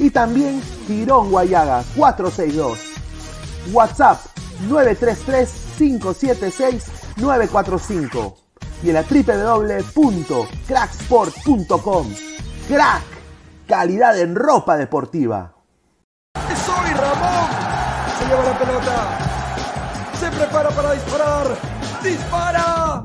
y también Girón Guayaga 462. WhatsApp 933-576-945 y en la www.cracksport.com. Crack, calidad en ropa deportiva. Soy Ramón. Se lleva la pelota. Se prepara para disparar. ¡Dispara!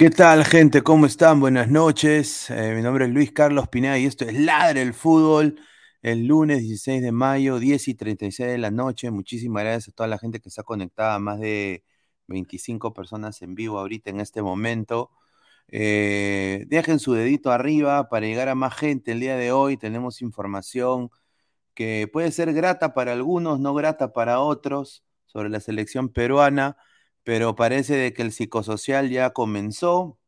¿Qué tal, gente? ¿Cómo están? Buenas noches. Eh, mi nombre es Luis Carlos Pineda y esto es Ladre el Fútbol. El lunes 16 de mayo, 10 y 36 de la noche. Muchísimas gracias a toda la gente que está conectada, más de 25 personas en vivo ahorita en este momento. Eh, dejen su dedito arriba para llegar a más gente. El día de hoy tenemos información que puede ser grata para algunos, no grata para otros, sobre la selección peruana pero parece de que el psicosocial ya comenzó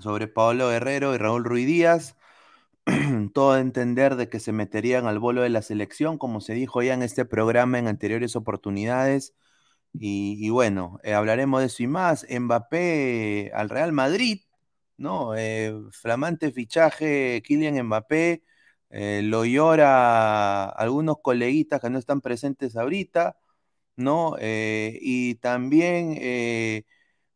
sobre Pablo Guerrero y Raúl Ruiz Díaz. Todo a entender de que se meterían al bolo de la selección, como se dijo ya en este programa en anteriores oportunidades. Y, bueno, eh, hablaremos de eso y más. Mbappé al Real Madrid, ¿no? Eh, flamante fichaje, Kylian Mbappé. Eh, lo llora algunos coleguitas que no están presentes ahorita. ¿No? Eh, y también, eh,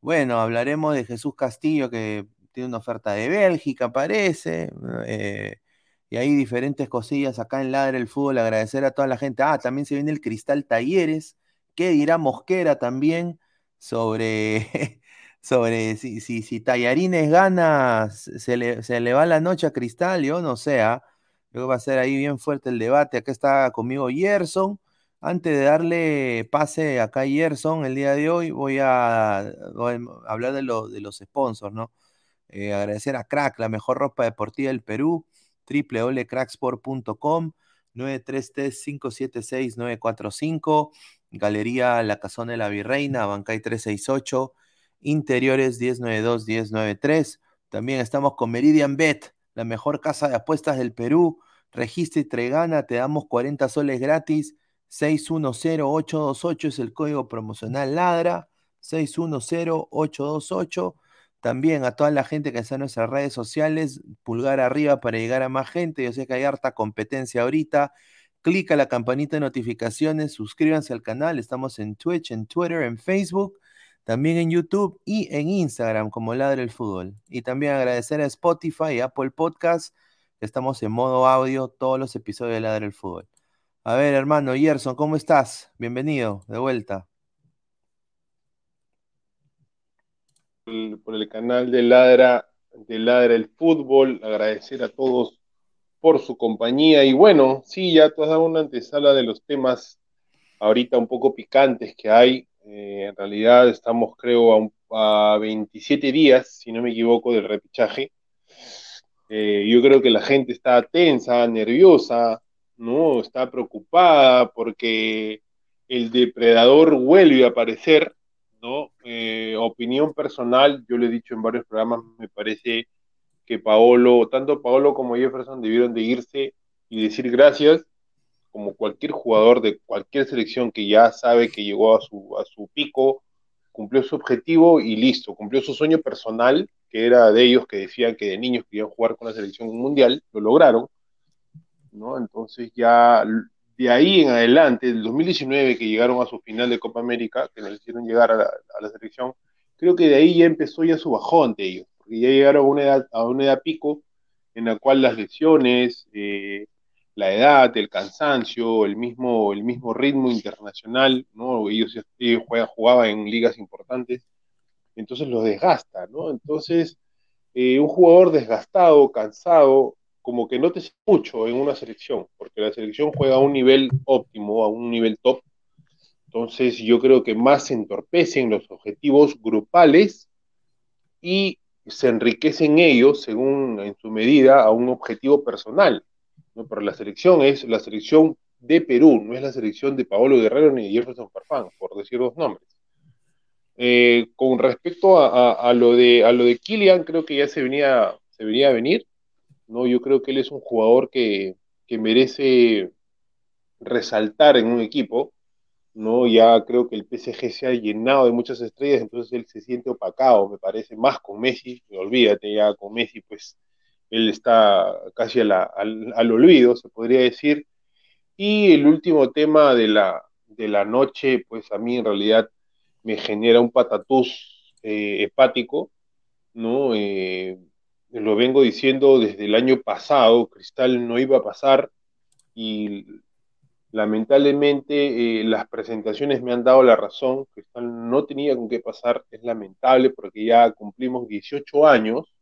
bueno, hablaremos de Jesús Castillo, que tiene una oferta de Bélgica, parece, eh, y hay diferentes cosillas acá en Ladre el Fútbol, agradecer a toda la gente. Ah, también se viene el Cristal Talleres, ¿qué dirá Mosquera también sobre... sobre si, si, si Tallarines gana, se le, se le va la noche a Cristal, yo no sé, ¿ah? Luego va a ser ahí bien fuerte el debate. Acá está conmigo Gerson, antes de darle pase a Kai Gerson el día de hoy, voy a, hablar de, de, los sponsors, ¿no? Eh, agradecer a Crack, la mejor ropa deportiva del Perú, www.cracksport.com, 933-576-945, Galería La Cazón de la Virreina, Bancay 368, Interiores 1092-1093. También estamos con Meridian Bet, la mejor casa de apuestas del Perú. Registra y Tregana, te damos 40 soles gratis 610828 es el código promocional Ladra, 610828. También a toda la gente que está en nuestras redes sociales, pulgar arriba para llegar a más gente. Yo sé que hay harta competencia ahorita. Clica la campanita de notificaciones, suscríbanse al canal. Estamos en Twitch, en Twitter, en Facebook, también en YouTube y en Instagram como Ladra el Fútbol. Y también agradecer a Spotify y Apple Podcast. Estamos en modo audio todos los episodios de Ladra el Fútbol. A ver, hermano Gerson, ¿cómo estás? Bienvenido, de vuelta. Por el canal de Ladra, de Ladra el Fútbol, agradecer a todos por su compañía. Y bueno, sí, ya tú has dado una antesala de los temas ahorita un poco picantes que hay. Eh, en realidad estamos, creo, a, 27 días, si no me equivoco, del repichaje. Eh, yo creo que la gente está tensa, nerviosa, ¿no? Está preocupada porque el depredador vuelve a aparecer, ¿no? Eh, opinión personal, yo le he dicho en varios programas, me parece que Paolo, tanto Paolo como Jefferson debieron de irse y decir gracias, como cualquier jugador de cualquier selección que ya sabe que llegó a su, a su pico, cumplió su objetivo y listo, cumplió su sueño personal, que era de ellos que decían que de niños querían jugar con la selección mundial, lo lograron, ¿no? Entonces ya de ahí en adelante, del 2019 que llegaron a su final de Copa América, que nos hicieron llegar a la, selección, creo que de ahí ya empezó ya su bajón de ellos, porque ya llegaron a una edad, a una edad pico en la cual las lesiones, eh, la edad, el cansancio, el mismo, el mismo ritmo internacional, ¿no? Ellos, jugaban en ligas importantes, entonces los desgasta, ¿no? Entonces, eh, un jugador desgastado, cansado, como que no te mucho en una selección, porque la selección juega a un nivel óptimo, a un nivel top. Entonces yo creo que más se entorpecen los objetivos grupales y se enriquecen ellos, según en su medida, a un objetivo personal. ¿no? Pero la selección es la selección de Perú, no es la selección de Paolo Guerrero ni de Jefferson Farfán, por decir dos nombres. Eh, con respecto a, lo de, a lo de Kylian, creo que ya se venía, se venía a venir. ¿No? Yo creo que él es un jugador que, merece resaltar en un equipo, ¿no? Ya creo que el PSG se ha llenado de muchas estrellas, entonces él se siente opacado, me parece, más con Messi, olvídate ya con Messi, pues él está casi al, olvido, se podría decir. Y el último tema de la, de la noche, pues a mí en realidad me genera un patatús eh, hepático, ¿no? Eh, lo vengo diciendo desde el año pasado, Cristal no iba a pasar y Lamentablemente, eh, las presentaciones me han dado la razón, Cristal no tenía con qué pasar, es lamentable porque ya cumplimos 18 años.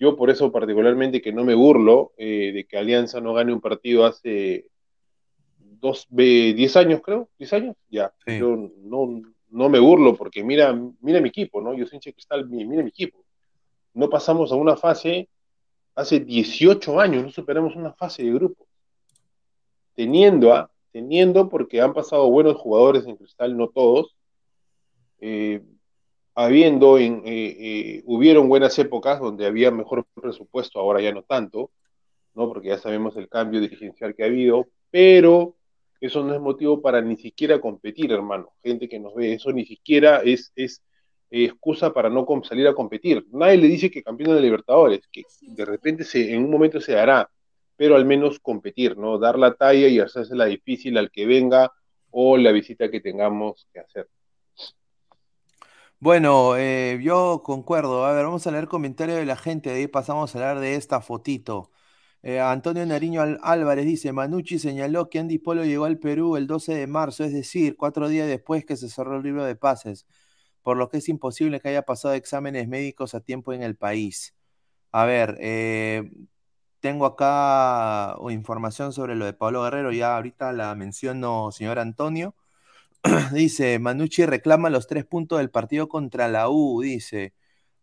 Yo por eso particularmente que no me burlo eh, de que Alianza no gane un partido hace dos, 10 años, creo, 10 años, ya. Yo no, no me burlo porque mira, mira mi equipo, ¿no? Yo soy hincha cristal, mira mi equipo. No pasamos a una fase hace 18 años, no superamos una fase de grupo. Teniendo, a, teniendo, porque han pasado buenos jugadores en cristal, no todos, eh, habiendo, en, eh, eh, hubieron buenas épocas donde había mejor presupuesto, ahora ya no tanto, ¿no? Porque ya sabemos el cambio dirigencial que ha habido, pero eso no es motivo para ni siquiera competir, hermano. Gente que nos ve, eso ni siquiera es, es excusa para no salir a competir. Nadie le dice que campeón de Libertadores, que de repente se, en un momento se hará, pero al menos competir, ¿no? Dar la talla y hacerse la difícil al que venga o la visita que tengamos que hacer. Bueno, eh, yo concuerdo. A ver, vamos a leer comentarios de la gente, de ahí pasamos a hablar de esta fotito. Eh, Antonio Nariño Álvarez dice, Manucci señaló que Andy Polo llegó al Perú el 12 de marzo, es decir, cuatro días después que se cerró el libro de pases, por lo que es imposible que haya pasado exámenes médicos a tiempo en el país. A ver, eh, tengo acá información sobre lo de Pablo Guerrero, ya ahorita la menciono, señor Antonio. dice, Manucci reclama los tres puntos del partido contra la U, dice.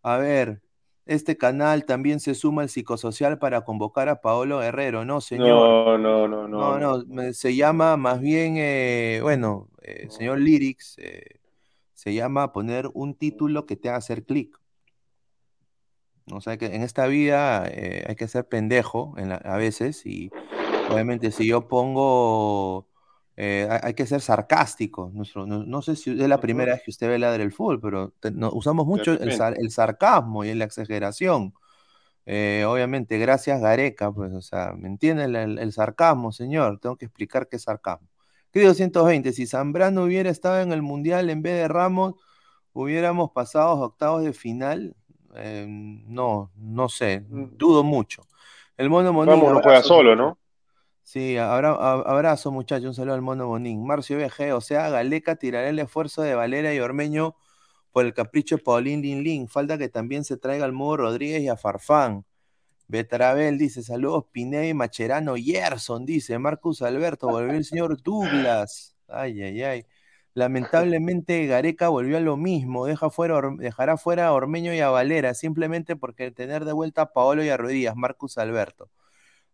A ver, este canal también se suma al psicosocial para convocar a Paolo Guerrero, ¿no, señor? No, no, no, no. No, no, se llama más bien, eh, bueno, eh, señor Lyrics, eh, se llama poner un título que te haga hacer clic. O sea que en esta vida hay que ser pendejo a veces y obviamente si yo pongo eh, hay que ser sarcástico. no, sé si es la primera vez que usted ve la del fútbol, pero usamos mucho el, sarcasmo y la exageración. Eh, obviamente, gracias Gareca, pues, o sea, ¿me entienden el, sarcasmo, señor? Tengo que explicar qué es sarcasmo. ¿Qué 220? Si Zambrano hubiera estado en el Mundial en vez de Ramos, hubiéramos pasado a octavos de final. Eh, no, no sé, mm. dudo mucho. El mono Ramos no juega solo, ¿no? Sí, abrazo muchachos, un saludo al mono Bonín. Marcio BG, o sea, Galeca tirará el esfuerzo de Valera y Ormeño por el capricho de Paulín Lin Lin. Falta que también se traiga al modo Rodríguez y a Farfán. Betarabel dice, saludos Pineda Macherano. Yerson dice, Marcus Alberto, volvió el señor Douglas. Ay, ay, ay. Lamentablemente Gareca volvió a lo mismo, Deja fuera, dejará fuera a Ormeño y a Valera, simplemente porque tener de vuelta a Paolo y a Rodríguez, Marcus Alberto.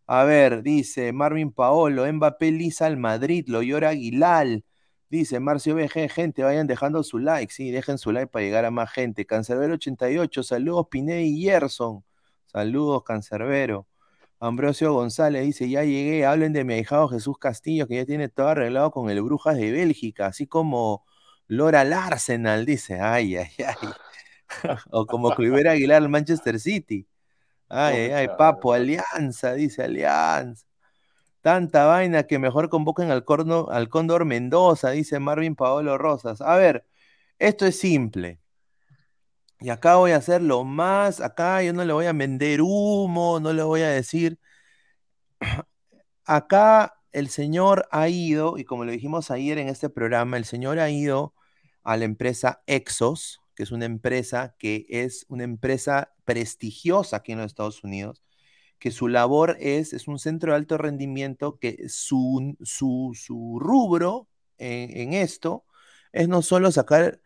A ver, dice Marvin Paolo, Mbappé lisa al Madrid, lo llora Aguilar. Dice Marcio BG, gente, vayan dejando su like, sí, dejen su like para llegar a más gente. Cancerbero 88, saludos Pineda y Gerson. Saludos, Cancerbero. Ambrosio González dice, ya llegué, hablen de mi ahijado Jesús Castillo, que ya tiene todo arreglado con el Brujas de Bélgica, así como Lora Arsenal, dice, ay, ay, ay. o como Cliver Aguilar al Manchester City. Ay, ay, ay, papo, Alianza, dice Alianza. Tanta vaina que mejor convoquen al, al Cóndor Mendoza, dice Marvin Paolo Rosas. A ver, esto es simple. Y acá voy a hacer lo más, acá yo no le voy a vender humo, no le voy a decir. Acá el señor ha ido, y como lo dijimos ayer en este programa, el señor ha ido a la empresa Exos, que es una empresa que es una empresa prestigiosa aquí en los Estados Unidos, que su labor es, es un centro de alto rendimiento, que su, su, rubro en, esto es no solo sacar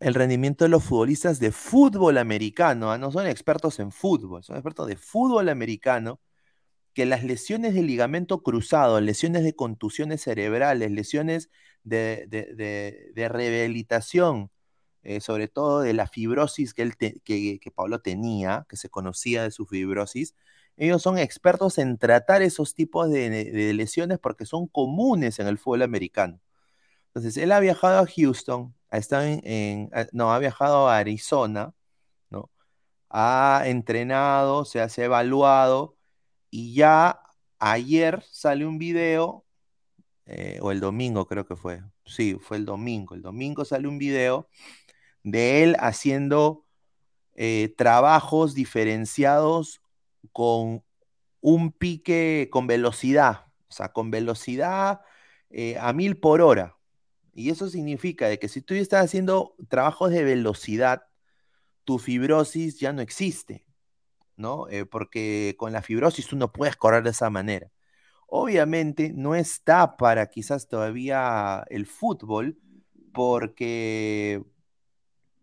el rendimiento de los futbolistas de fútbol americano, ¿ah? no son expertos en fútbol, son expertos de fútbol americano, que las lesiones de ligamento cruzado, lesiones de contusiones cerebrales, lesiones de, de rehabilitación eh, sobre todo de la fibrosis que, él que, Pablo tenía, que se conocía de su fibrosis. Ellos son expertos en tratar esos tipos de, lesiones porque son comunes en el fútbol americano. Entonces, él ha viajado a Houston, ha no, ha viajado a Arizona, ¿no? Ha entrenado, se ha evaluado y ya ayer sale un video, eh, o el domingo creo que fue, sí, fue el domingo, el domingo sale un video de él haciendo eh, trabajos diferenciados con un pique con velocidad, o sea, con velocidad eh, a mil por hora. Y eso significa de que si tú estás haciendo trabajos de velocidad, tu fibrosis ya no existe, ¿no? Eh, porque con la fibrosis tú no puedes correr de esa manera. Obviamente no está para quizás todavía el fútbol, porque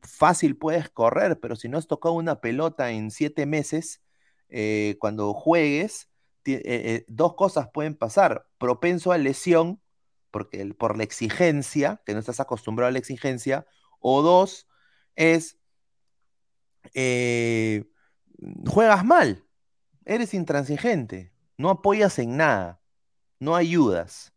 fácil puedes correr, pero si no has tocado una pelota en siete meses, eh, cuando juegues, dos cosas pueden pasar. Propenso a lesión porque por la exigencia, que no estás acostumbrado a la exigencia, o dos, es eh, juegas mal, eres intransigente, no apoyas en nada, no ayudas.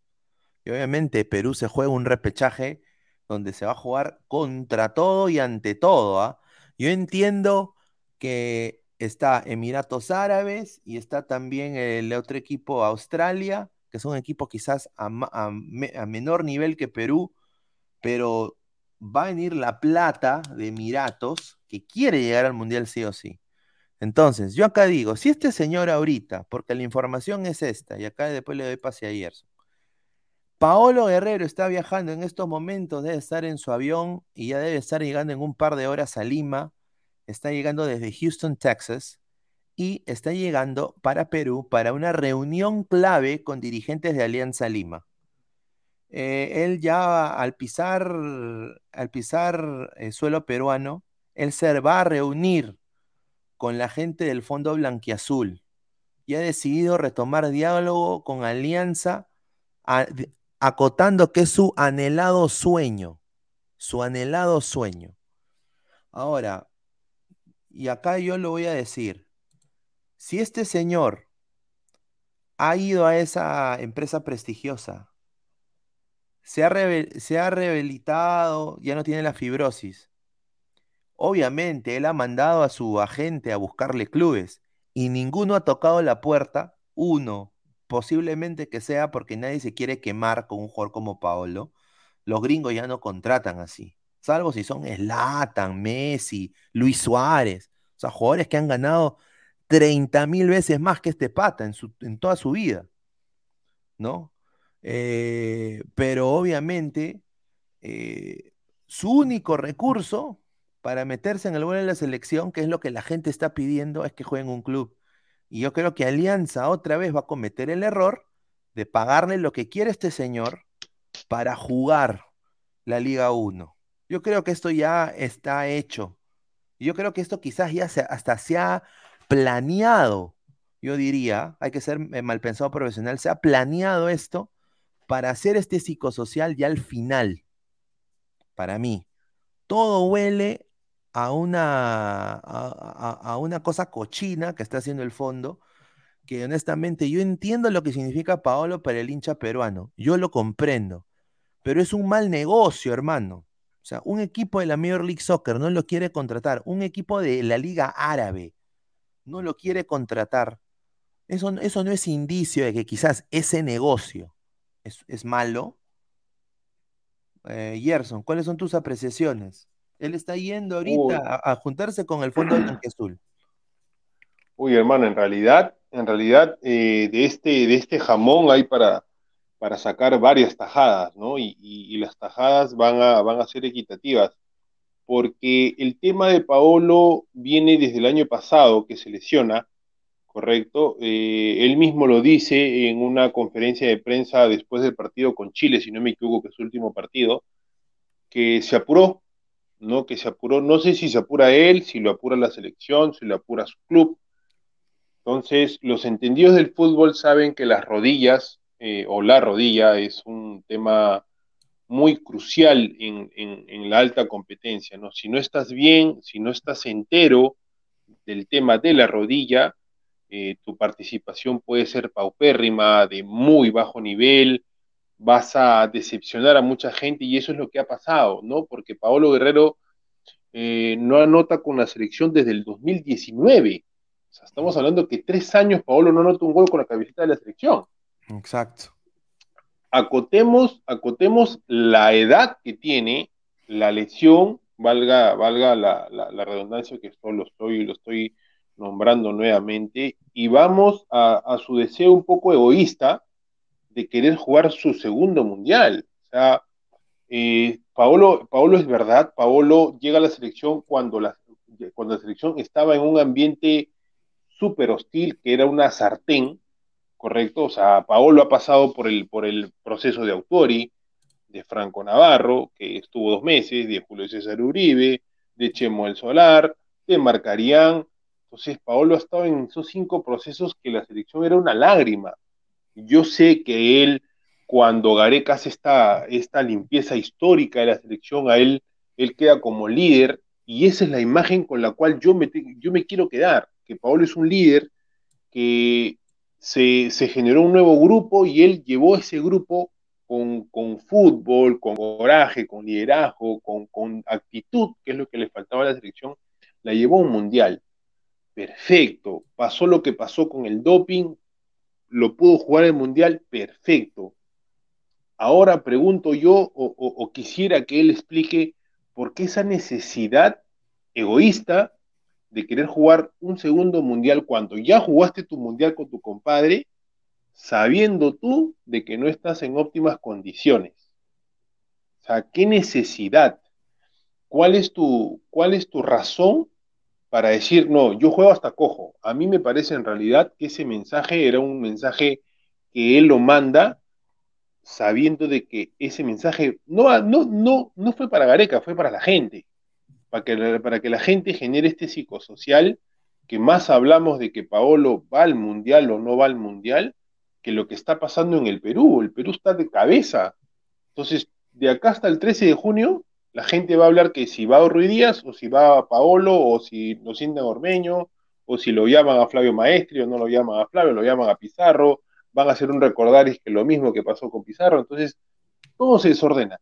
Y obviamente Perú se juega un repechaje donde se va a jugar contra todo y ante todo. ¿ah? Yo entiendo que está Emiratos Árabes y está también el otro equipo Australia que son equipos quizás a, menor nivel que Perú, pero va a venir la plata de Emiratos que quiere llegar al Mundial sí o sí. Entonces, yo acá digo, si este señor ahorita, porque la información es esta, y acá después le doy pase a Gerson, Paolo Guerrero está viajando en estos momentos, debe estar en su avión y ya debe estar llegando en un par de horas a Lima, está llegando desde Houston, Texas, y está llegando para Perú para una reunión clave con dirigentes de Alianza Lima. Eh, él ya al pisar, al pisar el suelo peruano, él se va a reunir con la gente del Fondo Blanquiazul y ha decidido retomar diálogo con Alianza, acotando que es su anhelado sueño, su anhelado sueño. Ahora, y acá yo lo voy a decir, si este señor ha ido a esa empresa prestigiosa, se ha, rehabilitado, ya no tiene la fibrosis, obviamente él ha mandado a su agente a buscarle clubes y ninguno ha tocado la puerta, uno, posiblemente que sea porque nadie se quiere quemar con un jugador como Paolo, los gringos ya no contratan así, salvo si son Slatan, Messi, Luis Suárez, o sea, jugadores que han ganado 30 mil veces más que este pata en, su, en toda su vida, ¿no? Eh, pero obviamente eh, su único recurso para meterse en el vuelo de la selección, que es lo que la gente está pidiendo, es que jueguen un club. Y yo creo que Alianza otra vez va a cometer el error de pagarle lo que quiere este señor para jugar la Liga 1. Yo creo que esto ya está hecho. Yo creo que esto quizás ya hasta se ha planeado, yo diría, hay que ser eh, mal pensado profesional, se ha planeado esto para hacer este psicosocial ya al final, para mí. Todo huele a una, a, una cosa cochina que está haciendo el fondo, que honestamente yo entiendo lo que significa Paolo para el hincha peruano, yo lo comprendo, pero es un mal negocio, hermano. O sea, un equipo de la Major League Soccer no lo quiere contratar, un equipo de la Liga Árabe no lo quiere contratar, eso, eso no es indicio de que quizás ese negocio es, malo. Eh, Gerson, ¿cuáles son tus apreciaciones? Él está yendo ahorita a, juntarse con el Fondo Blanquezul. Uy, hermano, en realidad, en realidad, eh, de, este, de este jamón hay para, para sacar varias tajadas, ¿no? Y, y, las tajadas van a, van a ser equitativas porque el tema de Paolo viene desde el año pasado que se lesiona, ¿correcto? Eh, él mismo lo dice en una conferencia de prensa después del partido con Chile, si no me equivoco, que es su último partido, que se apuró, ¿no? Que se apuró, no sé si se apura él, si lo apura la selección, si lo apura su club. Entonces, los entendidos del fútbol saben que las rodillas eh, o la rodilla es un tema muy crucial en, la alta competencia, ¿no? Si no estás bien, si no estás entero del tema de la rodilla, eh, tu participación puede ser paupérrima, de muy bajo nivel, vas a decepcionar a mucha gente y eso es lo que ha pasado, ¿no? Porque Paolo Guerrero eh, no anota con la selección desde el 2019. O sea, estamos hablando que tres años Paolo no anota un gol con la camiseta de la selección. Exacto acotemos, acotemos la edad que tiene, la lesión, valga, valga la, redundancia que esto lo estoy, lo estoy nombrando nuevamente, y vamos a, su deseo un poco egoísta de querer jugar su segundo mundial. O sea, eh, Paolo, Paolo es verdad, Paolo llega a la selección cuando la, cuando la selección estaba en un ambiente súper hostil, que era una sartén, ¿correcto? O sea, Paolo ha pasado por el, por el proceso de Autori, de Franco Navarro, que estuvo dos meses, de Julio César Uribe, de Chemo el Solar, de Marcarían. Entonces, Paolo ha estado en esos cinco procesos que la selección era una lágrima. Yo sé que él, cuando Gareca hace esta, esta limpieza histórica de la selección, a él, él queda como líder, y esa es la imagen con la cual yo me, yo me quiero quedar, que Paolo es un líder que se, generó un nuevo grupo y él llevó ese grupo con, con, fútbol, con coraje, con liderazgo, con, con, actitud, que es lo que le faltaba a la selección, la llevó a un mundial. Perfecto. Pasó lo que pasó con el doping, lo pudo jugar el mundial, perfecto. Ahora pregunto yo o, o, o quisiera que él explique por qué esa necesidad egoísta de querer jugar un segundo mundial cuando ya jugaste tu mundial con tu compadre sabiendo tú de que no estás en óptimas condiciones. O sea, ¿qué necesidad? ¿Cuál es tu, cuál es tu razón para decir, no, yo juego hasta cojo? A mí me parece en realidad que ese mensaje era un mensaje que él lo manda sabiendo de que ese mensaje no, no, no, no fue para Gareca, fue para la gente, para que, para que la gente genere este psicosocial, que más hablamos de que Paolo va al mundial o no va al mundial, que lo que está pasando en el Perú. El Perú está de cabeza. Entonces, de acá hasta el 13 de junio, la gente va a hablar que si va a Ruiz Díaz, o si va a Paolo, o si lo sientan Ormeño, o si lo llaman a Flavio Maestri, o no lo llaman a Flavio, lo llaman a Pizarro, van a hacer un recordaris que lo mismo que pasó con Pizarro. Entonces, todo se desordena,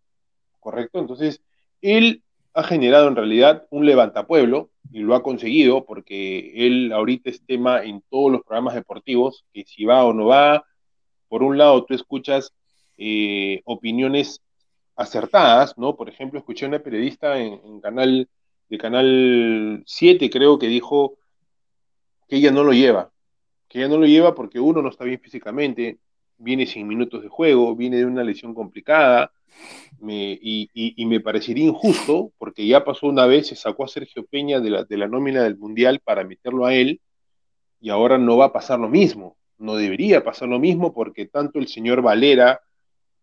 ¿correcto? Entonces, él ha generado en realidad un levantapueblo y lo ha conseguido porque él ahorita es tema en todos los programas deportivos, que si va o no va, por un lado tú escuchas eh, opiniones acertadas, ¿no? Por ejemplo, escuché a una periodista en, en, canal, de Canal 7, creo que dijo que ella no lo lleva, que ella no lo lleva porque uno no está bien físicamente, viene sin minutos de juego, viene de una lesión complicada, me, y, y, y, me parecería injusto, porque ya pasó una vez, se sacó a Sergio Peña de la, de la nómina del Mundial para meterlo a él, y ahora no va a pasar lo mismo no debería pasar lo mismo porque tanto el señor Valera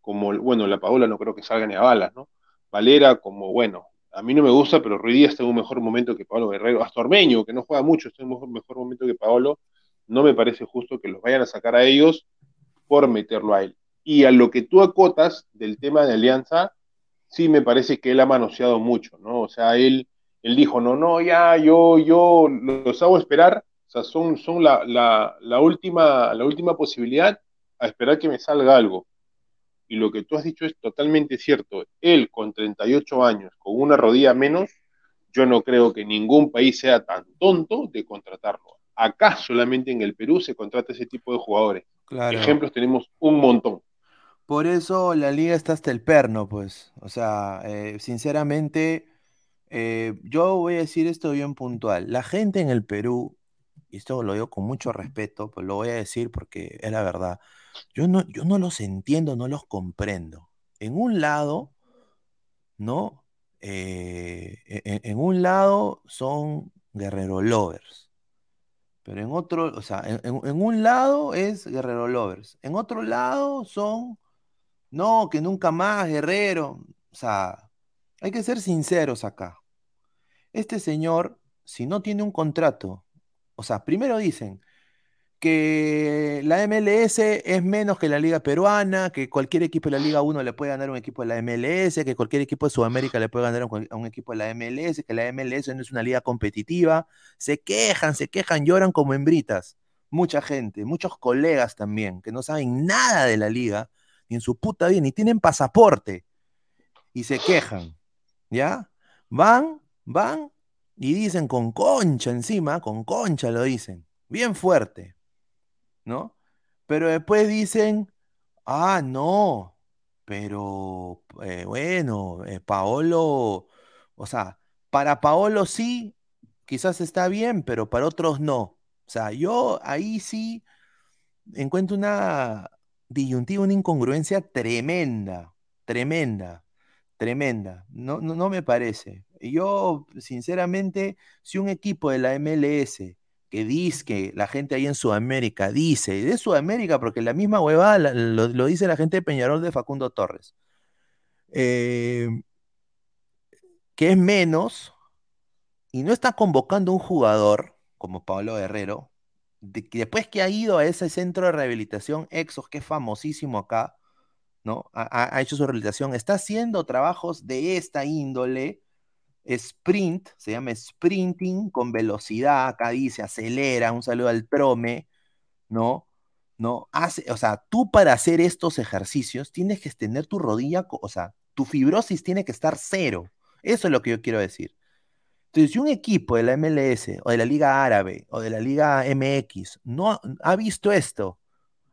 como, bueno, la Paola no creo que salga ni a balas, ¿no? Valera como, bueno, a mí no me gusta, pero Ruiz Díaz está en un mejor momento que Pablo Guerrero, hasta Ormeño, que no juega mucho, está en un mejor momento que Paolo, no me parece justo que los vayan a sacar a ellos por meterlo a él. Y a lo que tú acotas del tema de alianza, sí me parece que él ha manoseado mucho, ¿no? O sea, él, él dijo, no, no, ya, yo, yo los hago esperar o sea, son, son la, la, última, la última posibilidad a esperar que me salga algo. Y lo que tú has dicho es totalmente cierto. Él con 38 años, con una rodilla menos, yo no creo que ningún país sea tan tonto de contratarlo. Acá solamente en el Perú se contrata ese tipo de jugadores. Claro. Ejemplos tenemos un montón. Por eso la liga está hasta el perno, pues. O sea, eh, sinceramente, eh, yo voy a decir esto bien puntual. La gente en el Perú y esto lo digo con mucho respeto, pues lo voy a decir porque es la verdad. Yo no, yo no los entiendo, no los comprendo. En un lado, ¿no? Eh, en, en, un lado son guerrero lovers, pero en otro, o sea, en, en, un lado es guerrero lovers, en otro lado son, no, que nunca más guerrero, o sea, hay que ser sinceros acá. Este señor, si no tiene un contrato o sea, primero dicen que la MLS es menos que la Liga Peruana, que cualquier equipo de la Liga 1 le puede ganar a un equipo de la MLS, que cualquier equipo de Sudamérica le puede ganar a un equipo de la MLS, que la MLS no es una liga competitiva. Se quejan, se quejan, lloran como hembritas. Mucha gente, muchos colegas también, que no saben nada de la liga, ni en su puta vida, ni tienen pasaporte, y se quejan. ¿Ya? Van, van, y dicen con concha encima, con concha lo dicen, bien fuerte, ¿no? Pero después dicen, ah, no, pero eh, bueno, eh, Paolo, o sea, para Paolo sí, quizás está bien, pero para otros no. O sea, yo ahí sí encuentro una, disyuntiva, una incongruencia tremenda, tremenda, tremenda. No, no, no me parece. Yo, sinceramente, si un equipo de la MLS que dice que la gente ahí en Sudamérica dice, de Sudamérica, porque la misma huevada lo, dice la gente de Peñarol de Facundo Torres, eh, que es menos y no está convocando un jugador como Pablo Guerrero, después que ha ido a ese centro de rehabilitación Exos, que es famosísimo acá, ¿no? Ha, hecho su rehabilitación, está haciendo trabajos de esta índole, sprint, se llama sprinting con velocidad, acá dice, acelera, un saludo al trome, ¿no? ¿No? Hace, o sea, tú para hacer estos ejercicios tienes que tener tu rodilla, o sea, tu fibrosis tiene que estar cero. Eso es lo que yo quiero decir. Entonces, si un equipo de la MLS o de la Liga Árabe o de la Liga MX no ha visto esto,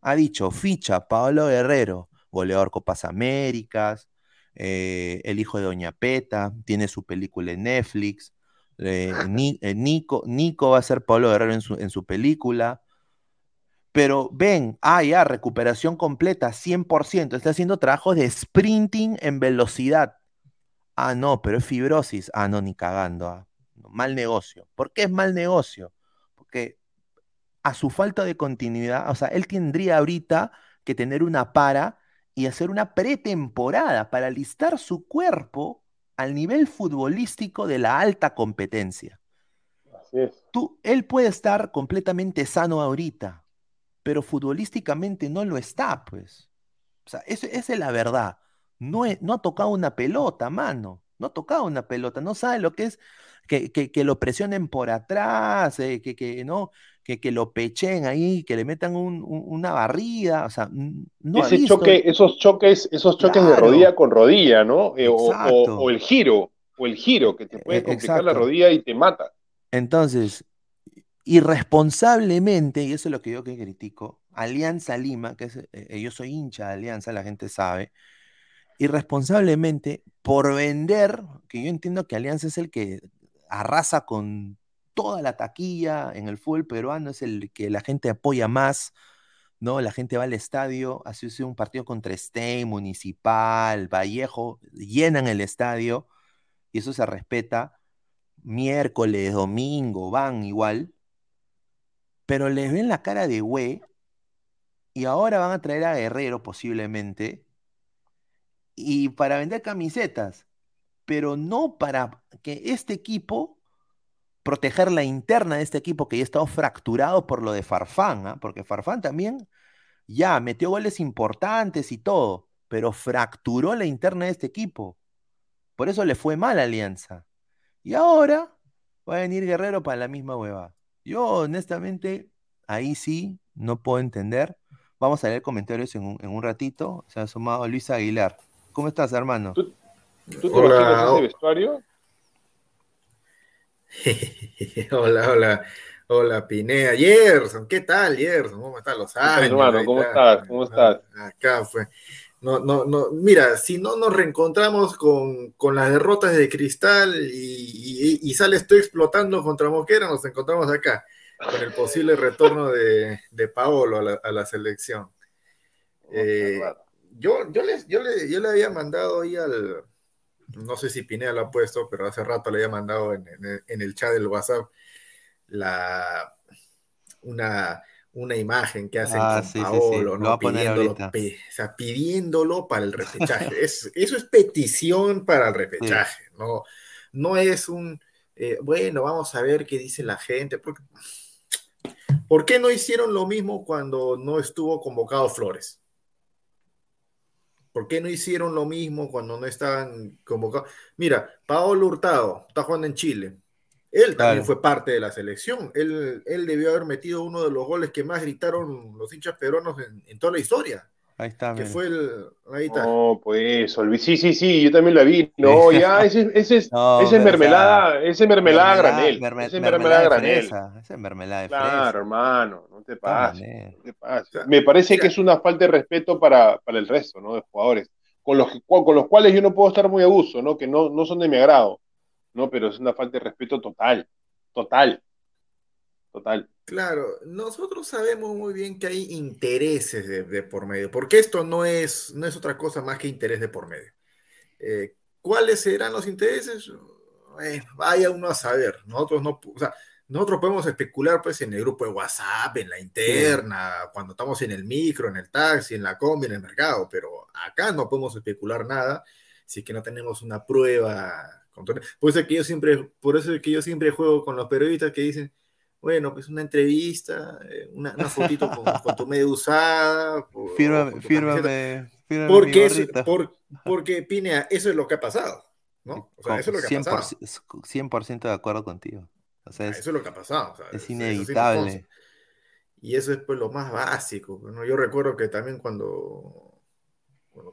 ha dicho, ficha Pablo Guerrero, goleador Copas Américas, eh, el hijo de Doña Peta, tiene su película en Netflix, eh, eh, Nico, Nico va a ser Pablo Guerrero en su, en su película, pero ven, ah, ya, recuperación completa, 100%, está haciendo trabajo de sprinting en velocidad. Ah, no, pero es fibrosis. Ah, no, ni cagando. Ah. Mal negocio. ¿Por qué es mal negocio? Porque a su falta de continuidad, o sea, él tendría ahorita que tener una para y hacer una pretemporada para alistar su cuerpo al nivel futbolístico de la alta competencia. Así es. Tú, él puede estar completamente sano ahorita, pero futbolísticamente no lo está, pues. O sea, esa es la verdad no, no ha tocado una pelota, mano. No ha tocado una pelota, no sabe lo que es que, que, lo presionen por atrás, eh, que, que, ¿no? Que, que lo pechen ahí, que le metan una barrida, o sea, no Ese choque, esos choques, esos choques de rodilla con rodilla, ¿no? Eh, o, el giro, o el giro, que te puede e, complicar la rodilla y te mata. Entonces, irresponsablemente, y eso es lo que yo que critico, Alianza Lima, que es, eh, yo soy hincha de Alianza, la gente sabe, irresponsablemente por vender, que yo entiendo que Alianza es el que arrasa con toda la taquilla en el fútbol peruano, es el que la gente apoya más, ¿no? La gente va al estadio, hace un partido contra Stein, Municipal, Vallejo, llenan el estadio y eso se respeta. Miércoles, domingo, van igual, pero les ven la cara de güey y ahora van a traer a Guerrero posiblemente y para vender camisetas, pero no para que este equipo, proteger la interna de este equipo que ya ha estado fracturado por lo de Farfán, ¿ah? porque Farfán también ya metió goles importantes y todo, pero fracturó la interna de este equipo. Por eso le fue mal a Alianza. Y ahora va a venir Guerrero para la misma hueva. Yo, honestamente, ahí sí no puedo entender. Vamos a leer comentarios en un, en un ratito. Se ha sumado Luis Aguilar. ¿Cómo estás, hermano? ¿Tú, te hola. ese vestuario? hola, hola. Hola, Pinea. Gerson, ¿qué tal, Gerson? ¿Cómo están los años? hermano, ¿cómo estás? ¿Cómo estás? Acá fue. No, no, no, mira, si no nos reencontramos con, con las derrotas de Cristal y, y, sales tú explotando contra Moquera, nos encontramos acá con el posible retorno de, de Paolo a la, a la selección. Eh, yo, yo, les, yo, le, yo le había mandado ahí al, no sé si Pineda lo ha puesto, pero hace rato le había mandado en, el chat del WhatsApp la, una, una imagen que hacen ah, con Paolo, ¿no? Pidiéndolo, o sea, pidiéndolo para el repechaje. es, eso es petición para el repechaje, ¿no? No es un, eh, bueno, vamos a ver qué dice la gente. Porque, ¿Por qué no hicieron lo mismo cuando no estuvo convocado Flores? ¿Por qué no hicieron lo mismo cuando no estaban convocados? Mira, Paolo Hurtado está jugando en Chile. Él también fue parte de la selección. Él, él, debió haber metido uno de los goles que más gritaron los hinchas peruanos en, toda la historia. Ahí está. Que fue el. Ahí está. No, pues, sí, sí, sí, yo también la vi. No, ya, ese, ese, es, ese es mermelada, ese mermelada granel. ese mermelada granel. ese es mermelada de fresa. Claro, hermano, no te pases. No te pases. Me parece que es una falta de respeto para, para el resto, ¿no? De jugadores, con los, con los cuales yo no puedo estar muy a gusto, ¿no? Que no, no son de mi agrado, ¿no? Pero es una falta de respeto total, total Total. Claro, nosotros sabemos muy bien que hay intereses de, por medio, porque esto no es, no es otra cosa más que interés de por medio. Eh, ¿Cuáles serán los intereses? vaya uno a saber. Nosotros no, o sea, nosotros podemos especular pues en el grupo de WhatsApp, en la interna, cuando estamos en el micro, en el taxi, en la combi, en el mercado, pero acá no podemos especular nada si es que no tenemos una prueba. Por eso, que yo siempre, por eso es que yo siempre juego con los periodistas que dicen, bueno, pues una entrevista, eh, una, fotito con, tu medio usada. fírmame, fírmame, fírmame, porque, porque, Pinea, eso es lo que ha pasado, ¿no? O sea, eso es lo que ha pasado. 100% de acuerdo contigo. O sea, ah, eso es lo que ha pasado. es inevitable. y eso es pues lo más básico. Yo recuerdo que también cuando,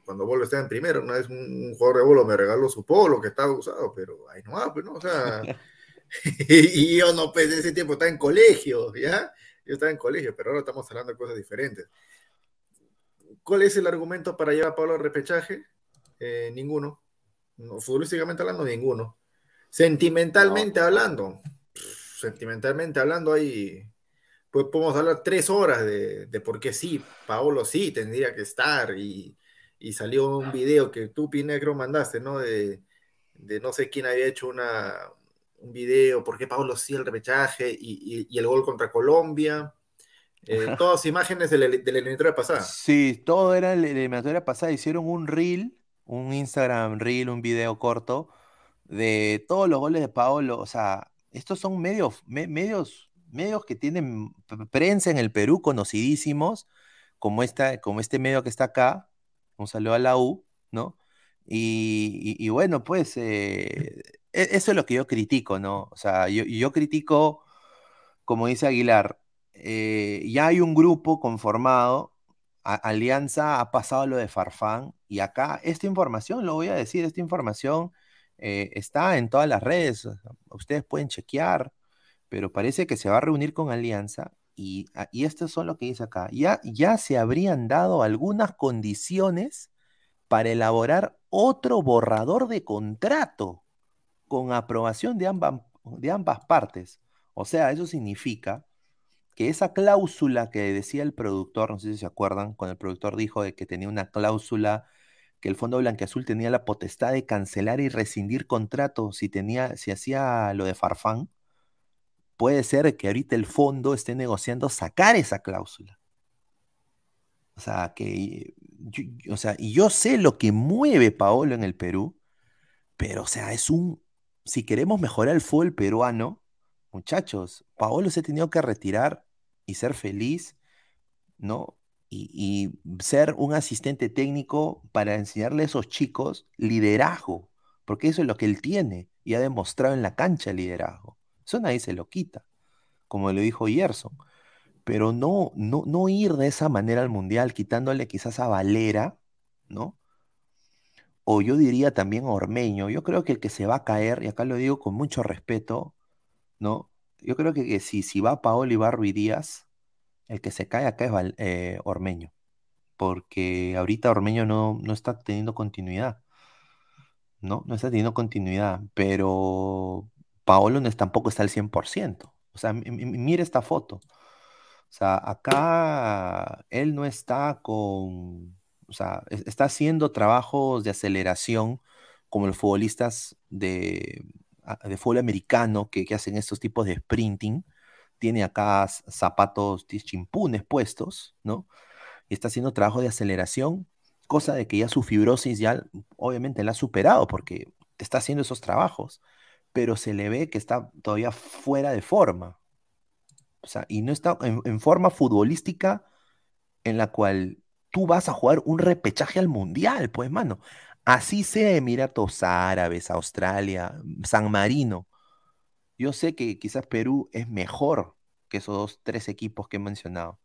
cuando, Bolo estaba en primero, una vez un, jugador de Bolo me regaló su polo que estaba usado, pero ahí no va, pues no, o sea, y yo no, pues en ese tiempo estaba en colegio, ¿ya? Yo estaba en colegio, pero ahora estamos hablando de cosas diferentes. ¿Cuál es el argumento para llevar a Pablo al repechaje? Eh, ninguno. futbolísticamente hablando, ninguno. Sentimentalmente hablando, sentimentalmente hablando, ahí pues podemos hablar tres horas de, por qué sí, Paolo sí tendría que estar y, salió un video que tú, Pinegro, mandaste, ¿no? De, no sé quién había hecho una, un video, por qué Paolo sí el repechaje y, el gol contra Colombia. Eh, todas imágenes de la, de la, eliminatoria pasada. Sí, todo era la eliminatoria pasada. Hicieron un reel, un Instagram reel, un video corto de todos los goles de Paolo. O sea, estos son medios, medios, medios que tienen prensa en el Perú conocidísimos, como, esta, como este medio que está acá, un saludo a la U, ¿no? Y, bueno, pues eh, eso es lo que yo critico, ¿no? O sea, yo, critico, como dice Aguilar, eh, ya hay un grupo conformado, Alianza ha pasado lo de Farfán, y acá esta información, lo voy a decir, esta información eh, está en todas las redes, ustedes pueden chequear, pero parece que se va a reunir con Alianza y, ah, y esto son lo que dice acá. Ya, ya se habrían dado algunas condiciones para elaborar otro borrador de contrato con aprobación de ambas, de ambas partes. O sea, eso significa que esa cláusula que decía el productor, no sé si se acuerdan, cuando el productor dijo de que tenía una cláusula que el Fondo Blanqueazul tenía la potestad de cancelar y rescindir contratos si, si hacía lo de Farfán, puede ser que ahorita el fondo esté negociando sacar esa cláusula. O sea, que, o sea, y yo sé lo que mueve Paolo en el Perú, pero, o sea, es un, si queremos mejorar el fútbol peruano, muchachos, Paolo se ha tenido que retirar y ser feliz, ¿no? y, ser un asistente técnico para enseñarle a esos chicos liderazgo, porque eso es lo que él tiene y ha demostrado en la cancha liderazgo. Eso nadie se lo quita, como le dijo Gerson. Pero no, no, no ir de esa manera al mundial, quitándole quizás a Valera, ¿no? O yo diría también Ormeño. Yo creo que el que se va a caer, y acá lo digo con mucho respeto, ¿no? Yo creo que, si, si va Paolo y va Díaz, el que se cae acá es eh, Ormeño, porque ahorita Ormeño no, no está teniendo continuidad. No, no está teniendo continuidad, pero Paolo no tampoco está al 100%. O sea, mire esta foto. O sea, acá él no está con, o sea, está haciendo trabajos de aceleración como los futbolistas de, de fútbol americano que, que, hacen estos tipos de sprinting, tiene acá zapatos chimpunes puestos, ¿no? Y está haciendo trabajo de aceleración, cosa de que ya su fibrosis ya obviamente la ha superado porque está haciendo esos trabajos, pero se le ve que está todavía fuera de forma. O sea, y no está en, forma futbolística en la cual tú vas a jugar un repechaje al mundial, pues, mano. Así sea Emiratos Árabes, Australia, San Marino. Yo sé que quizás Perú es mejor que esos dos, tres equipos que he mencionado,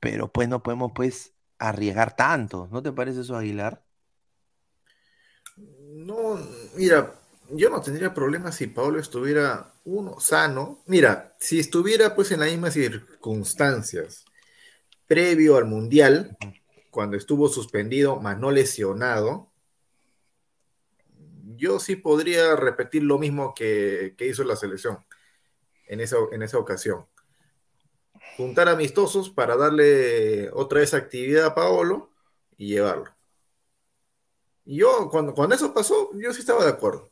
pero pues no podemos pues arriesgar tanto, ¿no te parece eso, Aguilar? No, mira, yo no tendría problema si Pablo estuviera uno sano. Mira, si estuviera pues en las mismas circunstancias previo al Mundial, cuando estuvo suspendido, más no lesionado, yo sí podría repetir lo mismo que, hizo la selección en esa, en esa ocasión. juntar amistosos para darle otra vez actividad a Paolo y llevarlo. Yo, cuando, cuando eso pasó, yo sí estaba de acuerdo.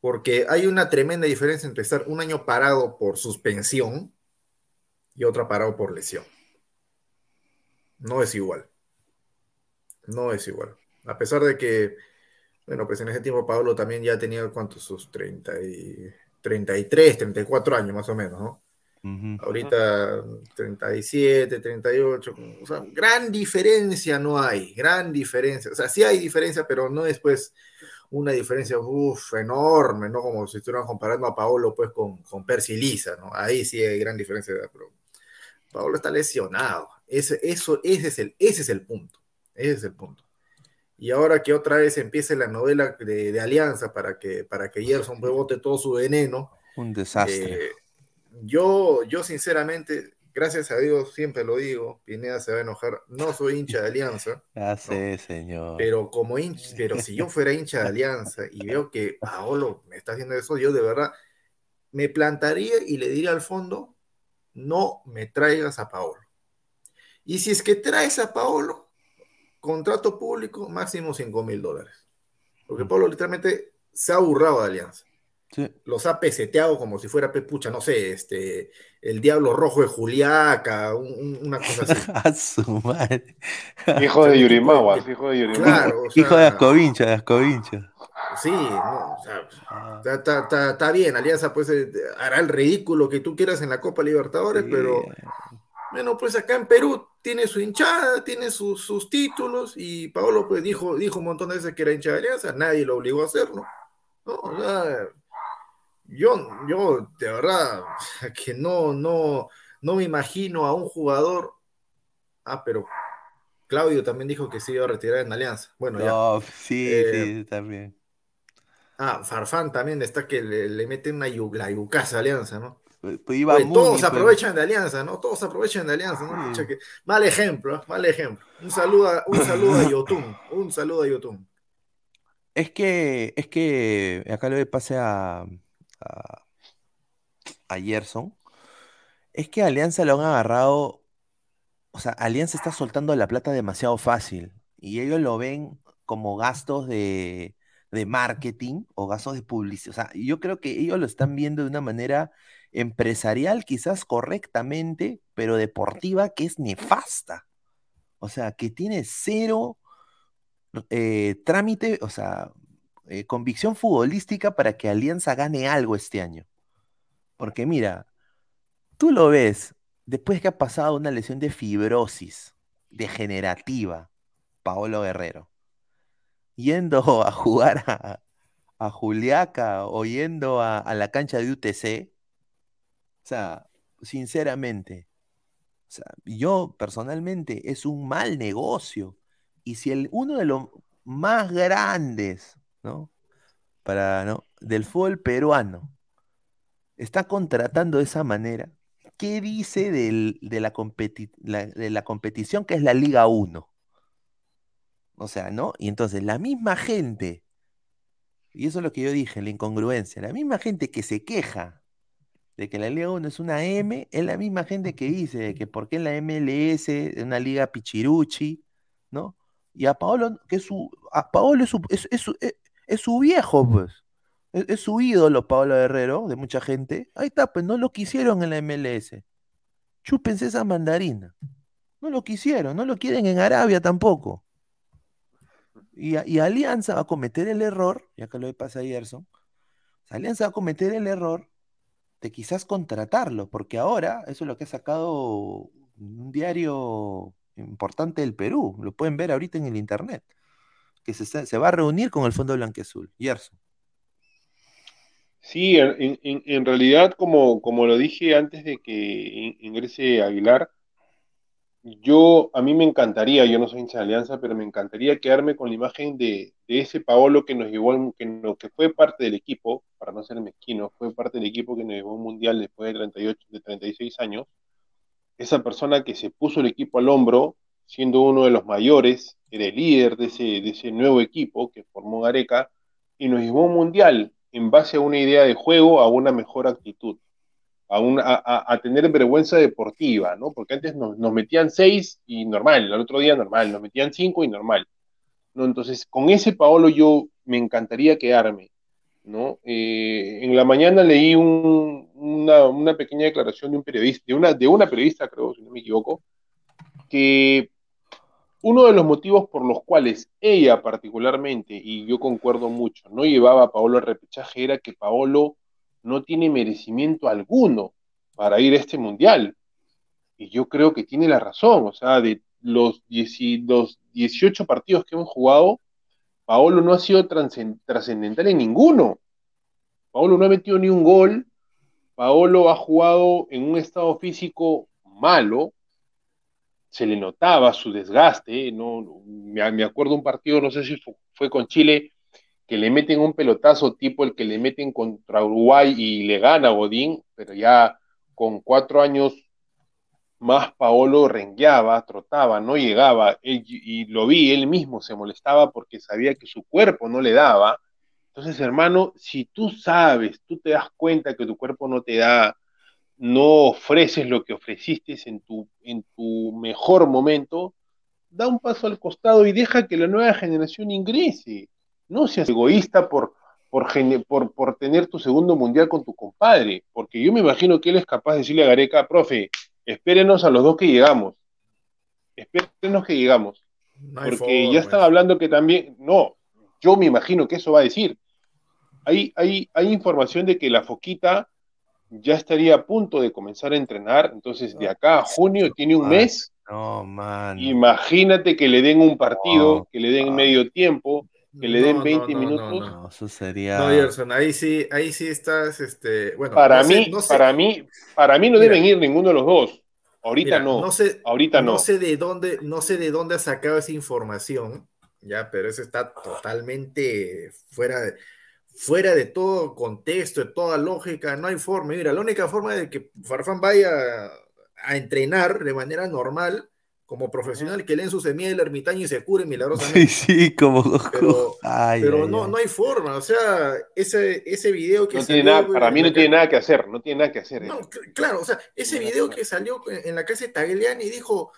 Porque hay una tremenda diferencia entre estar un año parado por suspensión y otra parado por lesión. No es igual. No es igual. A pesar de que, bueno, pues en ese tiempo Pablo también ya tenía, ¿cuántos? Sus 30 y, 33, 34 años más o menos, ¿no? Ahorita 37, 38, o sea, gran diferencia no hay, gran diferencia. O sea, sí hay diferencia, pero no es pues una diferencia uf, enorme, ¿no? Como si estuvieran comparando a Paolo pues con, con Percy Lisa, ¿no? Ahí sí hay gran diferencia, pero Paolo está lesionado. Ese, eso, ese, es el, ese es el punto. Ese es el punto. Y ahora que otra vez empiece la novela de, Alianza para que, para que Gerson bote todo su veneno. Un desastre. Eh, yo, yo sinceramente, gracias a Dios, siempre lo digo, Pineda se va a enojar, no soy hincha de Alianza. Ya sé, señor. Pero como hincha, pero si yo fuera hincha de Alianza y veo que Paolo me está haciendo eso, yo de verdad me plantaría y le diría al fondo, no me traigas a Paolo. Y si es que traes a Paolo, contrato público máximo 5 mil dólares. Porque Paolo literalmente se ha burrado de Alianza. Los ha peseteado como si fuera pepucha, no sé, este, el diablo rojo de Juliaca, una cosa así. a su madre. Hijo de Yurimaguas, hijo de Yurimaguas. hijo de Ascovincha, de Ascovincha. Sí, no, o sea, ah. está, bien, Alianza pues eh, hará el ridículo que tú quieras en la Copa Libertadores, pero bueno, pues acá en Perú tiene su hinchada, tiene sus, títulos y Paolo pues dijo, dijo un montón de veces que era hincha de Alianza, nadie lo obligó a hacerlo. ¿no? O sea, yo, yo de verdad que no, no, no me imagino a un jugador. Ah, pero Claudio también dijo que se iba a retirar en Alianza. Bueno, ya. Sí, eh, sí, también. Ah, Farfán también está que le, le mete una la yucasa Alianza, ¿no? Pues, pues iba todos aprovechan de Alianza, ¿no? Todos aprovechan de Alianza, ¿no? mal ejemplo, ¿eh? mal ejemplo. Un saludo a, un saludo a Yotun, un saludo a Yotun. Es que, es que acá le pase a, a, Gerson, es que Alianza lo han agarrado, o sea, Alianza está soltando la plata demasiado fácil y ellos lo ven como gastos de, de marketing o gastos de publicidad. O sea, yo creo que ellos lo están viendo de una manera empresarial, quizás correctamente, pero deportiva que es nefasta. O sea, que tiene cero eh, trámite, o sea, eh, convicción futbolística para que Alianza gane algo este año. Porque mira, tú lo ves, después que ha pasado una lesión de fibrosis degenerativa, Paolo Guerrero, yendo a jugar a, Juliaca o yendo a, la cancha de UTC, o sea, sinceramente, yo personalmente es un mal negocio. Y si el, uno de los más grandes ¿no? Para, ¿no? Del fútbol peruano. Está contratando de esa manera. ¿Qué dice de, la de la competición que es la Liga 1? O sea, ¿no? Y entonces la misma gente, y eso es lo que yo dije, la incongruencia, la misma gente que se queja de que la Liga 1 es una M, es la misma gente que dice que por qué en la MLS es una liga pichiruchi, ¿no? Y a Paolo, que su, a Paolo es su, es su viejo, pues. Es, su ídolo, Pablo Herrero, de mucha gente. Ahí está, pues no lo quisieron en la MLS. Chúpense esa mandarina. No lo quisieron, no lo quieren en Arabia tampoco. Y, Alianza va a cometer el error, ya que lo pasa a Gerson, Alianza va a cometer el error de quizás contratarlo, porque ahora eso es lo que ha sacado un diario importante del Perú, lo pueden ver ahorita en el internet que se, va a reunir con el Fondo Blanqueazul. Yerson. Sí, en, realidad, como, como lo dije antes de que ingrese Aguilar, yo, a mí me encantaría, yo no soy hincha de Alianza, pero me encantaría quedarme con la imagen de, ese Paolo que nos llevó, que, que fue parte del equipo, para no ser mezquino, fue parte del equipo que nos llevó un mundial después de 38, de 36 años. Esa persona que se puso el equipo al hombro, siendo uno de los mayores, era el líder de ese, de ese nuevo equipo que formó Gareca, y nos llevó un mundial en base a una idea de juego, a una mejor actitud. A, tener vergüenza deportiva, ¿no? Porque antes nos, metían seis y normal, el otro día normal, nos metían cinco y normal, ¿no? Entonces, con ese Paolo yo me encantaría quedarme, ¿no? Eh, en la mañana leí un, una, pequeña declaración de una, de una periodista, creo, si no me equivoco, que uno de los motivos por los cuales ella particularmente, y yo concuerdo mucho, no llevaba a Paolo al repechaje era que Paolo no tiene merecimiento alguno para ir a este mundial. Y yo creo que tiene la razón, o sea, de los, 18 partidos que hemos jugado, Paolo no ha sido trascendental en ninguno. Paolo no ha metido ni un gol, Paolo ha jugado en un estado físico malo, se le notaba su desgaste, no, me, acuerdo un partido, no sé si fue con Chile, que le meten un pelotazo tipo el que le meten contra Uruguay y le gana Godín, pero ya con cuatro años más Paolo rengueaba, trotaba, no llegaba, y lo vi, él mismo se molestaba porque sabía que su cuerpo no le daba. Entonces, hermano, si tú sabes, tú te das cuenta que tu cuerpo no te da, no ofreces lo que ofreciste en tu, en tu mejor momento, da un paso al costado y deja que la nueva generación ingrese no seas egoísta por, por, por, tener tu segundo mundial con tu compadre, porque yo me imagino que él es capaz de decirle a Gareca, profe, espérenos a los dos que llegamos, espérenos que llegamos, porque ya estaba hablando que también, no, yo me imagino que eso va a decir. Hay, hay, hay información de que la foquita ya estaría a punto de comenzar a entrenar, entonces de acá a junio tiene un mes. No, man. Imagínate que le den un partido, que le den medio tiempo, que le den 20 minutos. No, eso sería. No, Gerson, ahí sí, ahí sí estás, este, bueno. Para mí, para mí, para mí no deben ir ninguno de los dos. Ahorita no. No sé, ahorita no. No sé de dónde, no sé de dónde ha sacado esa información, ya, pero eso está totalmente fuera de, fuera de todo contexto, de toda lógica. No hay forma. Mira, la única forma de que Farfán vaya a entrenar de manera normal como profesional que leen su semilla del ermitaño y se cure milagrosamente. Sí, sí, como. Pero, pero no, no hay forma, o sea, ese, ese video que no tiene nada, Para mí no tiene nada que hacer, no tiene nada que hacer. No, claro, o sea, ese video que salió en la casa de Tagliani y dijo: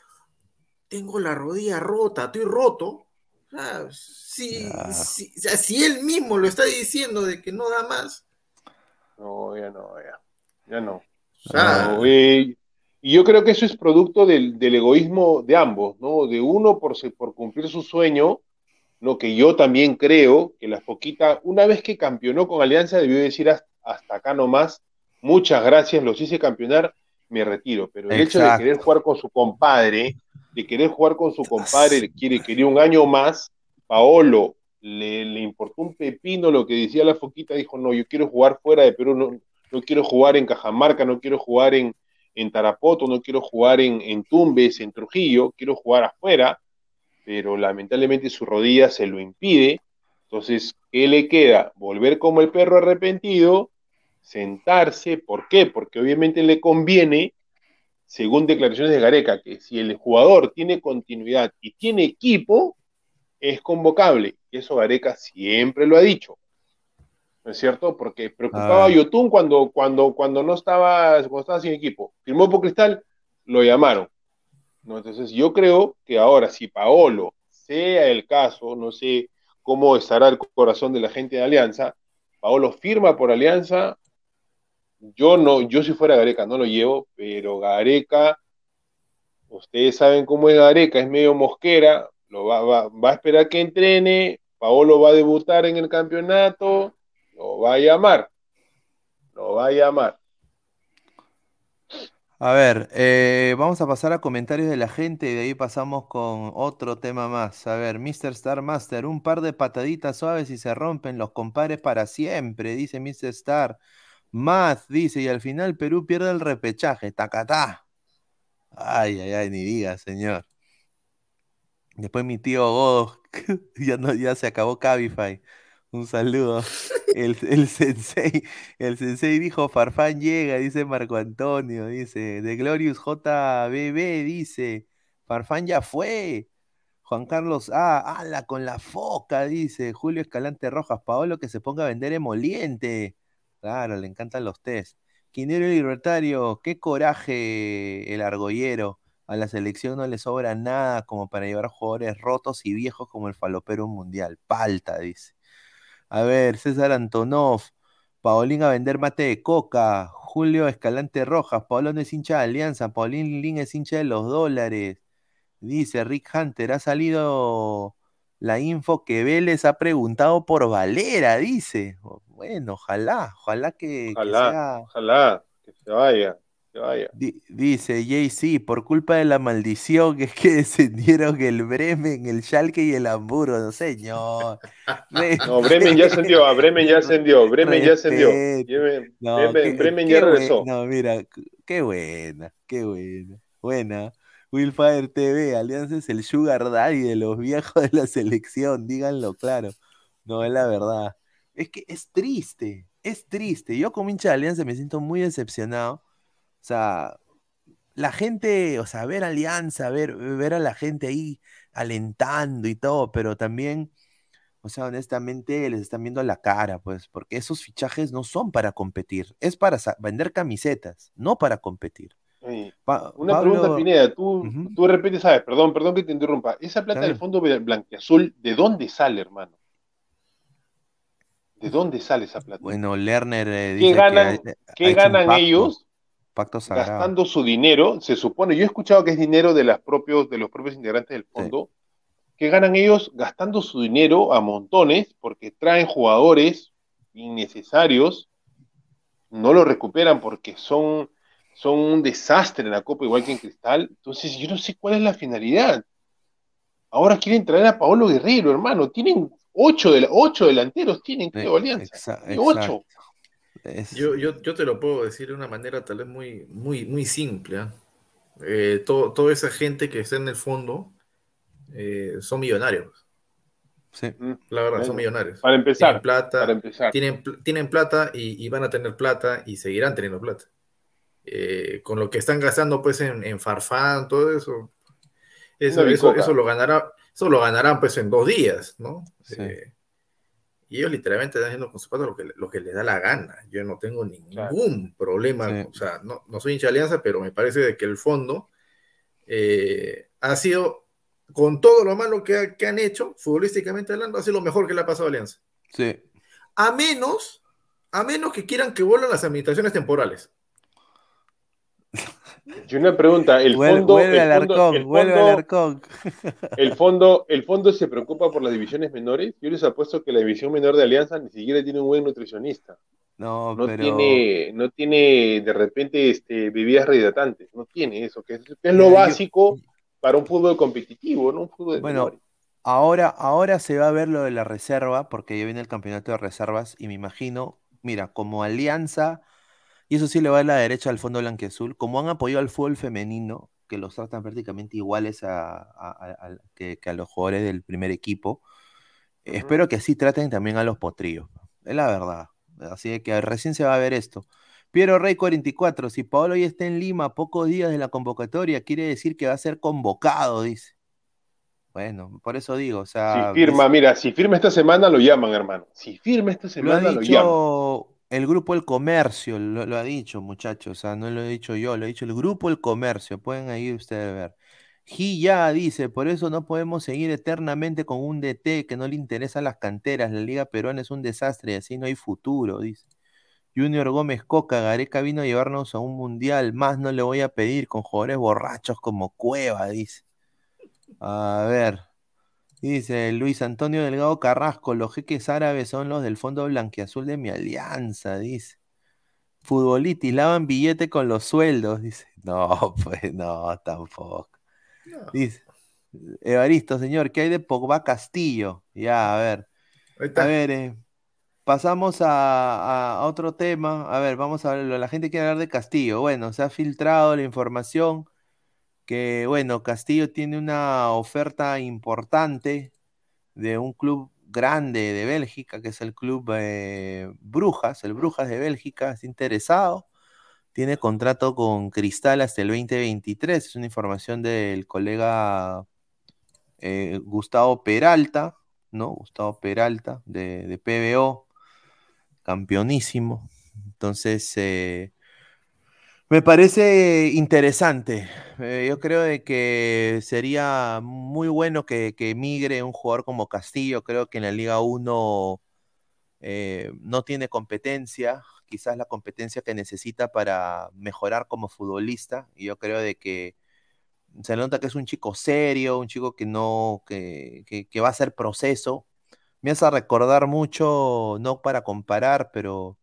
Tengo la rodilla rota, estoy roto. O si, si, él mismo lo está diciendo de que no da más. No, ya no, ya. Ya no. O sea, y yo creo que eso es producto del, egoísmo de ambos, ¿no? De uno por, por cumplir su sueño, lo que yo también creo que la Foquita, una vez que campeonó con Alianza, debió decir hasta, acá nomás, muchas gracias, los hice campeonar, me retiro. Pero el hecho de querer jugar con su compadre, de querer jugar con su compadre, quiere, quería un año más, Paolo le, le, importó un pepino lo que decía la Foquita, dijo, no, yo quiero jugar fuera de Perú, no, no quiero jugar en Cajamarca, no quiero jugar en, en Tarapoto, no quiero jugar en, Tumbes, en Trujillo, quiero jugar afuera, pero lamentablemente su rodilla se lo impide. Entonces, ¿qué le queda? Volver como el perro arrepentido, sentarse. ¿Por qué? Porque obviamente le conviene, según declaraciones de Gareca, que si el jugador tiene continuidad y tiene equipo, es convocable. Eso Gareca siempre lo ha dicho. ¿No es cierto? Porque preocupaba a Yotun cuando, cuando, cuando, no estaba, cuando estaba sin equipo. Firmó por Cristal, lo llamaron. ¿no? Entonces yo creo que ahora, si Paolo sea el caso, no sé cómo estará el corazón de la gente de Alianza, Paolo firma por Alianza, yo no, yo si fuera Gareca no lo llevo, pero Gareca, ustedes saben cómo es Gareca, es medio mosquera, lo va, va, va a esperar que entrene, Paolo va a debutar en el campeonato, lo va a llamar. Lo va a llamar. A ver, eh, vamos a pasar a comentarios de la gente y de ahí pasamos con otro tema más. A ver, Mr. Star Master, un par de pataditas suaves y se rompen los compares para siempre, dice Mr. Star. Más, dice, y al final Perú pierde el repechaje, tacatá. Ay, ay, ay, ni diga, señor. Después mi tío Godo, ya, no, ya se acabó Cabify. Un saludo. El, sensei, el sensei dijo, Farfán llega, dice Marco Antonio, dice, de Glorious JBB, dice, Farfán ya fue. Juan Carlos A, ala con la foca, dice, Julio Escalante Rojas, Paolo que se ponga a vender emoliente. Claro, le encantan los test. Quinero Libertario, qué coraje el argollero. A la selección no le sobra nada como para llevar jugadores rotos y viejos como el falopero mundial. Palta, dice. A ver, César Antonov, Paulín a vender mate de coca, Julio Escalante Rojas, Paulón es hincha de Alianza, Paulín Lin es hincha de los dólares. Dice Rick Hunter, ha salido la info que Vélez ha preguntado por Valera, dice. Bueno, ojalá, ojalá que, ojalá, sea... Ojalá, que se vaya, que vaya. dice Jay-Z, por culpa de la maldición es que descendieron el Bremen, el Schalke y el Hamburgo, no señor. no, Bremen ya ascendió, a Bremen ya ascendió, Bremen ya ascendió. Bremen, no, Bremen, ya regresó. no, mira, qué buena, qué buena, buena. Willfire TV, Alianza es el sugar daddy de los viejos de la selección, díganlo claro. No, es la verdad. Es que es triste, es triste. Yo como hincha de Alianza me siento muy decepcionado. O sea, la gente, o sea, ver Alianza, ver, ver a la gente ahí alentando y todo, pero también, o sea, honestamente les están viendo la cara, pues, porque esos fichajes no son para competir, es para vender camisetas, no para competir. Una pregunta, Pineda, tú, tú de repente sabes, perdón, perdón que te interrumpa, esa plata del fondo blanqueazul, ¿de dónde sale, hermano? ¿De dónde sale esa plata? Bueno, Lerner eh, ¿Qué ganan, ¿qué ganan ellos gastando su dinero? Se supone, yo he escuchado que es dinero de, las propios, de los propios integrantes del fondo, ¿qué ganan ellos gastando su dinero a montones porque traen jugadores innecesarios, no lo recuperan porque son son un desastre en la Copa, igual que en Cristal. Entonces, yo no sé cuál es la finalidad. Ahora quieren traer a Paolo Guerrero, hermano. Tienen ocho, de ocho delanteros, tienen, creo, Alianza. ocho. Yo, yo, yo, te lo puedo decir de una manera tal vez muy, muy, muy simple. ¿ah? Eh, toda esa gente que está en el fondo eh, son millonarios. Sí. Mm, la verdad, son millonarios. Para empezar. Tienen plata, para empezar. Tienen, tienen plata y, y, van a tener plata y seguirán teniendo plata. Eh, con lo que están gastando pues en, en Farfán, todo eso, eso, eso, lo ganará, eso lo ganarán pues en dos días, ¿no? Eh, y ellos literalmente están haciendo con su pato lo que, lo que les da la gana. Yo no tengo ningún problema, o sea, no, no, soy hincha de alianza, pero me parece que el fondo eh, ha sido, con todo lo malo que, que, han hecho, futbolísticamente hablando, ha sido lo mejor que le ha pasado a Alianza. Sí. A menos, a menos que quieran que vuelvan las administraciones temporales. Y una pregunta, el fondo, vuelve el fondo, el fondo, el fondo, el fondo se preocupa por las divisiones menores. Yo les apuesto que la división menor de Alianza ni siquiera tiene un buen nutricionista. No, no pero... tiene, no tiene de repente este, bebidas rehidratantes, no tiene eso, que es, lo básico para un fútbol competitivo, ¿no? Un fútbol de bueno, ahora, ahora se va a ver lo de la reserva, porque ya viene el campeonato de reservas, y me imagino, mira, como Alianza y eso sí le va a la derecha al fondo blanqueazul. Como han apoyado al fútbol femenino, que los tratan prácticamente iguales a, que, a los jugadores del primer equipo, espero que así traten también a los potrillos. Es la verdad. Así que recién se va a ver esto. Piero Rey 44, si Paolo ya está en Lima pocos días de la convocatoria, quiere decir que va a ser convocado, dice. Bueno, por eso digo, o sea... Si firma, mira, si firma esta semana lo llaman, hermano. Si firma esta semana lo, llaman el grupo El Comercio lo, ha dicho, muchachos, o sea, no lo he dicho yo, lo ha dicho el grupo El Comercio, pueden ahí ustedes ver. Gi ya dice, por eso no podemos seguir eternamente con un DT que no le interesan las canteras, la Liga Peruana es un desastre y así no hay futuro, dice. Junior Gómez Coca, Gareca vino a llevarnos a un mundial, más no le voy a pedir con jugadores borrachos como Cueva, dice. A ver, Dice Luis Antonio Delgado Carrasco, los jeques árabes son los del fondo blanquiazul de mi alianza, dice. Futbolitis, lavan billete con los sueldos, dice. No, pues no, tampoco. Dice, Evaristo, señor, ¿qué hay de Pogba Castillo? Ya, a ver. A ver, eh, pasamos a, a, otro tema. A ver, vamos a ver, la gente quiere hablar de Castillo. Bueno, se ha filtrado la información que bueno, Castillo tiene una oferta importante de un club grande de Bélgica, que es el club eh, Brujas, el Brujas de Bélgica, es interesado, tiene contrato con Cristal hasta el 2023, es una información del colega eh, Gustavo Peralta, ¿no? Gustavo Peralta de, de PBO, campeonísimo. Entonces, eh, Me parece interesante. Eh, yo creo de que sería muy bueno que, que migre un jugador como Castillo. Creo que en la Liga 1 eh, no tiene competencia, quizás la competencia que necesita para mejorar como futbolista. Y yo creo de que se nota que es un chico serio, un chico que no, que, que, que va a hacer proceso. Me hace recordar mucho, no para comparar, pero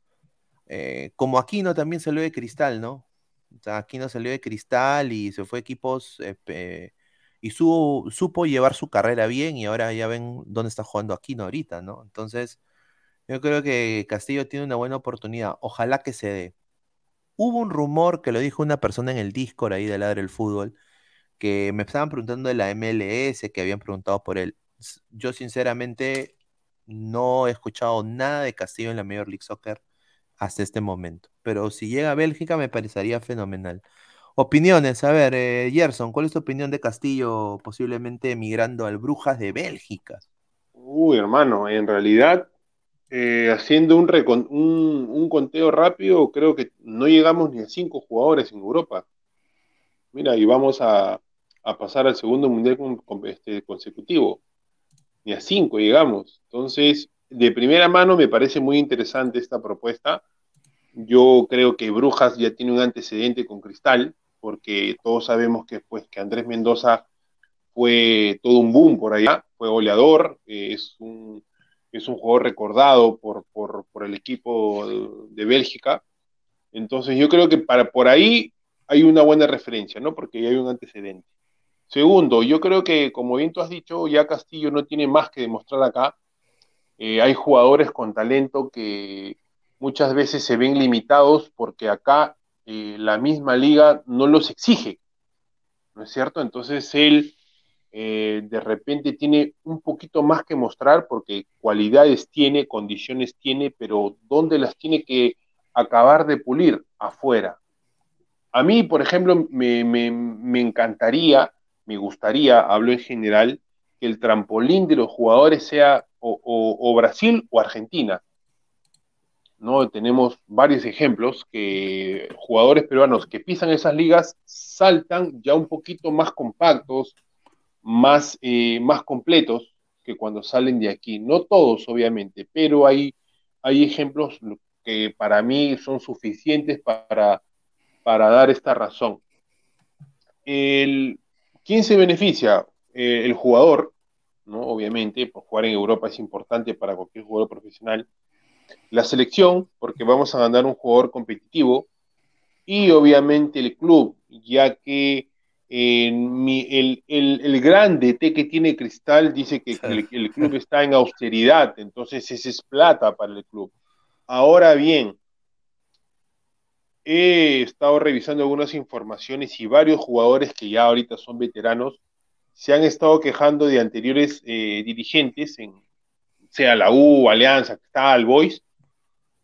eh, como Aquino también salió de cristal, ¿no? O sea, Aquino salió de cristal y se fue a equipos eh, y supo llevar su carrera bien y ahora ya ven dónde está jugando Aquino ahorita, ¿no? Entonces, yo creo que Castillo tiene una buena oportunidad. Ojalá que se dé. Hubo un rumor que lo dijo una persona en el Discord ahí de Ladre el Fútbol, que me estaban preguntando de la MLS, que habían preguntado por él. Yo sinceramente no he escuchado nada de Castillo en la Major League Soccer hasta este momento. Pero si llega a Bélgica me parecería fenomenal. Opiniones, a ver, eh, Gerson, ¿cuál es tu opinión de Castillo posiblemente emigrando al Brujas de Bélgica? Uy, hermano, en realidad, eh, haciendo un, un, conteo rápido, creo que no llegamos ni a cinco jugadores en Europa. Mira, y vamos a, pasar al segundo mundial este, consecutivo. Ni a cinco llegamos. Entonces, de primera mano me parece muy interesante esta propuesta. Yo creo que Brujas ya tiene un antecedente con Cristal, porque todos sabemos que, pues, que Andrés Mendoza fue todo un boom por allá, fue goleador, eh, es, un, es un jugador recordado por, por, por, el equipo de Bélgica. Entonces yo creo que para, por ahí hay una buena referencia, ¿no? Porque ya hay un antecedente. Segundo, yo creo que, como bien tú has dicho, ya Castillo no tiene más que demostrar acá eh, hay jugadores con talento que muchas veces se ven limitados porque acá eh, la misma liga no los exige, ¿no es cierto? Entonces él eh, de repente tiene un poquito más que mostrar porque cualidades tiene, condiciones tiene, pero ¿dónde las tiene que acabar de pulir? Afuera. A mí, por ejemplo, me, me encantaría, me gustaría, hablo en general, que el trampolín de los jugadores sea o, Brasil o Argentina. ¿no? Tenemos varios ejemplos que jugadores peruanos que pisan esas ligas saltan ya un poquito más compactos, más, eh, más completos que cuando salen de aquí. No todos, obviamente, pero hay, hay ejemplos que para mí son suficientes para, para dar esta razón. El, ¿Quién se beneficia? Eh, el jugador, ¿no? Obviamente, pues, jugar en Europa es importante para cualquier jugador profesional. La selección, porque vamos a ganar un jugador competitivo. Y obviamente el club, ya que el, el, el, grande T que tiene Cristal dice que el, el, club está en austeridad, entonces ese es plata para el club. Ahora bien, he estado revisando algunas informaciones y varios jugadores que ya ahorita son veteranos se han estado quejando de anteriores eh, dirigentes, en, sea la U, Alianza, Tal, Boys,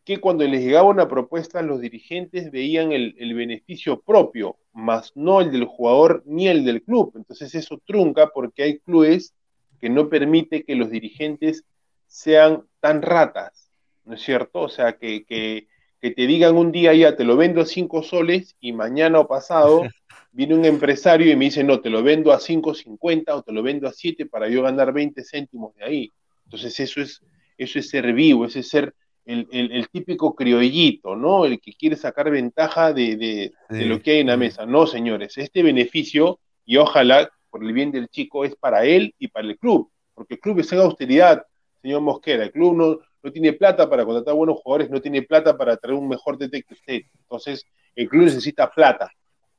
que cuando les llegaba una propuesta, los dirigentes veían el, beneficio propio, más no el del jugador ni el del club. Entonces eso trunca porque hay clubes que no permite que los dirigentes sean tan ratas, ¿no es cierto? O sea, que, que, te digan un día ya te lo vendo cinco soles y mañana o pasado viene un empresario y me dice, no, te lo vendo a 5.50 o te lo vendo a 7 para yo ganar 20 céntimos de ahí. Entonces eso es, eso es ser vivo, ese es ser el, típico criollito, ¿no? El que quiere sacar ventaja de, lo que hay en la mesa. No, señores, este beneficio, y ojalá por el bien del chico, es para él y para el club, porque el club es en austeridad, señor Mosquera, el club no, no tiene plata para contratar buenos jugadores, no tiene plata para traer un mejor DT que usted. Entonces, el club necesita plata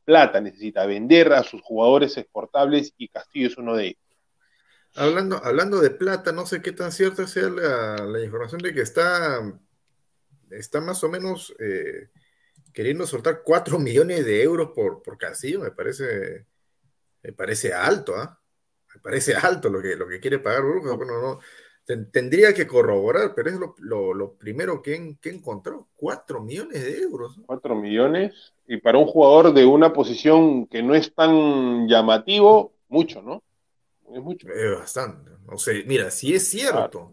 plata, necesita vender a sus jugadores exportables y Castillo es uno de ellos. Hablando, hablando de plata, no sé qué tan cierta sea la, información de que está, está más o menos eh, queriendo soltar 4 millones de euros por, por Castillo, me parece, me parece alto, ¿ah? Me parece alto lo que, lo que quiere pagar Brujas. Bueno, no, tendría que corroborar, pero es lo, primero que, que, encontró. 4 millones de euros. 4 millones. Y para un jugador de una posición que no es tan llamativo, mucho, ¿no? Es mucho. Es bastante. No sé, mira, si es cierto,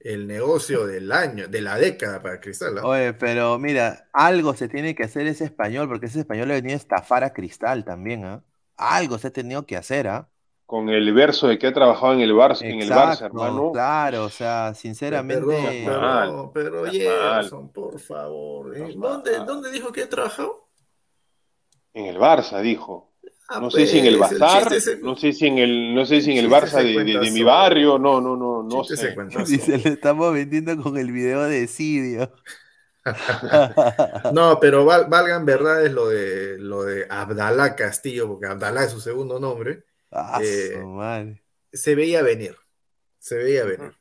el negocio del año, de la década para Cristal. ¿ah? Oye, pero mira, algo se tiene que hacer ese español, porque ese español le venía a estafar a Cristal también, ¿ah? Algo se ha tenido que hacer, ¿ah? Con el verso de que ha trabajado en el Barça, en el Barça, hermano. Claro, o sea, sinceramente. Pero, pero Gerson, por favor. ¿eh? ¿Dónde. ¿Dónde dijo que ha trabajado? En el Barça, dijo. Ah, No sé si en el pues, Bazar, no sé si en el, no sé si en el Barça de, de- cuenta de mi barrio, no, no, no, no sé. se Y se le estamos vendiendo con el video de Sidio. No, pero val- valgan verdades lo de lo de Abdalá Castillo, porque Abdalá es su segundo nombre. Ah, Eh, madre. Se veía venir. Se veía venir.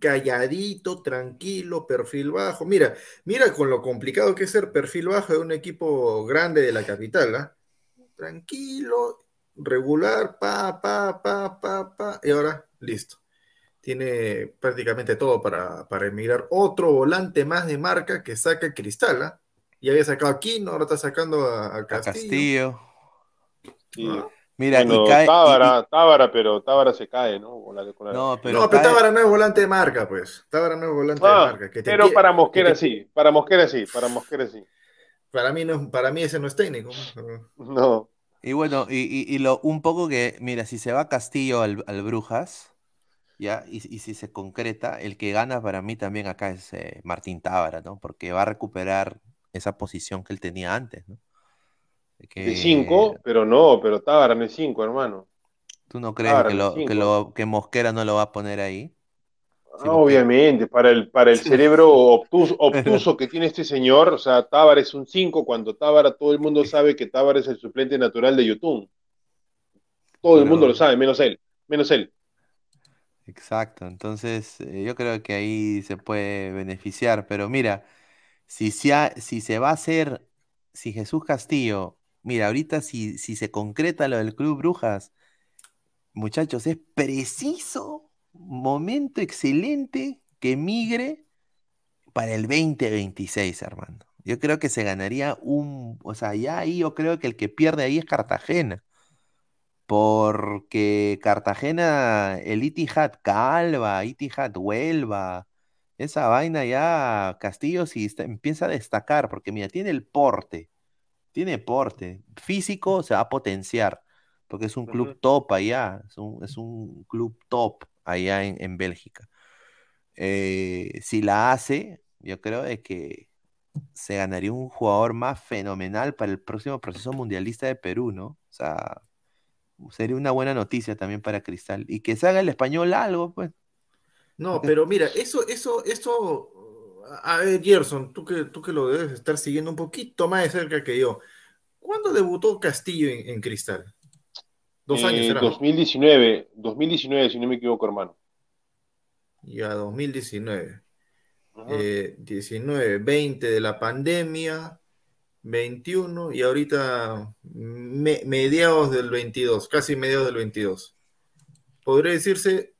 Calladito, tranquilo, perfil bajo. Mira, mira con lo complicado que es ser perfil bajo de un equipo grande de la capital, ¿ah? Tranquilo, regular, pa, pa, pa, pa, pa. Y ahora, listo. Tiene prácticamente todo para, para emigrar. Otro volante más de marca que saca Cristal, ¿ah? Ya había sacado a Quino, ahora está sacando a, a A Castillo. Castillo. Ah. Mira, Bueno, y cae. y- Tábara, Tábara, pero Tábara se cae, ¿no? Con la- con la- y- no, pero no, pero cae- Tábara no es volante de marca, pues. Tábara no es volante Ah, de marca. Que te pero para Mosquera que te- sí, para Mosquera sí, para Mosquera sí. Para mí, no, para mí ese no es técnico. No. Y bueno, y, y- y lo, un poco que, mira, si se va Castillo al, al Brujas, ya, y, y si se concreta, el que gana para mí también acá es eh, Martín Tábara, ¿no? Porque va a recuperar esa posición que él tenía antes, ¿no? De que- De 5, pero no, pero Tábara no es 5, hermano. ¿Tú no crees Tábara que, no es lo, que, cinco. lo, que Mosquera no lo va a poner ahí? Ah, obviamente, para el, para el cerebro obtuso, obtuso que tiene este señor, o sea, Tábara es un 5, cuando Tábara todo el mundo sabe que Tábara es el suplente natural de Yotun. Todo el mundo lo sabe, menos él, menos él. Exacto, entonces eh, yo creo que ahí se puede beneficiar, pero mira, si se, ha- si se va a hacer, si Jesús Castillo, mira, ahorita si, si se concreta lo del Club Brujas, muchachos, es preciso, momento excelente que migre para el 2026, hermano. Yo creo que se ganaría un, o sea, ya ahí yo creo que el que pierde ahí es Cartagena. Porque Cartagena, el Itihad Calva, Itihad Huelva, esa vaina ya Castillo sí está- empieza a destacar, porque mira, tiene el porte, tiene porte, físico se va a potenciar, porque es un club top allá, es un, es un club top allá en, en Bélgica. Eh, si la hace, yo creo de que se ganaría un jugador más fenomenal para el próximo proceso mundialista de Perú, ¿no? O sea, sería una buena noticia también para Cristal. Y que se haga el español algo, pues. No, pero mira, eso, eso, eso. A ver, Gerson, tú que, tú que lo debes estar siguiendo un poquito más de cerca que yo. ¿Cuándo debutó Castillo en, en Cristal? Dos Eh, años, no? 2019, 2019, si no me equivoco, hermano. Ya, 2019. Ajá. Eh, 19, 20 de la pandemia, 21 y ahorita me- mediados del 22, casi mediados del 22. Podría decirse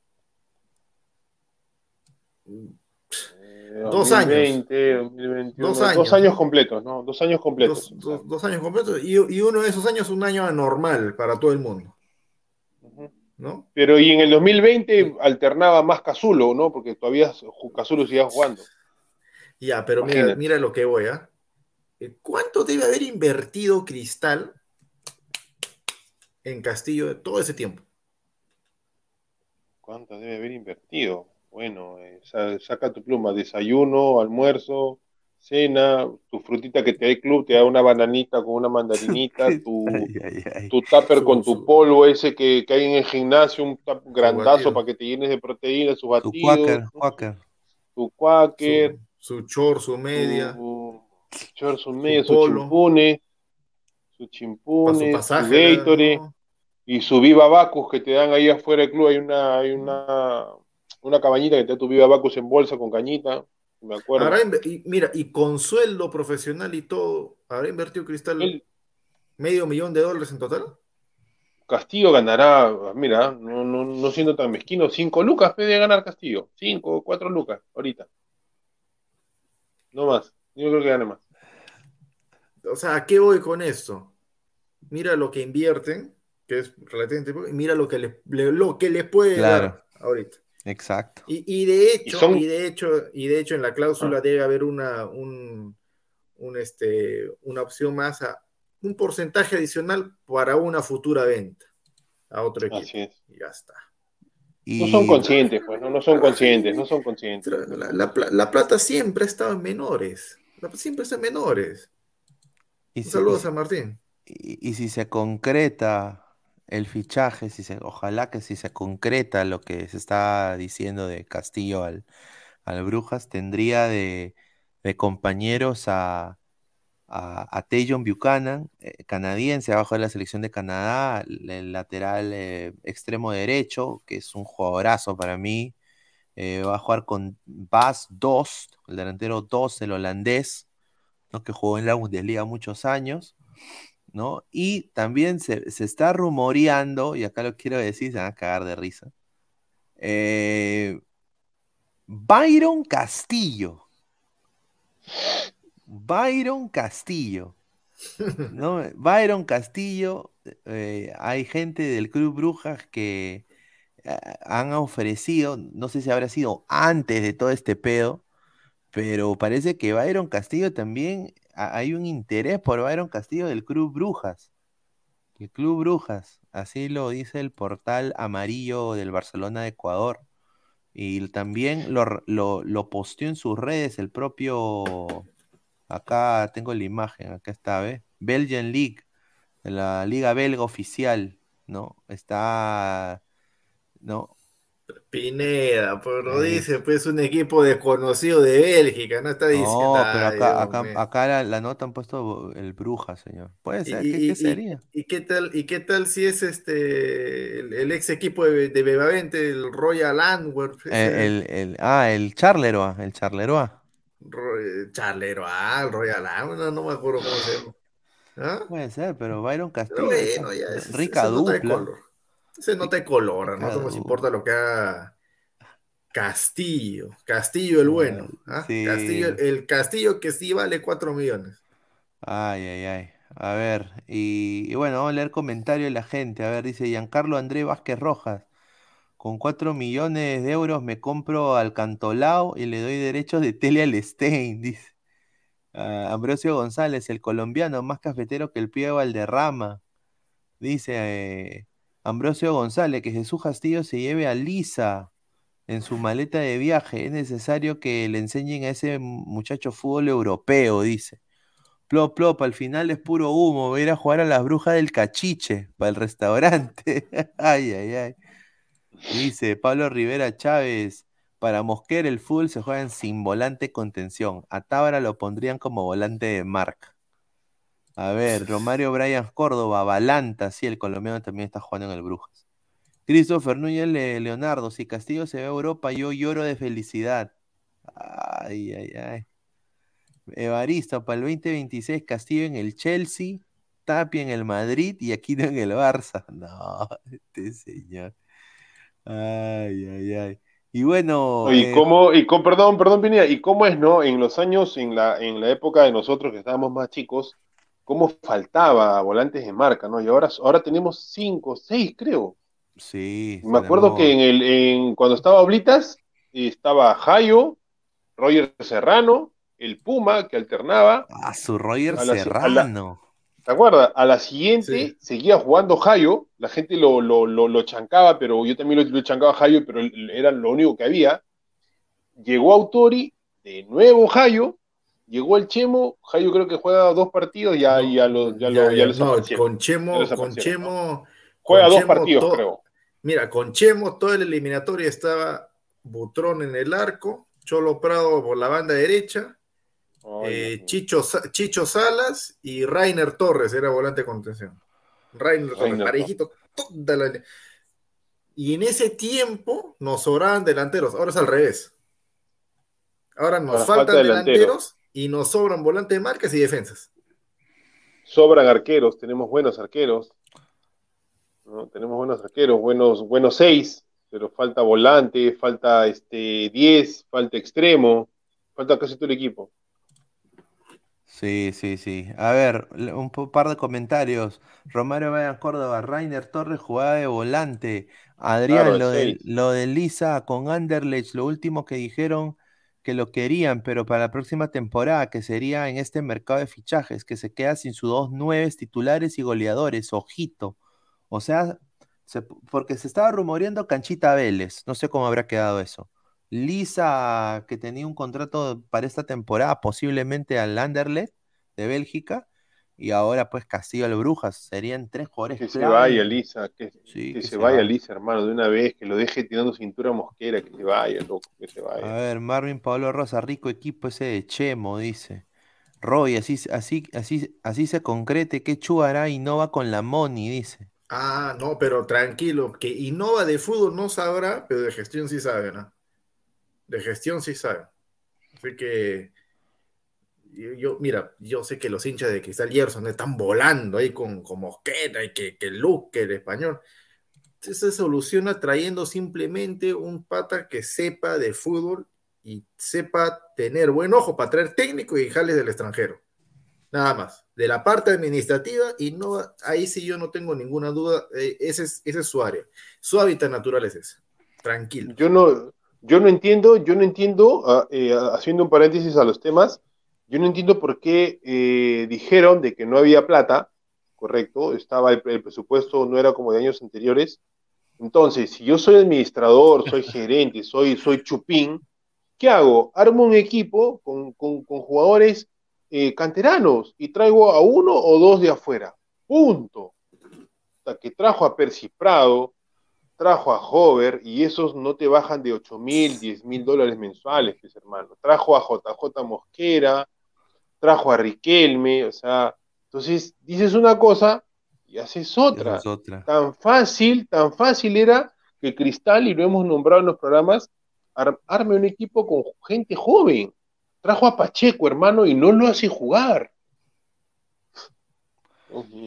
Eh, dos años. 2020, 2021, Dos dos años, completos, ¿no? Dos años completos. dos, dos- dos años completos y, y uno de esos años un año anormal para todo el mundo. ¿no? Pero y en el 2020 alternaba más Cazulo, ¿no? Porque todavía Cazulo seguía jugando. Ya, pero mira, Imagínate. mira lo que voy, ¿ah? Eh, ¿Cuánto debe haber invertido Cristal en Castillo todo ese tiempo? ¿Cuánto debe haber invertido? Bueno, eh, sa- saca tu pluma, desayuno, almuerzo, cena, tu frutita que te da el club, te da una bananita con una mandarinita, tu, Ay, ay, ay. tu tupper Su- con tu su- polvo ese que, que hay en el gimnasio, un grandazo para que te llenes de proteínas, su batido, Quaker, Quaker. tu quaker, Su, su chor, su media, su short, su media, su, chimpune, su chimpune, su pasaje, Gatorade ¿no? y su Viva Bacus que te dan ahí afuera del club. Hay una, hay una, una cabañita que te da tu Viva Bacus en bolsa con cañita, me acuerdo. Habrá y mira, y con sueldo profesional y todo, ¿habrá invertido Cristal El medio millón de dólares en total? Castillo ganará, mira, no, no, no siendo tan mezquino, 5 lucas puede ganar Castillo, 5 4 lucas ahorita. No más, yo creo que gane más. O sea, ¿a qué voy con esto? Mira lo que invierten, que es relativamente poco, y mira lo que les, le- lo que les puede Claro. dar ahorita. Exacto. Y, y de hecho, Y son- y de hecho, y de hecho en la cláusula debe haber una, un, un, este, una opción más a un porcentaje adicional para una futura venta a otro equipo. Así es. Y ya está. Y, No son conscientes, pues, no, no son conscientes, no son conscientes. La, la- la- la plata siempre ha estado en menores. La- siempre está en menores. y Un si- saludo y a San Martín. Y, y si se concreta el fichaje, si se, ojalá que si se concreta lo que se está diciendo de Castillo al, al Brujas, tendría de, de compañeros a, a, Tajon Buchanan, eh, canadiense, abajo de la selección de Canadá, el lateral eh, extremo derecho, que es un jugadorazo para mí. eh, va a jugar con Bas Dost, el delantero Dost, el holandés, ¿no? que jugó en la Bundesliga muchos años. ¿No? Y también se, se está rumoreando, y acá lo quiero decir, se van a cagar de risa. eh, Byron Castillo. Byron Castillo. Byron Castillo, eh, hay gente del Club Brujas que eh, han ofrecido, no sé si habrá sido antes de todo este pedo, pero parece que Byron Castillo también, hay un interés por Byron Castillo del Club Brujas. El Club Brujas, así lo dice el portal amarillo del Barcelona de Ecuador. Y también lo, lo, posteó en sus redes el propio, acá tengo la imagen, acá está, ¿ves? Belgian League, la liga belga oficial, ¿no? Está, ¿no? Pineda, pero dice, pues un equipo desconocido de Bélgica, no está diciendo. No, pero "Ay, acá, acá, mío". acá la, la nota han puesto el Bruja, señor. Puede ser, ¿qué, y- qué sería? ¿Y qué tal, y qué tal si es este el, el ex equipo de, de Bebavente, el Royal Antwerp, Eh, el, el- ah, el Charleroi, el Charleroi. Ro- eh, Charlero, ah, el Royal Antwerp, no, no me acuerdo cómo se llama. ¿Ah? Puede ser, pero Byron Pero Castillo. bueno, ya rica dupla. Ese nota de color, Rica no nos importa lo que haga Castillo, Castillo el bueno, ¿ah? sí. Castillo, el, Castillo que sí vale 4 millones. Ay, ay, ay. A ver, y, y bueno, vamos a leer comentarios de la gente. A ver, dice Giancarlo André Vázquez Rojas. Con 4 millones de euros me compro al Cantolao y le doy derechos de tele al Stein, dice. Ah, Ambrosio González, el colombiano, más cafetero que el pie de Valderrama. Dice eh, Ambrosio González que Jesús Castillo se lleve a Lisa en su maleta de viaje. Es necesario que le enseñen a ese muchacho fútbol europeo, dice. Plop, plop, al final es puro humo. Voy a ir a jugar a las brujas del cachiche para el restaurante. ay, ay, ay. Dice Pablo Rivera Chávez. Para Mosquera el fútbol se juega sin volante contención. A Tábara lo pondrían como volante de marca. A ver, Romario Brian Córdoba, Balanta, sí, el colombiano también está jugando en el Brujas. Christopher Núñez Le- Leonardo, si Castillo se va a Europa, yo lloro de felicidad. Ay, ay, ay. Evaristo, para el 2026, Castillo en el Chelsea, Tapia en el Madrid y Aquino en el Barça. No, este señor. Ay, ay, ay. Y bueno, Y eh, cómo, y con, perdón, perdón, Pineda, y cómo es, ¿no? En los años, en la, en la época de nosotros que estábamos más chicos, cómo faltaba volantes de marca, ¿no? Y ahora, ahora tenemos cinco, seis, creo. sí, Me acuerdo tenemos- que en el, en, cuando estaba Oblitas, estaba Jayo, Roger Serrano, el Puma, que alternaba. Ah, su Roger a la- a la- Serrano. ¿Te acuerdas? A la siguiente Sí. seguía jugando Jayo, la gente lo, lo, lo, lo chancaba, pero yo también lo, lo chancaba a Jayo, pero era lo único que había. Llegó Autori, de nuevo Jayo, llegó el Chemo, Jayo creo que juega dos partidos, ya, No, ya lo, ya ya, lo, no, con Chemo, Ya con Juega con dos Chemo partidos, creo. Mira, con Chemo toda la eliminatoria estaba Butrón en el arco, Cholo Prado por la banda derecha, Ay, eh. Chicho, Chicho Salas y Rainer Torres era volante de contención. Rainer Torres, Rainer parejito, toda la- Y en ese tiempo nos sobraban delanteros, ahora es al revés. Ahora nos Ahora faltan falta delantero. delanteros y nos sobran volantes de marcas y defensas. Sobran arqueros, tenemos buenos arqueros. ¿no? Tenemos buenos arqueros, buenos, buenos seis, pero falta volante, falta este 10, falta extremo, falta casi todo el equipo. Sí, sí, sí. A ver, un par de comentarios. Romario Vayan Córdoba, Rainer Torres jugaba de volante. Adrián, Claro, lo, de, lo de Lisa con Anderlecht, lo último que dijeron que lo querían, pero para la próxima temporada, que sería en este mercado de fichajes, que se queda sin sus dos nueves titulares y goleadores, ojito. O sea, se- porque se estaba rumoreando Canchita Vélez, no sé cómo habrá quedado eso. Lisa, que tenía un contrato para esta temporada, posiblemente al Anderlecht de Bélgica, y ahora pues Castillo al Brujas, serían tres jugadores Que se vaya Lisa, que, Sí, que que se se vaya vaya. Lisa, hermano, de una vez, que lo deje tirando cintura mosquera, que se vaya, loco, que se A vaya. ver, Marvin Pablo Rosa, rico equipo ese de Chemo, dice. Roy, así, así, así, así se concrete, que Chu hará innova con la Moni, dice. Ah, no, pero tranquilo, que innova de fútbol no sabrá, pero de gestión sí sabe, ¿no? De gestión sí sabe. Así que yo, yo- mira, yo sé que los hinchas de Cristal Gerson están volando ahí con, con Mosquera y que, que Luke, el español. Se soluciona trayendo simplemente un pata que sepa de fútbol y sepa tener buen ojo para traer técnico y jales del extranjero. Nada más. De la parte administrativa, y no, ahí sí yo no tengo ninguna duda, eh, ese, es, ese es su área. Su hábitat natural es ese. Tranquilo. Yo no, yo no entiendo, yo no entiendo, ah, eh, haciendo un paréntesis a los temas, yo no entiendo por qué eh, dijeron de que no había plata, correcto, estaba el, el presupuesto, no era como de años anteriores. Entonces, si yo soy administrador, soy gerente, soy, soy chupín, ¿qué hago? Armo un equipo con, con- con jugadores eh, canteranos y traigo a uno o dos de afuera. Punto. Hasta que trajo a Percy Prado, trajo a Hover y esos no te bajan de 8 mil, 10 mil dólares mensuales, pues hermano. Trajo a JJ Mosquera, trajo a Riquelme, o sea, entonces dices una cosa y haces otra. es otra. Tan fácil, tan fácil era que Cristal, y lo hemos nombrado en los programas, ar- arme un equipo con gente joven. Trajo a Pacheco, hermano, y no lo hace jugar.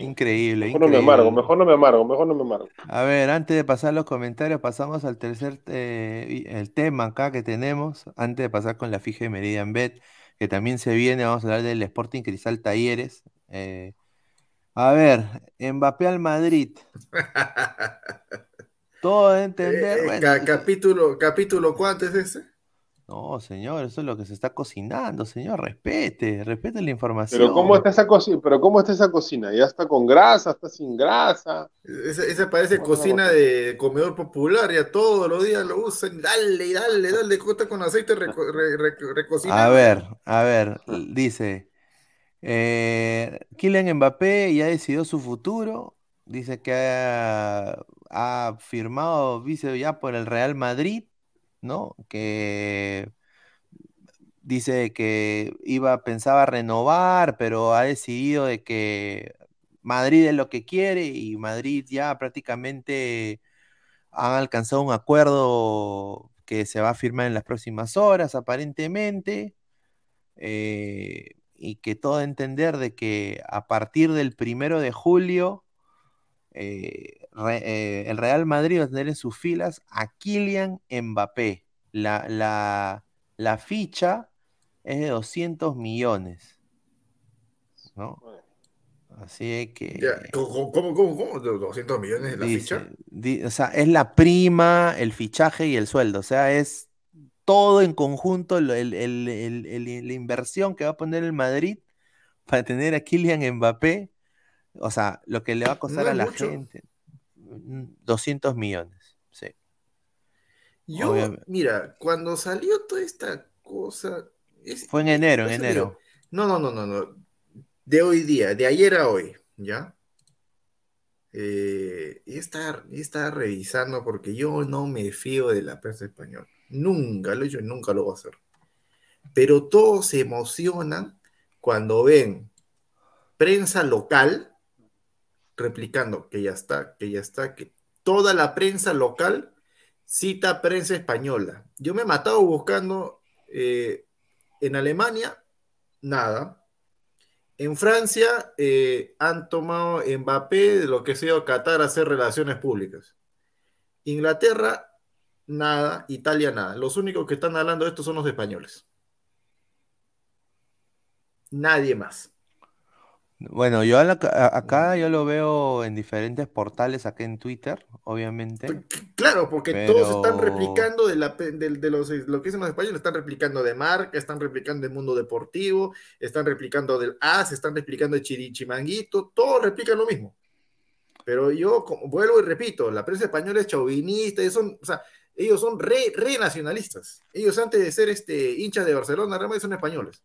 Increíble, Mejor no me amargo, mejor no me amargo, mejor no me amargo. A ver, antes de pasar los comentarios, pasamos al tercer eh, y- el tema acá que tenemos, antes de pasar con la fija de Meridian Bet, que también se viene, vamos a hablar del Sporting Cristal Talleres. Eh, a ver, Mbappé al Madrid. Todo de entender, Eh, bueno, ca- eso- capítulo, capítulo, ¿cuánto es ese? No, señor, eso es lo que se está cocinando, señor, respete, respete la información. Pero ¿cómo está esa cocina? Pero ¿cómo está esa cocina? ¿Ya está con grasa? ¿Está sin grasa? Esa, esa parece Bueno, cocina de comedor popular, ya todos los días lo usan, dale, dale, dale, corta con aceite reco- re- re- recocinado. A ver, a ver, dice, eh, Kylian Mbappé ya decidió su futuro, dice que ha, ha firmado vice ya por el Real Madrid, ¿no? Que dice que iba, pensaba renovar, pero ha decidido de que Madrid es lo que quiere y Madrid ya prácticamente han alcanzado un acuerdo que se va a firmar en las próximas horas, aparentemente, eh, y que todo entender de que a partir del primero de julio eh, re- eh, el Real Madrid va a tener en sus filas a Kylian Mbappé. La, la, la ficha es de 200 millones, ¿no? Así que... ¿Cómo, cómo, cómo, cómo? ¿200 millones de la Dice, ficha? di- o sea, es la prima, el fichaje y el sueldo. O sea, es todo en conjunto el- el- el- la inversión que va a poner el Madrid para tener a Kylian Mbappé. O sea, lo que le va a costar No a la mucho. gente. Mm, 200 millones. Sí. Yo, Obviamente. mira, cuando salió toda esta cosa... es- Fue en enero, en enero. digo, No, no, no, no, no. De hoy día, de ayer a hoy, ¿ya? Eh, y estaba revisando porque yo no me fío de la prensa española. Nunca lo he hecho y nunca lo voy a hacer. Pero todos se emocionan cuando ven prensa local replicando que ya está, que ya está, que toda la prensa local cita prensa española. Yo me he matado buscando eh, en Alemania, nada. En Francia eh, han tomado Mbappé de lo que sea Qatar a hacer relaciones públicas. Inglaterra, nada. Italia, nada. Los únicos que están hablando de esto son los españoles. Nadie más. Bueno, yo a la- a- acá yo lo veo en diferentes portales, acá en Twitter, obviamente. Claro, porque todos están Pero- replicando de, la, pe- del- de los, lo que dicen los españoles, están replicando de Marca, están replicando del Mundo Deportivo, están replicando del AS, están replicando de Chirichimanguito, todos replican lo mismo. Pero yo como- vuelvo y repito, la prensa española es chauvinista, ellos son, o sea, ellos son re, re nacionalistas. Ellos antes de ser este, hinchas de Barcelona, Real Madrid, son españoles.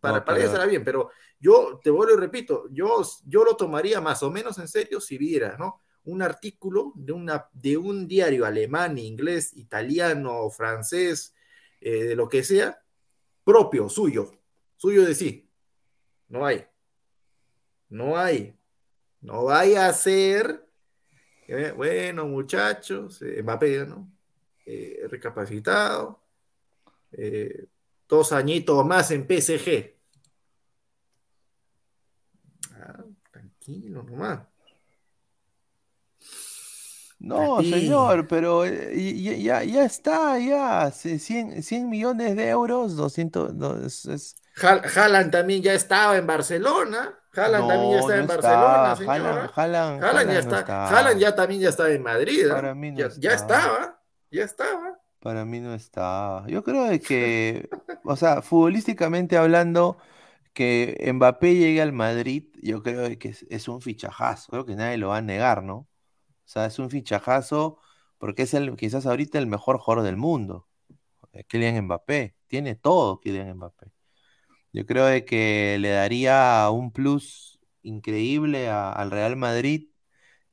Para, No, para pero- ellos era bien, pero yo te vuelvo y repito, yo, yo lo tomaría más o menos en serio si viera, ¿no? Un artículo de, una, de un diario alemán, inglés, italiano, francés, eh, de lo que sea, propio, suyo, suyo de sí. No hay. No hay. No vaya a ser, bueno, muchachos, eh, Mbappé, ¿no? Eh, recapacitado, eh, dos añitos más en PSG. Ah, tranquilo nomás. No, Así. señor, pero eh, y- y- ya, ya está, ya. ce- 100, 100 millones de euros, 200, no, es- es- Haaland también ya estaba en Barcelona. Haaland también ya no, estaba no en Barcelona, está. señora. Haaland, Haaland- Haaland ya no está, está. Haaland ya también ya estaba en Madrid. ¿eh? Para mí no ya, ya estaba, ya estaba. Para mí no está. Yo creo de que, o sea, futbolísticamente hablando, que Mbappé llegue al Madrid, yo creo que es, un fichajazo. Creo que nadie lo va a negar, ¿no? O sea, es un fichajazo porque es el, quizás ahorita el mejor jugador del mundo. eh, Kylian Mbappé. Tiene todo Kylian Mbappé. Yo creo de que le daría un plus increíble al Real Madrid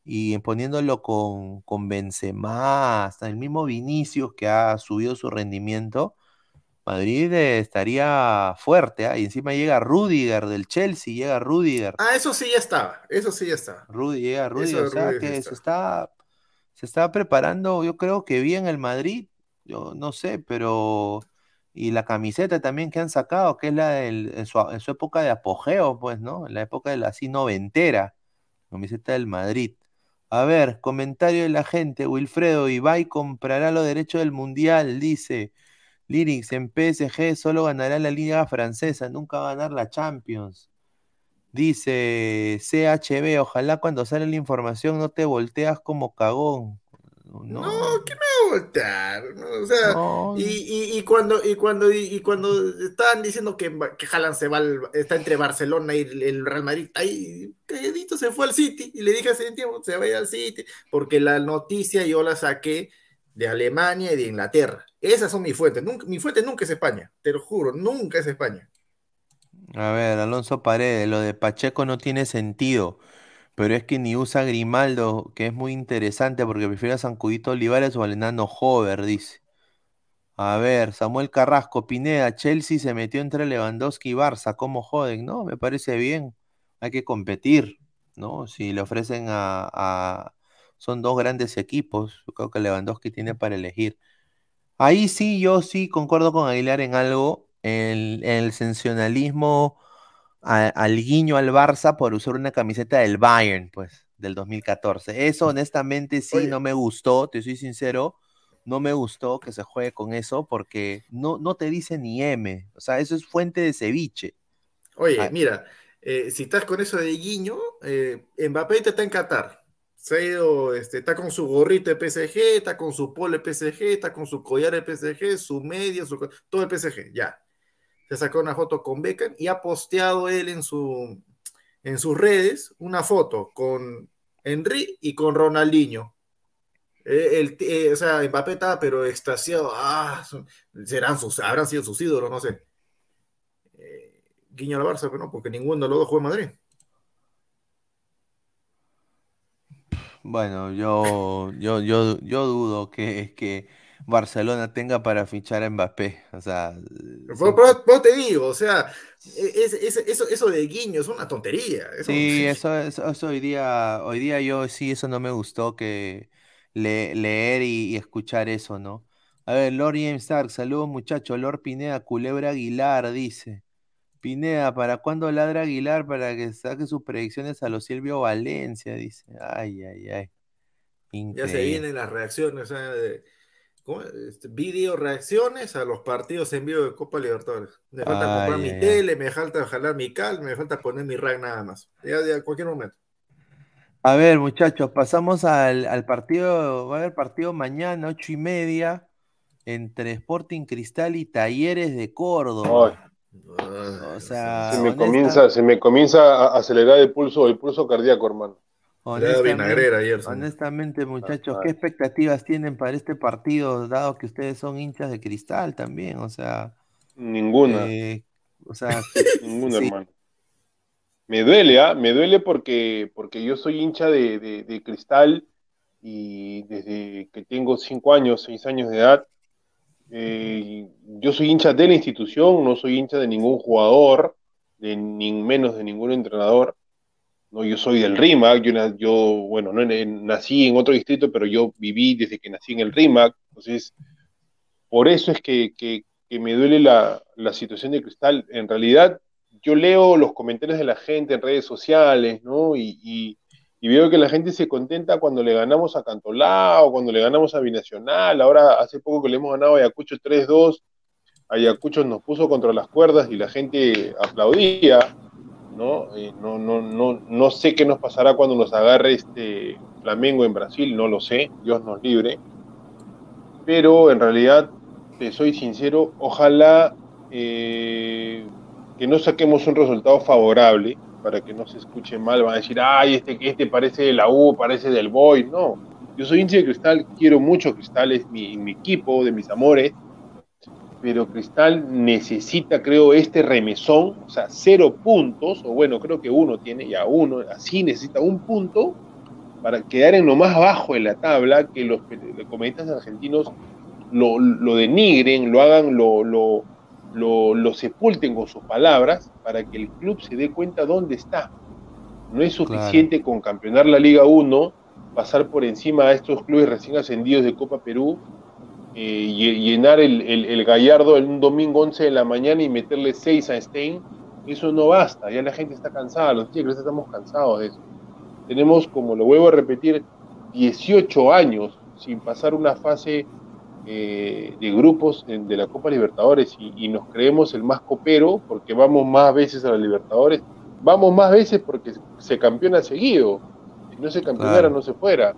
y poniéndolo con, con Benzema, hasta el mismo Vinicius que ha subido su rendimiento, Madrid eh, estaría fuerte, ¿ah? Y encima llega Rudiger del Chelsea, llega Rudiger. Ah, eso sí ya estaba, eso sí ya estaba. Rudy, llega Rudiger, o sea Rudiger que sí se está. está, se está preparando, yo creo que bien el Madrid, yo no sé, pero y la camiseta también que han sacado, que es la del, en su, en su época de apogeo, pues, ¿no? En la época de la así noventera, camiseta del Madrid. A ver, comentario de la gente, Wilfredo, Ibai comprará los derechos del Mundial, dice. Lyrics, en PSG solo ganará la Liga Francesa, nunca va a ganar la Champions. Dice CHB, ojalá cuando sale la información no te volteas como cagón. No, No, ¿qué me va a voltear? No, o sea, no, y, y- y cuando, y cuando, y, y cuando estaban diciendo que, que Haaland se va al- está entre Barcelona y el, Real Madrid, ahí calladito se fue al City, y le dije hace tiempo, se va a ir al City, porque la noticia yo la saqué de Alemania y de Inglaterra. Esas son mis fuentes. Nunca, mi fuente nunca es España, te lo juro, nunca es España. A ver, Alonso Paredes, lo de Pacheco no tiene sentido, pero es que ni usa Grimaldo, que es muy interesante porque prefiere a Sancudito Olivares o al enano Hover, dice. A ver, Samuel Carrasco, Pineda, Chelsea se metió entre Lewandowski y Barça, ¿cómo joden? No, me parece bien, hay que competir, ¿no? Si le ofrecen a, a- Son dos grandes equipos, yo creo que Lewandowski tiene para elegir. Ahí sí, yo sí concuerdo con Aguilar en algo, el, el sensacionalismo a- al guiño al Barça por usar una camiseta del Bayern, pues, del 2014. Eso honestamente sí Oye. no me gustó, te soy sincero, no me gustó que se juegue con eso porque no, no te dice ni M, o sea, eso es fuente de ceviche. Oye, Ah. mira, eh, si estás con eso de Guiño, eh, Mbappé te está en Qatar. Se ha ido, este, está con su gorrito de PSG, está con su polo de PSG, está con su collar de PSG, su media, todo el PSG, ya. Se sacó una foto con Beckham y ha posteado él en, su, en sus redes una foto con Henry y con Ronaldinho. Eh, el, eh, o sea, Mbappé estaba pero extasiado. Ah, serán sus, habrán sido sus ídolos, no sé. Eh, guiño al Barça, pero no, porque ninguno de los dos juega en Madrid. Bueno, yo, yo, yo, yo dudo que, que Barcelona tenga para fichar a Mbappé, o sea, Por, son- por te digo, o sea, es- es- eso, eso de guiño es una tontería. Eso, Sí, eso, eso, eso hoy día, hoy día yo sí, eso no me gustó que le- leer y, y escuchar eso, ¿no? A ver, Lord James Stark, saludos muchachos, Lord Pineda, Culebra Aguilar, dice. Pineda, ¿para cuándo ladra Aguilar para que saque sus predicciones a los Silvio Valencia? Dice. Ay, ay, ay. Ya se vienen las reacciones ¿cómo? Este, video reacciones a los partidos en vivo de Copa Libertadores. Me falta Ay, comprar mi ay. tele, me falta jalar mi cal, me falta poner mi rack nada más. Ya, ya, cualquier momento. A ver, muchachos, pasamos al, al partido. Va a haber partido mañana, ocho y media, entre Sporting Cristal y Talleres de Córdoba. O sea, se, me honesta- comienza, se me comienza a acelerar el pulso, el pulso cardíaco, hermano. Honestamente, ayer. honestamente, muchachos, Ah, ¿qué ah. expectativas tienen para este partido, dado que ustedes son hinchas de Cristal también? O sea, Ninguna, eh, o sea, ninguna, sí. hermano. Me duele, ¿ah? Me duele porque, porque yo soy hincha de, de- de cristal y desde que tengo cinco años, seis años de edad, eh, yo soy hincha de la institución, no soy hincha de ningún jugador, de ni menos de ningún entrenador. No, yo soy del RIMAC, yo, yo bueno, no, nací en otro distrito, pero yo viví desde que nací en el RIMAC, entonces por eso es que, que- me duele la, la situación de Cristal. En realidad, yo leo los comentarios de la gente en redes sociales, ¿no? Y- y veo que la gente se contenta cuando le ganamos a Cantolao, cuando le ganamos a Binacional. Ahora, hace poco que le hemos ganado a Ayacucho 3-2, Ayacucho nos puso contra las cuerdas y la gente aplaudía, ¿no? Eh, no, no, no, no sé qué nos pasará cuando nos agarre este Flamengo en Brasil, no lo sé, Dios nos libre. Pero en realidad, te soy sincero, ojalá eh, que no saquemos un resultado favorable para que no se escuche mal, van a decir, ay, este, este parece de la U, parece del Boy, no. Yo soy hincha de Cristal, quiero mucho Cristal, es mi, mi equipo, de mis amores, pero Cristal necesita, creo, este remesón, o sea, cero puntos, o bueno, creo que uno tiene ya uno, así necesita un punto para quedar en lo más bajo de la tabla, que los comediantes argentinos lo, lo denigren, lo hagan, lo, lo, lo sepulten con sus palabras, para que el club se dé cuenta dónde está. No es suficiente con campeonar la Liga 1, pasar por encima a estos clubes recién ascendidos de Copa Perú, eh, y- llenar el, el, el Gallardo en un domingo 11 de la mañana y meterle 6 a Stein, eso no basta, ya la gente está cansada, los tigres estamos cansados de eso. Tenemos, como lo vuelvo a repetir, 18 años sin pasar una fase eh, de grupos en- de la Copa Libertadores y, y nos creemos el más copero porque vamos más veces a la Libertadores, vamos más veces porque se campeona seguido, si no se campeonara Claro. no se fuera,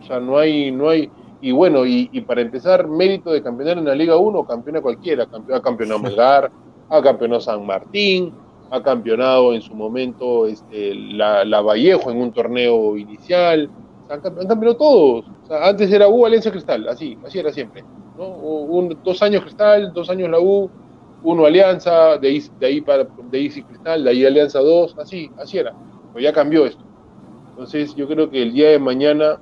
o sea, no hay, no hay, y bueno, y, y para empezar, mérito de campeonar en la Liga 1, campeona cualquiera, ha campeonado Melgar, ha campeonado San Martín, ha campeonado en su momento este, la, la Vallejo en un torneo inicial, han, han campeonado todos. O sea, antes era U, Valencia, Cristal, así, así era siempre. ¿no? Un- dos años Cristal, dos años la U, uno Alianza, de ahí, de ahí, para, de ahí Cristal, de ahí Alianza 2, así, así era. Pero ya cambió esto. Entonces yo creo que el día de mañana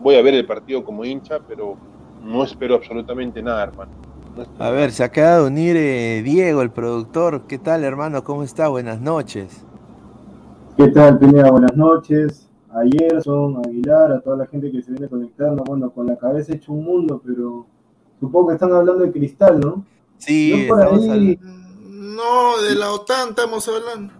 voy a ver el partido como hincha, pero no espero absolutamente nada, hermano. No A ver, se acaba de unir eh, Diego, el productor. ¿Qué tal, hermano? ¿Cómo está? Buenas noches. ¿Qué tal, Pineda? Buenas noches. A Gerson, a Aguilar, a toda la gente que se viene conectando. Bueno, con la cabeza hecho un mundo, pero supongo que están hablando de cristal, ¿no? Sí, ahí- No, de la OTAN estamos hablando.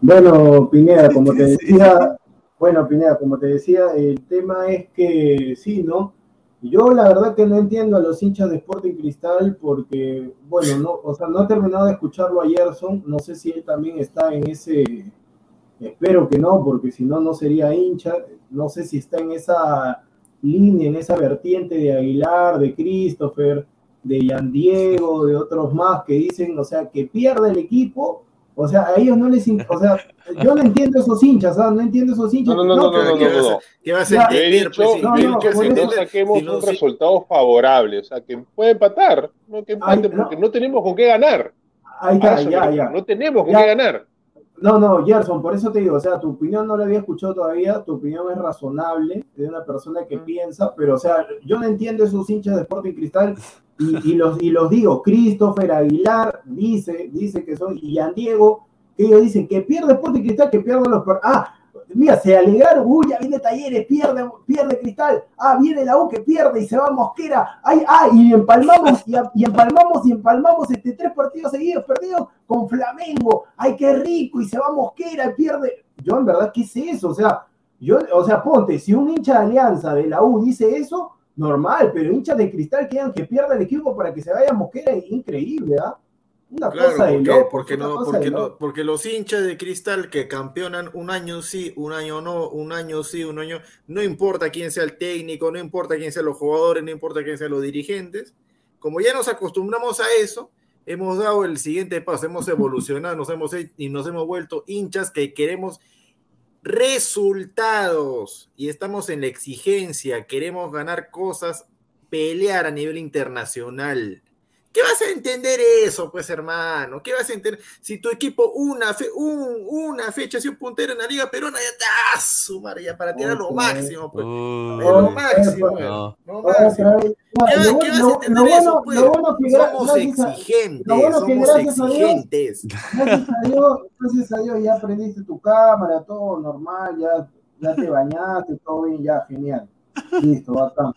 Bueno, Pineda, como te decía, bueno, Pineda, como te decía, el tema es que sí, ¿no? Yo la verdad que no entiendo a los hinchas de Sporting Cristal porque, bueno, no, o sea, no he terminado de escucharlo a Gerson, no sé si él también está en ese, espero que no, porque si no, no sería hincha, no sé si está en esa línea, en esa vertiente de Aguilar, de Christopher, de Yan Diego, de otros más que dicen, o sea, que pierde el equipo, o sea, a ellos no les, in- o sea, yo no entiendo esos hinchas, ¿sabes? No entiendo esos hinchas. No, no, no, no, no, no, ¿qué no, no. ¿Qué vas a entender? pues, si no, no, que no saquemos si no, un si- resultado favorable, o sea, que puede empatar, no que empate, Ay, porque no tenemos con qué ganar. Ahí A está, me ya, ya. No tenemos con Ya. qué ganar. No, no, Gerson, por eso te digo, o sea, tu opinión no la había escuchado todavía, tu opinión es razonable, de una persona que piensa, pero, o sea, yo no entiendo esos hinchas de Sporting Cristal y, y los, y los digo, Christopher Aguilar dice, dice que son, y Yan Diego, que ellos dicen que pierde Sporting Cristal, que pierden los... Ah, mira, se alegraron, uy, viene Talleres, pierde, pierde Cristal, ah, viene la U que pierde y se va Mosquera, ay, ah, y empalmamos, y, empalmamos, y empalmamos este, tres partidos seguidos perdidos con Flamengo, ay, qué rico, y se va Mosquera y pierde. Yo, en verdad, ¿qué es eso? O sea, yo, o sea, ponte, si un hincha de Alianza de la U dice eso, normal, pero hinchas de cristal quieran que pierda el equipo para que se vaya Mosquera, increíble, ¿ah? Una Claro, cosa de porque, no, cosa porque de no, porque los hinchas de cristal que campeonan un año sí, un año no, un año sí, un año, no importa quién sea el técnico, no importa quién sean los jugadores, no importa quién sean los dirigentes, como ya nos acostumbramos a eso, hemos dado el siguiente paso, hemos evolucionado, nos hemos he- y nos hemos vuelto hinchas que queremos resultados. Y estamos en la exigencia, queremos ganar cosas, pelear a nivel internacional. ¿Qué vas a entender eso, pues, hermano? ¿Qué vas a entender? Si tu equipo una, fe- un- una fecha ha sido puntero en la Liga Peruana, ya está, su madre, ya para tirar lo máximo, pues. Uy, Lo máximo, no. lo máximo. ¿Qué, lo, qué vas a entender lo bueno, eso, pues? lo bueno que Somos gracias a- exigentes, lo bueno que somos gracias a Dios- exigentes. Gracias a Dios, gracias a Dios ya prendiste tu cámara, todo normal, ya, ya te bañaste, todo bien, ya, genial. Listo, bacán.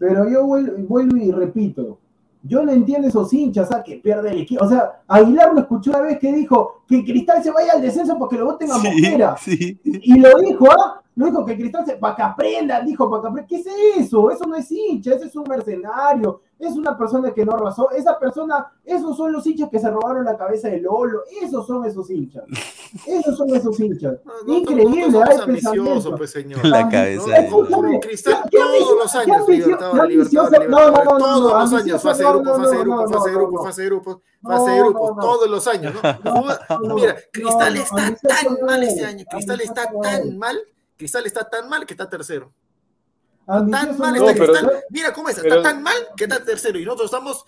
Pero yo vuelvo, vuelvo y repito, yo no entiendo esos hinchas, ¿sabes? Que pierde el equipo. O sea, Aguilar lo escuché una vez que dijo que Cristal se vaya al descenso porque lo voten a Sí, Mosquera. sí. Y lo dijo, ¿ah? Lo dijo que Cristal se. para que aprendan, dijo, para que aprendan. ¿Qué es eso? Eso no es hincha, ese es un mercenario, es una persona que no razón. Esa persona, esos son los hinchas que se robaron la cabeza de Lolo, esos son esos hinchas. Esos son esos hinchas. No, no, Increíble, no, no hay pensamiento. pues, señor. La cabeza con- Cristal ¿Qué- qué todos los años, todos no, los años, fase grupo, fase grupo, fase grupo, fase de grupo, fase no. todos los años, Mira, Cristal está tan mal este es, año, Cristal está tan mal, Cristal está tan mal que está tercero. Tan mal está es. Cristal, mira cómo es, está tan mal que está tercero y nosotros estamos,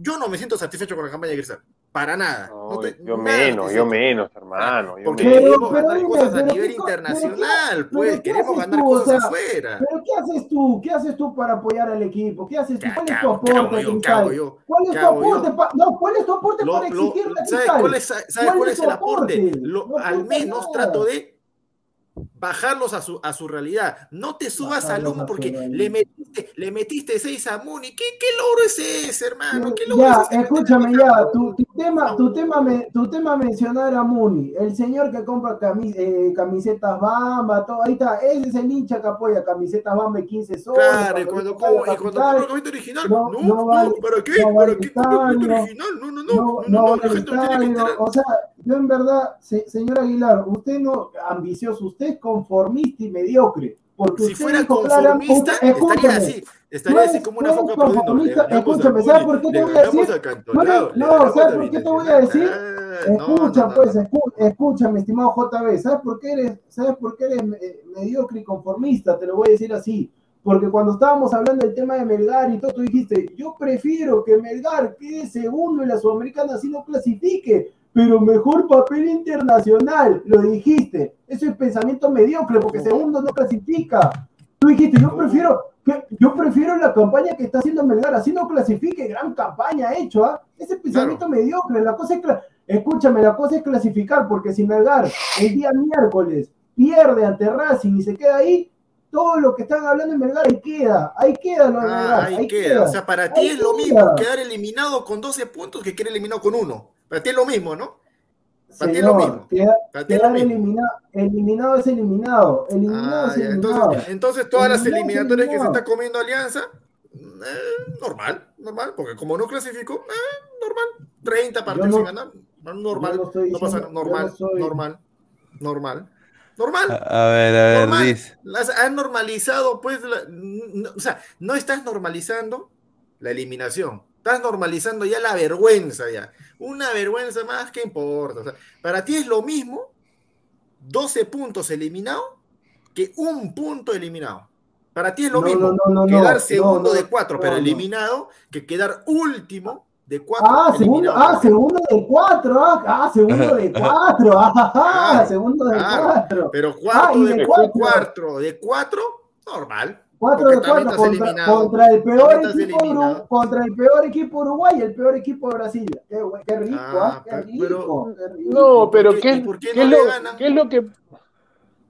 yo no me siento satisfecho con la campaña de Cristal, para nada. No, No estoy yo nada menos, yo menos, hermano. yo Porque menos. Pero- queremos pero ganar cosas a nivel internacional, pues, queremos ganar tú, o cosas sea, afuera. Pero ¿qué haces tú? ¿Qué haces tú para apoyar al equipo? ¿Qué haces tú? ¿Qué- ¿Cuál es tu aporte, Cristal? ¿Cuál es ¿Qué tu aporte? No, ¿cuál es tu aporte para exigirle a ¿Sabes Cristal? cuál es, sabes ¿Cuál es el aporte? al menos trato de bajarlos a su, a su realidad. No te subas al humo porque le metiste, le metiste seis a Muni. ¿Qué, ¿Qué logro es ese, hermano? ¿Qué logro Ya, es ese? escúchame ya, tu, tu tema, tu tema, me, tu tema mencionar a Muni, el señor que compra camis- eh, camisetas Bamba, todo, ahí está, ese es el hincha que apoya camisetas Bamba y 15 soles. Claro, y cuando, compra como, y cuando camiseta original, no- no, no no, vale- ¿para qué? no ¿Para vale qué camiseta original? No, no, no, yo en verdad, se- señor Aguilar, usted no ambicioso, usted es conformista y mediocre. Porque Si usted fuera dijo conformista, estaría escúchame, así, estaría no así como una foca conformista, escúchame, ¿sabes por qué te voy a decir? Cantolao, No, no, ¿sabes por qué te voy a decir? Escucha, pues, mi estimado JB, ¿sabes por qué eres, sabes por qué eres eh, mediocre y conformista? Te lo voy a decir así. Porque cuando estábamos hablando del tema de Melgar y todo, tú dijiste, yo prefiero que Melgar quede segundo en la Sudamericana así no clasifique, pero mejor papel internacional, lo dijiste. Eso es pensamiento mediocre, porque segundo no clasifica. Tú dijiste, yo prefiero, yo prefiero la campaña que está haciendo Melgar, así no clasifique, gran campaña ha hecho, ¿ah? Ese pensamiento mediocre, la cosa es, escúchame, la cosa es clasificar, porque si Melgar el día miércoles pierde ante Racing y se queda ahí, todo lo que están hablando en Melgar, ahí queda, ahí queda lo de Ah, Melgar, ahí, ahí queda. O sea, para ti es lo mismo quedar eliminado con 12 puntos que quedar eliminado con uno. Para ti es lo mismo, ¿no? Para ti es lo mismo. queda- Para ti es lo quedar mismo. eliminado, eliminado es eliminado, eliminado Ah, es eliminado. Entonces, entonces todas las Eliminado eliminatorias que se está comiendo Alianza, eh, normal, normal, porque como no clasificó, eh, normal, 30 partidos no- sin ganar, normal, yo no estoy no pasa diciendo- nada, normal, yo no soy- normal, normal, normal. A ver, a ver, normal. dice. Las han normalizado, pues, la- no- o sea, no estás normalizando la eliminación, estás normalizando ya la vergüenza ya. Una vergüenza más, ¿qué importa? O sea, para ti es lo mismo 12 puntos eliminados que un punto eliminado. Para ti es lo No, mismo no, no, no, quedar no, segundo no, de cuatro, no, pero no. eliminado, que quedar último de cuatro. Ah, segundo, ah, segundo de cuatro, ah, ah, segundo de cuatro, ah, ah, ah, segundo de claro. cuatro. Pero Ah, de, de cuatro. cuatro. de cuatro, normal. Cuatro Porque de también cuatro estás contra, eliminado. contra el peor equipo Uru- eliminado. contra el peor equipo Uruguay y el peor equipo de Brasil. Qué, rico, Ah, ah, qué pero- rico, qué rico. No, pero qué- ¿qué, lo, qué es lo que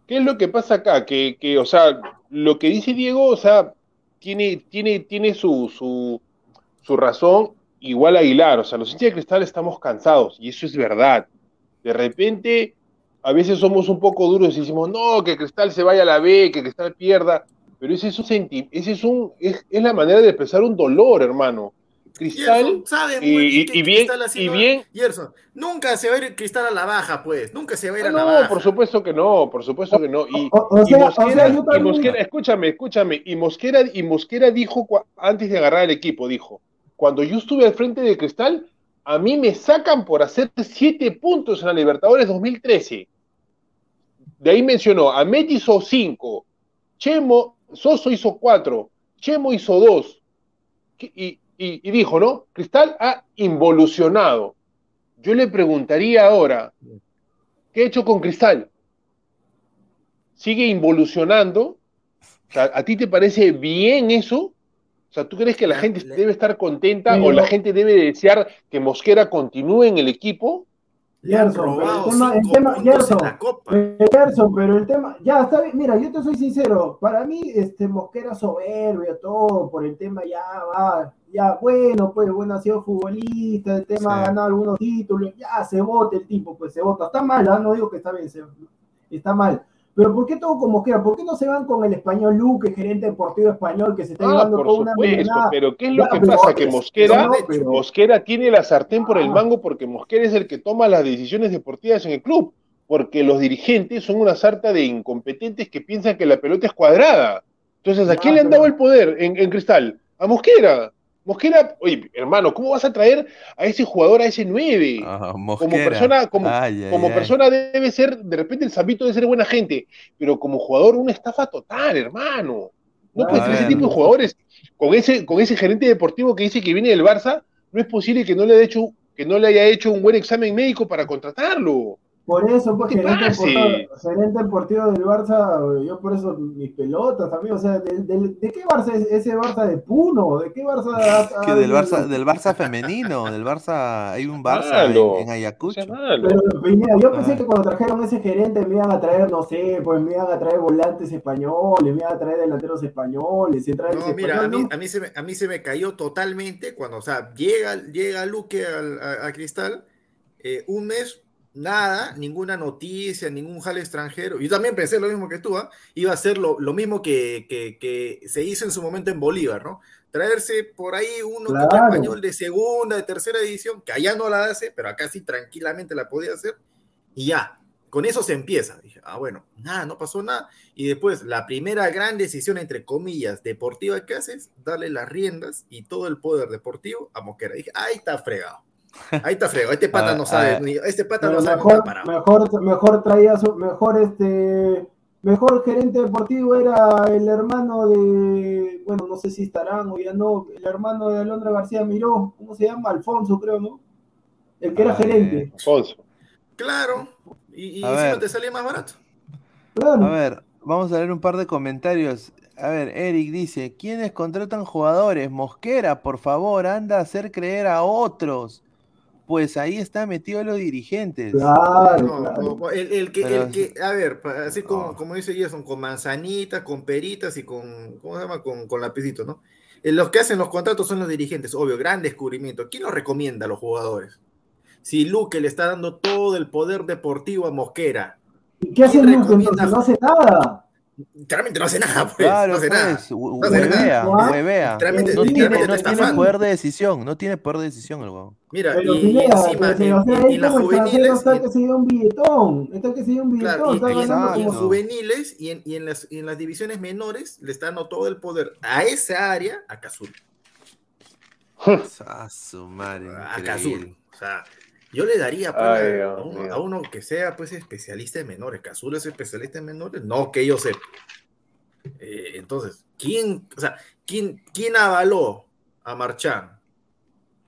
qué es lo que pasa acá? Que, que, o sea, lo que dice Diego, o sea, tiene, tiene, tiene su, su, su razón, igual Aguilar, o sea, los hinchas de cristal estamos cansados, y eso es verdad. De repente, a veces somos un poco duros y decimos, no, que Cristal se vaya a la B, que Cristal pierda, pero ese es un senti- ese es un, es, es la manera de expresar un dolor, hermano. Cristal, Gerson sabe muy y- bien que y bien- Cristal así y no- bien- Gerson, nunca se va a ir Cristal a la baja, pues. Nunca se va a ir a la no, baja. por supuesto que no, por supuesto que no. Y, O- o y sea- o Mosquera, sea, yo y también- Mosquera, escúchame, escúchame, y Mosquera, y Mosquera dijo antes de agarrar el equipo, dijo, cuando yo estuve al frente de Cristal, a mí me sacan por hacer siete puntos en la Libertadores 2013. De ahí mencionó, Amet hizo cinco, Chemo, Soso hizo cuatro, Chemo hizo dos, y, y- y dijo, ¿no? Cristal ha involucionado. Yo le preguntaría ahora, ¿qué ha hecho con Cristal? ¿Sigue involucionando? O sea, ¿A ti te parece bien eso? O sea, ¿tú crees que la Le- gente debe estar contenta o la gente debe desear que Mosquera continúe en el equipo? Gerson, pero el tema- el cinco tema- puntos Gerson, en la Copa. Eh, Gerson, pero el tema, ya está bien, mira, yo te soy sincero, para mí este Mosquera soberbio, todo, por el tema ya va, ya bueno, pues bueno, ha sido futbolista, el tema Sí. ha ganado algunos títulos, ya se vota el tipo, pues se vota, está mal, ¿ah? no digo que está bien, se- está mal, pero ¿por qué todo con Mosquera? ¿Por qué no se van con el español Luque, gerente deportivo español, que se está Ah, llevando por toda una supuesto, pero ¿qué es lo Ya, que pasa? Que Mosquera, no, pero- Mosquera tiene la sartén por el Ah. mango porque Mosquera es el que toma las decisiones deportivas en el club, porque los dirigentes son una sarta de incompetentes que piensan que la pelota es cuadrada. Entonces, ¿a quién le han pero- dado el poder en, en Cristal? A Mosquera. Mosquera, oye, hermano, ¿cómo vas a traer a ese jugador a ese 9? Ah, como Mosquera. persona, como, Ay, ay, como ay. persona debe ser, de repente el Zambito debe ser buena gente, pero como jugador una estafa total, hermano. No A puede ser ese tipo de jugadores con ese, con ese gerente deportivo que dice que viene del Barça, no es posible que no le haya hecho, que no le haya hecho un buen examen médico para contratarlo. Por eso, pues, ¿Qué gerente deportivo, gerente deportivo del Barça, yo por eso mis pelotas también, o sea, ¿de, de, de qué Barça es ese Barça de Puno? ¿De qué Barça? ha- Que del? Barça, del Barça femenino, del Barça, hay un Barça en, Ayacucho. Pero, Pineda, yo pensé Ah. que cuando trajeron ese gerente me iban a traer, no sé, pues me iban a traer volantes españoles, me iban a traer delanteros españoles, centrales No, mira, a mí, ¿no? a, mí se me, a mí se me cayó totalmente cuando, o sea, llega, llega Luque al- a, a Cristal, eh, un mes, nada, ninguna noticia, ningún jale extranjero. Yo también pensé lo mismo que tú, ¿ah? Iba a ser lo, lo mismo que, que- que se hizo en su momento en Bolívar, ¿no? Traerse por ahí uno que español de segunda, de tercera edición, que allá no la hace, pero acá sí tranquilamente la podía hacer, y ya. Con eso se empieza. Dije, ah, bueno, nada, no pasó nada. Y después, la primera gran decisión, entre comillas, deportiva que haces, darle las riendas y todo el poder deportivo a Mosquera. Dije, ahí está fregado. Ahí está fregado. Este pata Ah, no sabe, ah. ni- este pata no sabe mejor, mejor, mejor traía su, mejor este, mejor gerente deportivo era el hermano de, bueno, no sé si estarán o ya no, el hermano de Alondra García Miró, ¿cómo se llama? Alfonso, creo, ¿no? El que era Ah, gerente. Alfonso. Claro. Y, y encima ver. te salía más barato. Claro. A ver, vamos a leer un par de comentarios. A ver, Eric dice, ¿quiénes contratan jugadores? Mosquera, por favor, anda a hacer creer a otros. Pues ahí está metido los dirigentes. Claro, No, claro. no, el, el que, Pero el que, a ver, así como, No. como dice Jason, con manzanitas, con peritas y con, ¿cómo se llama? Con, con lapicitos, ¿no? Eh, Los que hacen los contratos son los dirigentes, obvio, gran descubrimiento. ¿Quién los recomienda a los jugadores? Si Luque le está dando todo el poder deportivo a Mosquera, ¿Y qué hace ¿quién Luke recomienda? entonces? No hace nada. Claramente no hace nada, pues, Claro, no hace nada. pues, hue- No hace nada. huevea, ¿Ah? huevea. Literalmente- No tiene, literalmente no tiene poder de decisión, no tiene poder de decisión el huevón. Mira, Pero y, y Pineda, encima, pero en, sea, en- en las juveniles, está que se dio un billetón, está que se dio un billetón, Claro, y, está y ganando en juveniles y en, y en las, y en las divisiones menores le está dando todo el poder a esa área a Cazul. A su madre, A. Cazul. O sea, yo le daría pues, Ay, a, uno, mío. a uno que sea pues especialista en menores. Cazul es especialista en menores, no que yo sepa. Eh, entonces, ¿quién, o sea, ¿quién, quién avaló a Marchán?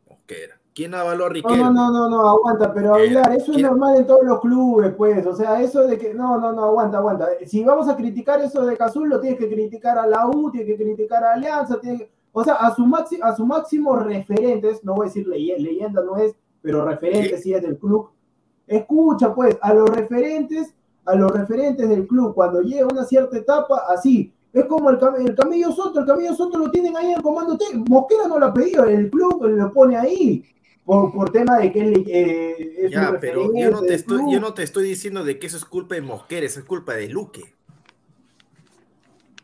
Mosquera. ¿Quién avaló a No, Riquelme? no, no, no, no, aguanta, pero Aguilar, eso es normal en todos los clubes, pues, o sea, eso de que, no, no, no, aguanta, aguanta. Si vamos a criticar eso de Cazul, lo tienes que criticar a la U, tienes que criticar a Alianza, tienes que- o sea, a su, maxi, a su máximo referentes, no voy a decir leye- leyenda, no es, pero referentes sí es del club. Escucha, pues, a los referentes, a los referentes del club, cuando llega una cierta etapa, así, es como el, Cam- el Camillo Soto, el Camillo Soto lo tienen ahí en el comando técnico. Mosquera no lo ha pedido, el club lo pone ahí. Por, por tema de que él eh, es Ya, pero yo no, te estoy, yo no te estoy diciendo de que eso es culpa de Mosquera, eso es culpa de Luque.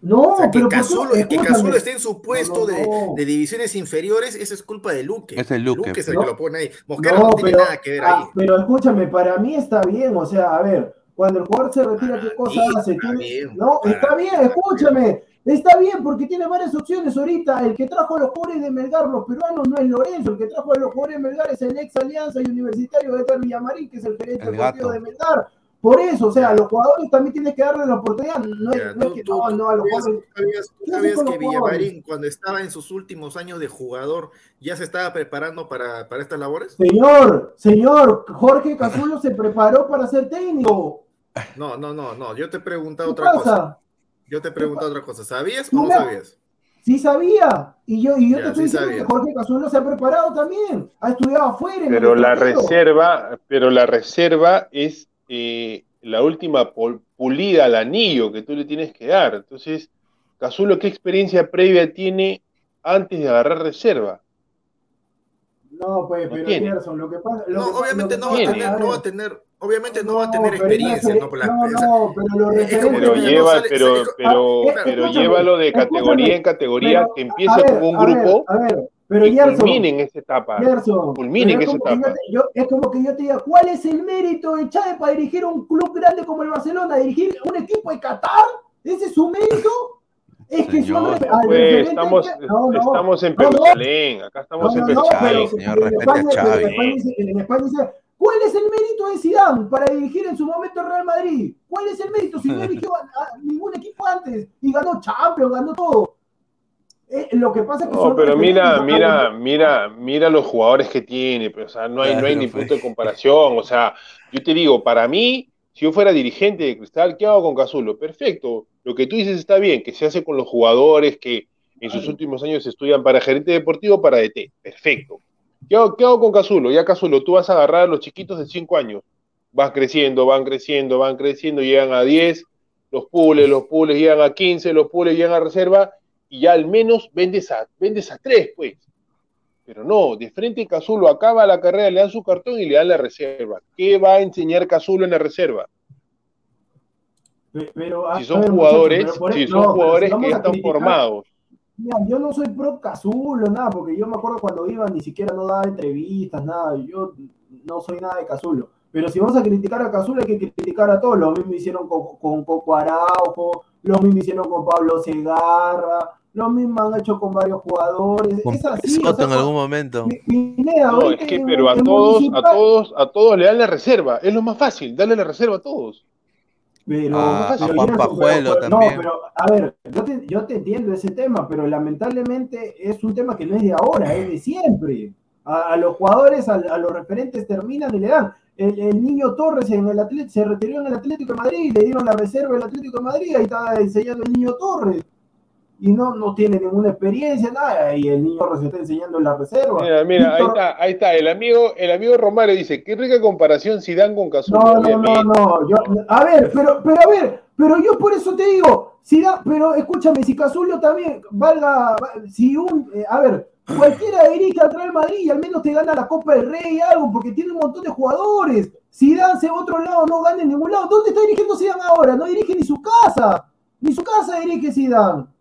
No, O sea, que pero. Casulo, que. Casulo esté en su puesto No, no, de- no. De, divisiones inferiores, eso es culpa de Luque. Es el Luque, es el que lo pone ahí. Mosquera no, tiene nada que ver ah, ahí. pero escúchame, para mí está bien, o sea, a ver, cuando el jugador se retira, ¿qué cosa hace? está bien, no, está bien, escúchame, está bien porque tiene varias opciones ahorita. El que trajo a los jugadores de Melgar, los peruanos, no es Lorenzo, el que trajo a los jugadores de Melgar es el ex Alianza y Universitario de Villamarín, que es el gerente deportivo de Melgar. Por eso, o sea, a los jugadores también tienes que darle la oportunidad. No es, Ya, no es tú- que tú- no, no, a los sabías- jugadores. tú sabías- tú ¿Qué hace sabías que? Villamarín, cuando estaba en sus últimos años de jugador, ya se estaba preparando para, para estas labores? Señor, señor, Jorge Cazulo se preparó para ser técnico. No, no, no, no. Yo te he preguntado ¿Qué otra cosa. Yo te he preguntado otra cosa. ¿Sabías o no me- sabías? Sí sabía. Y yo, y yo Ya, te estoy sí diciendo sabía. que Jorge Cazulo se ha preparado también. Ha estudiado afuera. en el Pero la reserva, pero la reserva es eh, la última pulida al anillo que tú le tienes que dar. Entonces, Cazulo, ¿qué experiencia previa tiene antes de agarrar reserva? No, pues, No pero tiene. Gerson, lo que pasa. lo No, que pa- obviamente lo que no va tener, no va a tener, obviamente no va a tener pero experiencia, ¿no? Por la- no, no, pero lo Pero lleva, sale- pero, sale- pero, ah, pero escúchame, llévalo de categoría en categoría, pero, que a empiece ver, como un a ver, grupo A ver, pero y Gerson, culmine en esa etapa. Gerson, culmine en pero es esa como que etapa. yo te- yo- es como que yo te diga, ¿cuál es el mérito de Chávez para dirigir un club grande como el Barcelona? ¿Dirigir un equipo de Qatar? ¿Ese es su mérito? Es que Señor, Pues estamos, no, no, estamos en no. Perusalén, acá estamos en Perusalén. señor, en respete España- a dice- en España dice, ¿cuál es el mérito de Zidane para dirigir en su momento el Real Madrid? ¿Cuál es el mérito si no dirigió a, a ningún equipo antes y ganó Champions, ganó todo? Eh, lo que pasa es que No, son pero mira, mira, mira, mira los jugadores que tiene, pero, o sea, no hay, no hay ni pues. punto de comparación. O sea, yo te digo, para mí, si yo fuera dirigente de Cristal, ¿qué hago con Cazulo? Perfecto. Lo que tú dices está bien, que se hace con los jugadores que en sus últimos años estudian para gerente deportivo, para DT. Perfecto. ¿Qué hago, qué hago con Cazulo? Ya Cazulo, tú vas a agarrar a los chiquitos de 5 años. Van creciendo, van creciendo, van creciendo, llegan a 10, los pules, los pules llegan a 15, los pules llegan a reserva y ya al menos vendes a, vendes a 3, pues. Pero no, de frente Cazulo acaba la carrera, le dan su cartón y le dan la reserva. ¿Qué va a enseñar Cazulo en la reserva? Pe- Pero, Si son ver, jugadores, si son jugadores que están criticar- formados. Mira, yo no soy pro Cazulo, nada, porque yo me acuerdo cuando iba ni siquiera no daba entrevistas, nada, yo no soy nada de Cazulo. Pero si vamos a criticar a Cazulo hay que criticar a todos. Lo mismo hicieron con, con Coco Araujo, lo mismo hicieron con Pablo Segarra, lo mismo han hecho con varios jugadores. Con es así, o sea, en algún momento. Pineda, No, es que, pero a todos, a todos, a todos le dan la reserva. Es lo más fácil, darle la reserva a todos. Pero, A- pero a Pajuelo pero- también. No, pero a ver, yo te, yo te entiendo ese tema, pero lamentablemente es un tema que no es de ahora, es de siempre. A, a los jugadores, a, a los referentes terminan y le dan. El, el niño Torres en el Atlético, se retiró en el Atlético de Madrid, le dieron la reserva del Atlético de Madrid, ahí estaba enseñando el niño Torres. Y no, no tiene ninguna experiencia, nada, y el niño Torres está enseñando en la reserva. Mira, mira, ahí está, ahí está. El amigo, el amigo Romario dice, qué rica comparación Zidane con Cazulo. No, no, no, no. Yo, a ver, pero, pero a ver, pero yo por eso te digo, si da, pero escúchame, si Casullo también valga, si un, eh, a ver, cualquiera dirige al Real Madrid y al menos te gana la Copa del Rey algo, porque tiene un montón de jugadores. Si Dan se va a otro lado, no gana en ningún lado. ¿Dónde está dirigiendo Zidane ahora? No dirige ni su casa. Ni su casa dirige Zidane.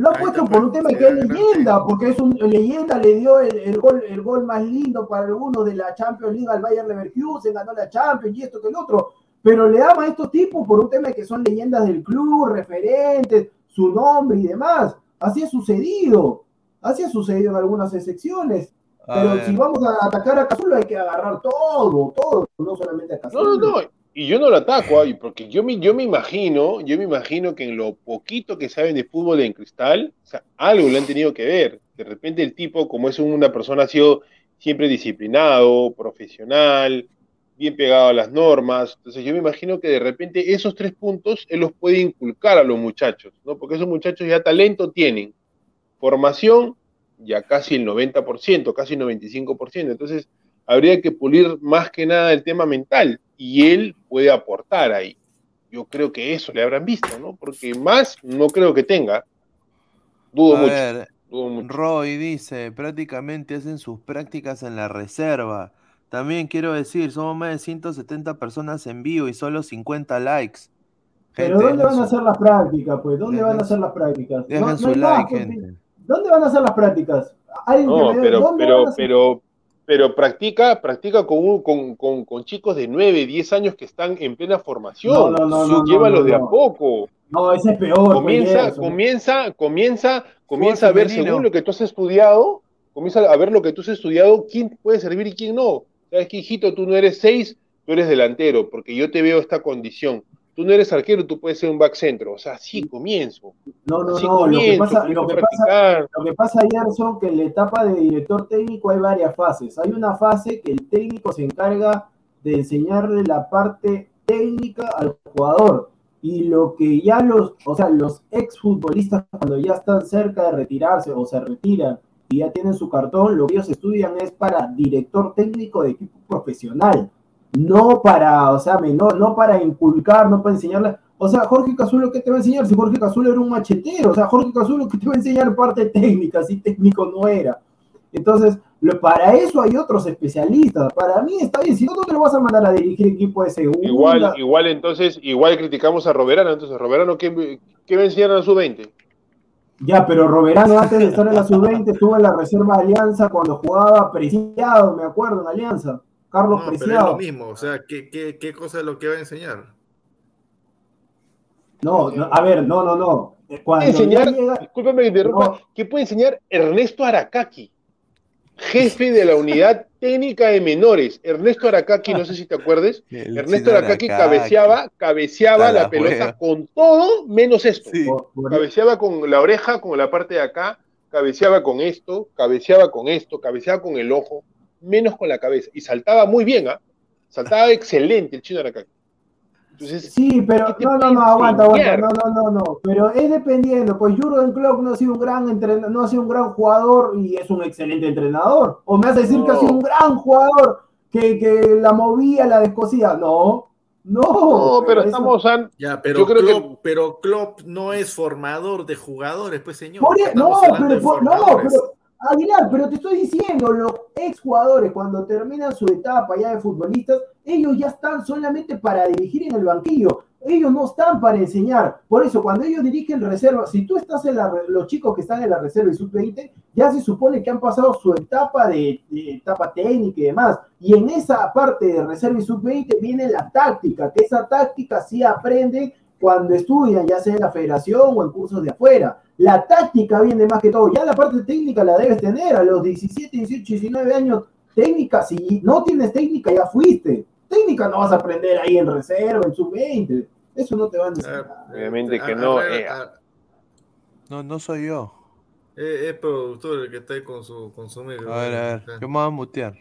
Lo ha puesto por un tema que es leyenda, porque es un leyenda, le dio el, el gol, el gol más lindo para algunos de la Champions League al Bayern Leverkusen, ganó la Champions y esto que el otro. Pero le ama a estos tipos por un tema que son leyendas del club, referentes, su nombre y demás. Así ha sucedido. Así ha sucedido en algunas excepciones. Pero si vamos a atacar a Cazulo hay que agarrar todo, todo, no solamente a No, Cazulo. no, no. Y yo no lo ataco, ay, porque yo me, yo me imagino, yo me imagino que en lo poquito que saben de fútbol en cristal, o sea, algo le han tenido que ver. De repente el tipo, como es una persona, ha sido siempre disciplinado, profesional, bien pegado a las normas. Entonces yo me imagino que de repente esos tres puntos él los puede inculcar a los muchachos, ¿no? Porque esos muchachos ya talento tienen, formación ya casi el 90%, casi el 95%. Entonces habría que pulir más que nada el tema mental y él puede aportar ahí. Yo creo que eso le habrán visto, ¿no? Porque más no creo que tenga. Dudo A mucho, ver, dudo mucho. Roy dice, prácticamente hacen sus prácticas en la reserva. También quiero decir, somos más de 170 personas en vivo y solo 50 likes. Pero ¿dónde van a hacer las prácticas? Pues, ¿dónde Dejen van a hacer las prácticas? Dejen No- su like, gente. ¿Dónde van a hacer las prácticas? No, pero, ¿dónde pero, pero, pero practica, practica con, un- con, con, con chicos de 9, 10 años que están en plena formación. No, no, no, no, Llévalos de a poco. No, ese es peor. pues, Comienza, comienza, comienza, comienza a ver femenino. según lo que tú has estudiado, comienza a ver lo que tú has estudiado, quién puede servir y quién no. Sabes que, hijito, tú no eres seis, tú eres delantero, porque yo te veo esta condición. Tú no eres arquero, tú puedes ser un back centro. O sea, así comienzo. No, no, no. Lo que pasa, lo que pasa. Lo que pasa, Gerson, que en la etapa de director técnico hay varias fases. Hay una fase que el técnico se encarga de enseñarle la parte técnica al jugador. Y lo que ya los, o sea, los exfutbolistas cuando ya están cerca de retirarse o se retiran y ya tienen su cartón, lo que ellos estudian es para director técnico de equipo profesional. No para, o sea, menor, no para inculcar, no para enseñarle. O sea, Jorge Cazulo, ¿qué te va a enseñar? Si Jorge Cazulo era un machetero, o sea, Jorge Cazulo, ¿qué te va a enseñar parte técnica? Si técnico no era. Entonces, lo- para eso hay otros especialistas. Para mí está bien, si no, no te lo vas a mandar a dirigir equipo de segunda. Igual, igual entonces, igual criticamos a Roberano, entonces Roberano, ¿qué, qué va a enseñar a su 20? Ya, pero Roberano antes de estar en la sub-20 estuvo en la Reserva de Alianza cuando jugaba Preciado, me acuerdo, en Alianza. Carlos No, pero es lo mismo, o sea, ¿qué, qué, qué cosa es lo que va a enseñar? No, no, a ver, no, no, no. Cuando Puede enseñar, ya llega- discúlpame que interrumpa, No. ¿qué puede enseñar Ernesto Aracaki? Jefe de la unidad técnica de menores. Ernesto Aracaki, no sé si te acuerdes, El Ernesto Aracaki Aracaki. cabeceaba, cabeceaba la la pelota con todo menos esto. Sí. Cabeceaba con la oreja, con la parte de acá, cabeceaba con esto, cabeceaba con esto, cabeceaba con el ojo, menos con la cabeza. Y saltaba muy bien, ¿ah? Saltaba excelente el chino Aracaki. Entonces, Sí, pero ¿Qué te no, no, no, aguanta, aguanta, no, no, no, no, pero es dependiendo, pues Jurgen Klopp no ha sido un gran entrenador, no ha sido un gran jugador y es un excelente entrenador, o me vas a decir que ha sido un gran jugador que, que la movía, la descosía, no, no, no, pero estamos, San, Ya, pero Yo creo que- Klopp, pero Klopp no es formador de jugadores, pues señor. Por e- no, pero, no, pero Aguilar, pero te estoy diciendo, los exjugadores cuando terminan su etapa ya de futbolistas, ellos ya están solamente para dirigir en el banquillo. Ellos no están para enseñar. Por eso, cuando ellos dirigen reserva, si tú estás en la, los chicos que están en la reserva y sub-20, ya se supone que han pasado su etapa de, de etapa técnica y demás. Y en esa parte de reserva y sub-20 viene la táctica, que esa táctica sí aprenden cuando estudian, ya sea en la federación o en cursos de afuera. La táctica viene más que todo. Ya la parte técnica la debes tener a los 17, 18, 19 años. Técnica, si no tienes técnica, ya fuiste. Técnica no vas a aprender ahí en reserva, en sub-20. Eso no te van a enseñar. Ah, Obviamente que ah, no, ah, eh. ah, No, no soy yo. eh, Es productor el que está ahí con su, con su micro. A ver, a ver. Yo me voy a mutear.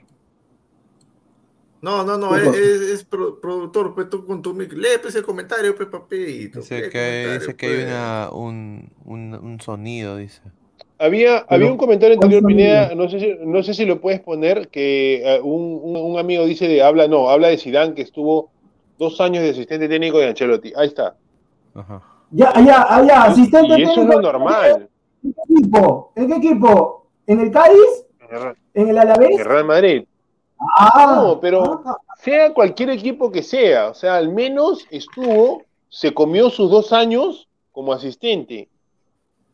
No, no, no, ¿Qué es, es- es pro- productor, pues tú con tu micro. Lee pues el comentario, pues papito. Dice que, dice que hay pues. una, un, un, un sonido, dice. Había, Pero, había un comentario ¿cuál anterior? Pineda, no sé si, no sé si lo puedes poner, que eh, un, un- un amigo dice de habla, no, habla de Zidane que estuvo dos años de asistente técnico de Ancelotti. Ahí está. Ajá. Ya, allá, allá, asistente Y eso es técnico, lo normal. ¿En qué equipo? ¿En qué equipo? ¿En el Cádiz? ¿En el Alavés? El Real Madrid. Ah, No, pero- ah, Sea cualquier equipo que sea, o sea, al menos estuvo, se comió sus dos años como asistente.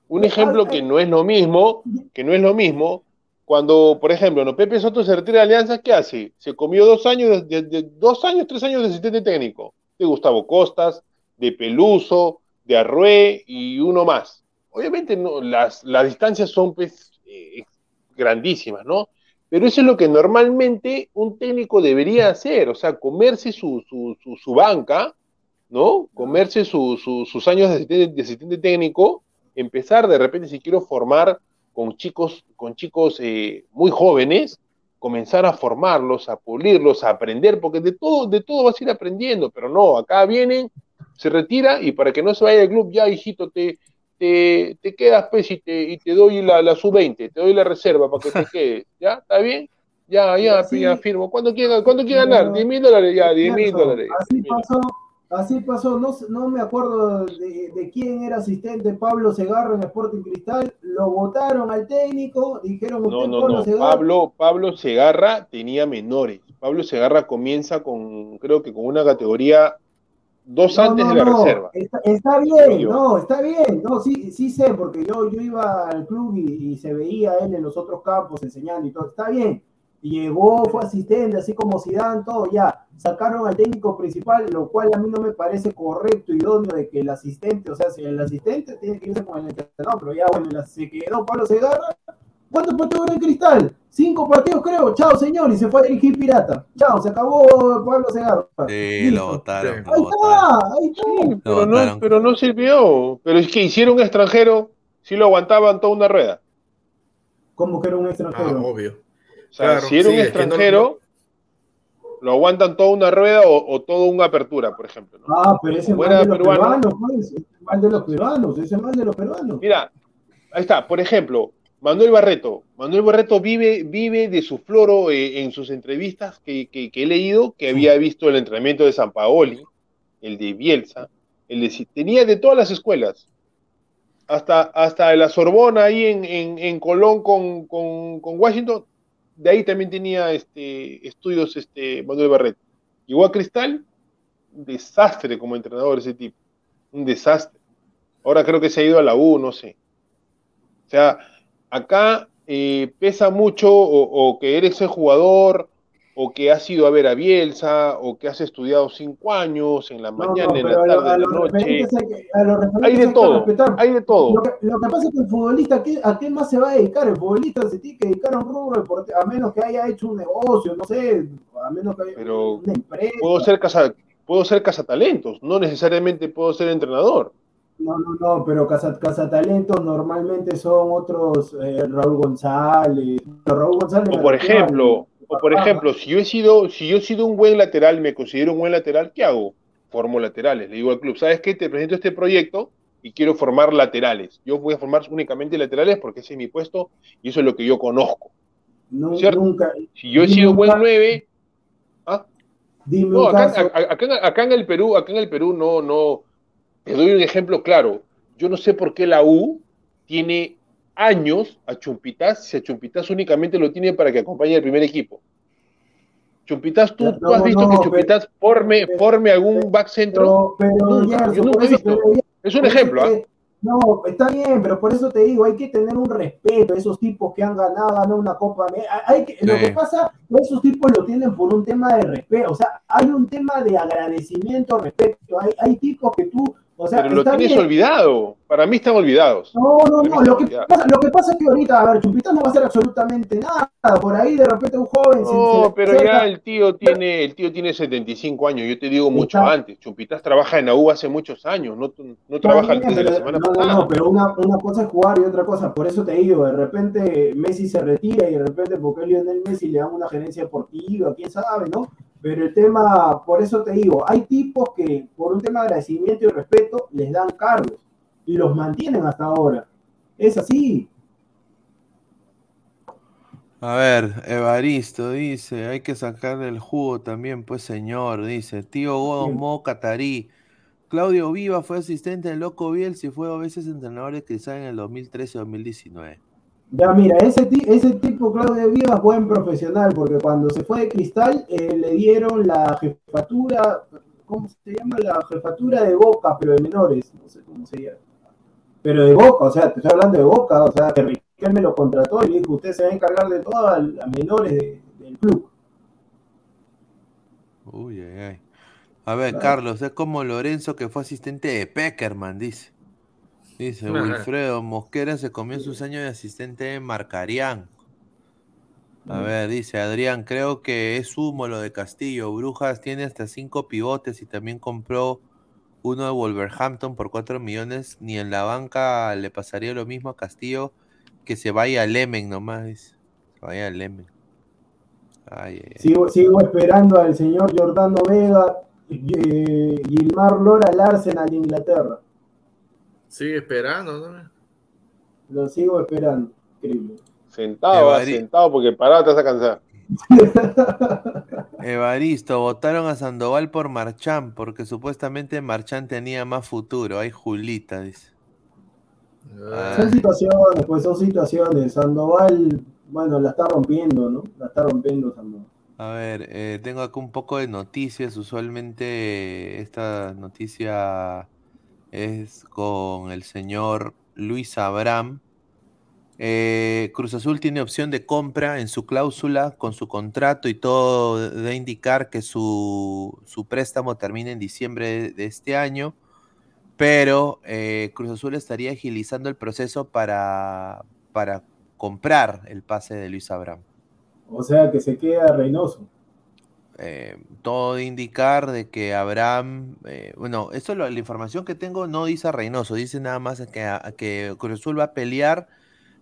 Un ejemplo que no es lo mismo, que no es lo mismo, cuando, por ejemplo, no Pepe Soto se retira de Alianza, ¿qué hace? Se comió dos años, de, de- de- dos años, tres años de asistente técnico, de Gustavo Costas, de Peluso, de Arrué y uno más. Obviamente no, las, las distancias son pues, eh, grandísimas, ¿no? Pero eso es lo que normalmente un técnico debería hacer, o sea, comerse su, su, su, su banca, ¿no? Comerse su- su- sus años de asistente, de asistente técnico, empezar de repente, si quiero formar con chicos, con chicos eh, muy jóvenes, comenzar a formarlos, a pulirlos, a aprender, porque de todo, de todo vas a ir aprendiendo, pero no, acá vienen, se retira y para que no se vaya del club, ya hijito, te, te, te quedas pues y te, y te doy la, la sub-20, te doy la reserva para que te quedes, ¿ya? ¿Está bien? Ya, ya, Sí. ya firmo. ¿Cuánto quiere, cuánto quiere ganar? No. 10 mil dólares, ya, 10 mil dólares. Así pasó, así pasó, no, no me acuerdo de, de quién era asistente Pablo Segarra en Sporting Cristal, lo votaron al técnico, dijeron No, usted no, Pablo no. Segarra, Pablo, Pablo Segarra tenía menores. Pablo Segarra comienza con, creo que con una categoría dos No, antes no, de la no, reserva. Está, está bien, Yo. no, está bien. No, sí, sí sé, porque yo, yo iba al club y, y se veía él en los otros campos enseñando y todo. Está bien. Llegó, fue asistente, así como Zidane, todo ya. Sacaron al técnico principal, lo cual a mí no me parece correcto y idóneo de que el asistente, o sea, si el asistente tiene que irse con el entrenador, pero ya bueno, se quedó Pablo Segarra. ¿Cuántos partidos en Cristal? Cinco partidos, creo. Chao, señor. Y se fue a dirigir Pirata. Chao, se acabó Pablo Segarra. Sí, lo Listo. votaron. Lo Ahí votaron. está, ahí está. Pero no, votaron. pero no sirvió. Pero es que hicieron un extranjero, sí lo aguantaban toda una rueda. Como que era un Ah, extranjero. obvio. O sea, Claro, si era un sí, no- extranjero, lo aguantan toda una rueda o, o toda una apertura, por ejemplo. ¿no? Ah, pero ese mal de los peruano. peruanos, pues. Ese mal de los peruanos, ese mal de los peruanos. Mira, ahí está, por ejemplo, Manuel Barreto. Manuel Barreto vive, vive de su floro eh, en sus entrevistas que, que- que he leído, que había visto el entrenamiento de San Paoli, el de Bielsa, el de, tenía de todas las escuelas, hasta, hasta la Sorbona ahí en, en- en Colón con, con- con Washington, de ahí también tenía este, estudios este, Manuel Barreto. Llegó a Cristal, un desastre como entrenador ese tipo, un desastre. Ahora creo que se ha ido a la U, no sé. O sea, acá eh, pesa mucho o, o que eres el jugador, o que has ido a ver a Bielsa, o que has estudiado cinco años en la mañana, no, en la a lo- tarde, a en la noche. hay de todo, hay de todo. Lo que, lo que pasa es que el futbolista, ¿a qué, ¿a qué más se va a dedicar? El futbolista se tiene que dedicar a un rubro a menos que haya hecho un negocio, no sé, a menos que haya Pero una empresa. Puedo ser casa, puedo ser cazatalentos, no necesariamente puedo ser entrenador. No, no, no, pero casa, cazatalentos normalmente son otros, eh, Raúl González. Raúl González O por ejemplo, o por ejemplo, si yo he sido, si yo he sido un buen lateral, me considero un buen lateral, ¿qué hago? Formo laterales. Le digo al club, ¿sabes qué? Te presento este proyecto y quiero formar laterales. Yo voy a formar únicamente laterales porque ese es mi puesto y eso es lo que yo conozco. nu- ¿cierto? nunca, Si yo he sido un buen ca- 9, ¿ah? dime No, acá, acá en- acá en el Perú, acá en el Perú no, no. Te doy un ejemplo claro. Yo no sé por qué la U tiene años a Chumpitas, si a Chumpitas únicamente lo tiene para que acompañe al primer equipo. Chumpitas, ¿tú, No, tú has visto no, que pero- Chumpitas forme, forme algún back centro? Pero, pero yo nunca he visto. pero, Es un ejemplo, ¿ah? te- No, está bien, pero por eso te digo, hay que tener un respeto a esos tipos que han ganado, ganado una Copa. Hay que, Lo Sí. que pasa, esos tipos lo tienen por un tema de respeto, o sea, hay un tema de agradecimiento, respeto. Hay, hay tipos que tú, o sea, Pero lo tienes bien. olvidado. Para mí están olvidados. No, no, no, lo que, pasa, lo que pasa es que ahorita, a ver, Chupitas no va a hacer absolutamente nada. Por ahí de repente un joven se No, pero ya el tío tiene, el tío tiene 75 años, yo te digo mucho Está- antes. Chumpitas trabaja en la U hace muchos años, no, no trabaja bien, desde la pero- semana no, no, no, pero una, una cosa es jugar y otra cosa, por eso te digo, de repente Messi se retira y de repente porque Lionel Messi le dan una gerencia deportiva, quién sabe, ¿no? Pero el tema, por eso te digo, hay tipos que por un tema de agradecimiento y respeto les dan cargos y los mantienen hasta ahora. Es así. A ver, Evaristo dice, hay que sacarle el jugo también, pues señor, dice, tío Godo Bien. Mo Catarí. Claudio Viva fue asistente del Loco Bielsa y fue a veces entrenador de Cristal en el 2013-2019. Ya mira, ese, ese tipo Claudio Vivas buen profesional, porque cuando se fue de Cristal eh, le dieron la jefatura, ¿cómo se llama? La jefatura de Boca, pero de menores, no sé cómo se llama. Pero de Boca, o sea, te estoy hablando de Boca, o sea, que Riquelme lo contrató y le dijo, usted se va a encargar de todas las menores de- del club. Uy, ay, ay. A ver. Carlos, es como Lorenzo que fue asistente de Peckerman, dice. Dice. Wilfredo Mosquera se comió sus años de asistente de Marcarián. A ver, dice Adrián, creo que es humo lo de Castillo. Brujas tiene hasta cinco pivotes y también compró uno de Wolverhampton por cuatro millones. Ni en la banca le pasaría lo mismo a Castillo que se vaya a Lemen nomás. dice. Se vaya a Lemen. Ay, ay, ay. Sigo, sigo esperando al señor Jordano Vega, eh, Gilmar Lora al Arsenal de Inglaterra. Sigue esperando, ¿no? Lo sigo esperando. Increíble. Sentado, ah, sentado, porque parado te vas a cansar. Evaristo, votaron a Sandoval por Marchán, porque supuestamente Marchán tenía más futuro. Ay, Julita, dice. Ah, Son situaciones, pues son situaciones. Sandoval, bueno, la está rompiendo, ¿no? La está rompiendo Sandoval. A ver, eh, tengo acá un poco de noticias. Usualmente esta noticia es con el señor Luis Abraham. Eh, Cruz Azul tiene opción de compra en su cláusula con su contrato y todo de indicar que su, su préstamo termina en diciembre de, este año, pero eh, Cruz Azul estaría agilizando el proceso para, para comprar el pase de Luis Abraham. O sea, que se queda Reynoso. Eh, todo de indicar de que Abraham, eh, bueno, esto lo- la información que tengo no dice a Reynoso, dice nada más que, a- que Cruz Azul va a pelear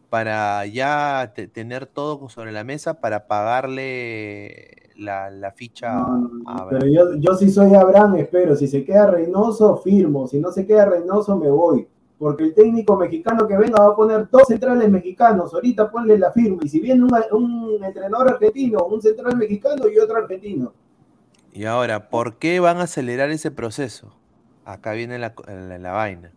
para ya te- tener todo sobre la mesa para pagarle la, la ficha a Abraham. pero yo, yo sí soy Abraham, espero. Si se queda Reynoso, firmo. Si no se queda Reynoso, me voy. Porque el técnico mexicano que venga va a poner dos centrales mexicanos. Ahorita ponle la firma. Y si viene un, un entrenador argentino, un central mexicano y otro argentino. Y ahora, ¿por qué van a acelerar ese proceso? Acá viene la, co- la- la vaina.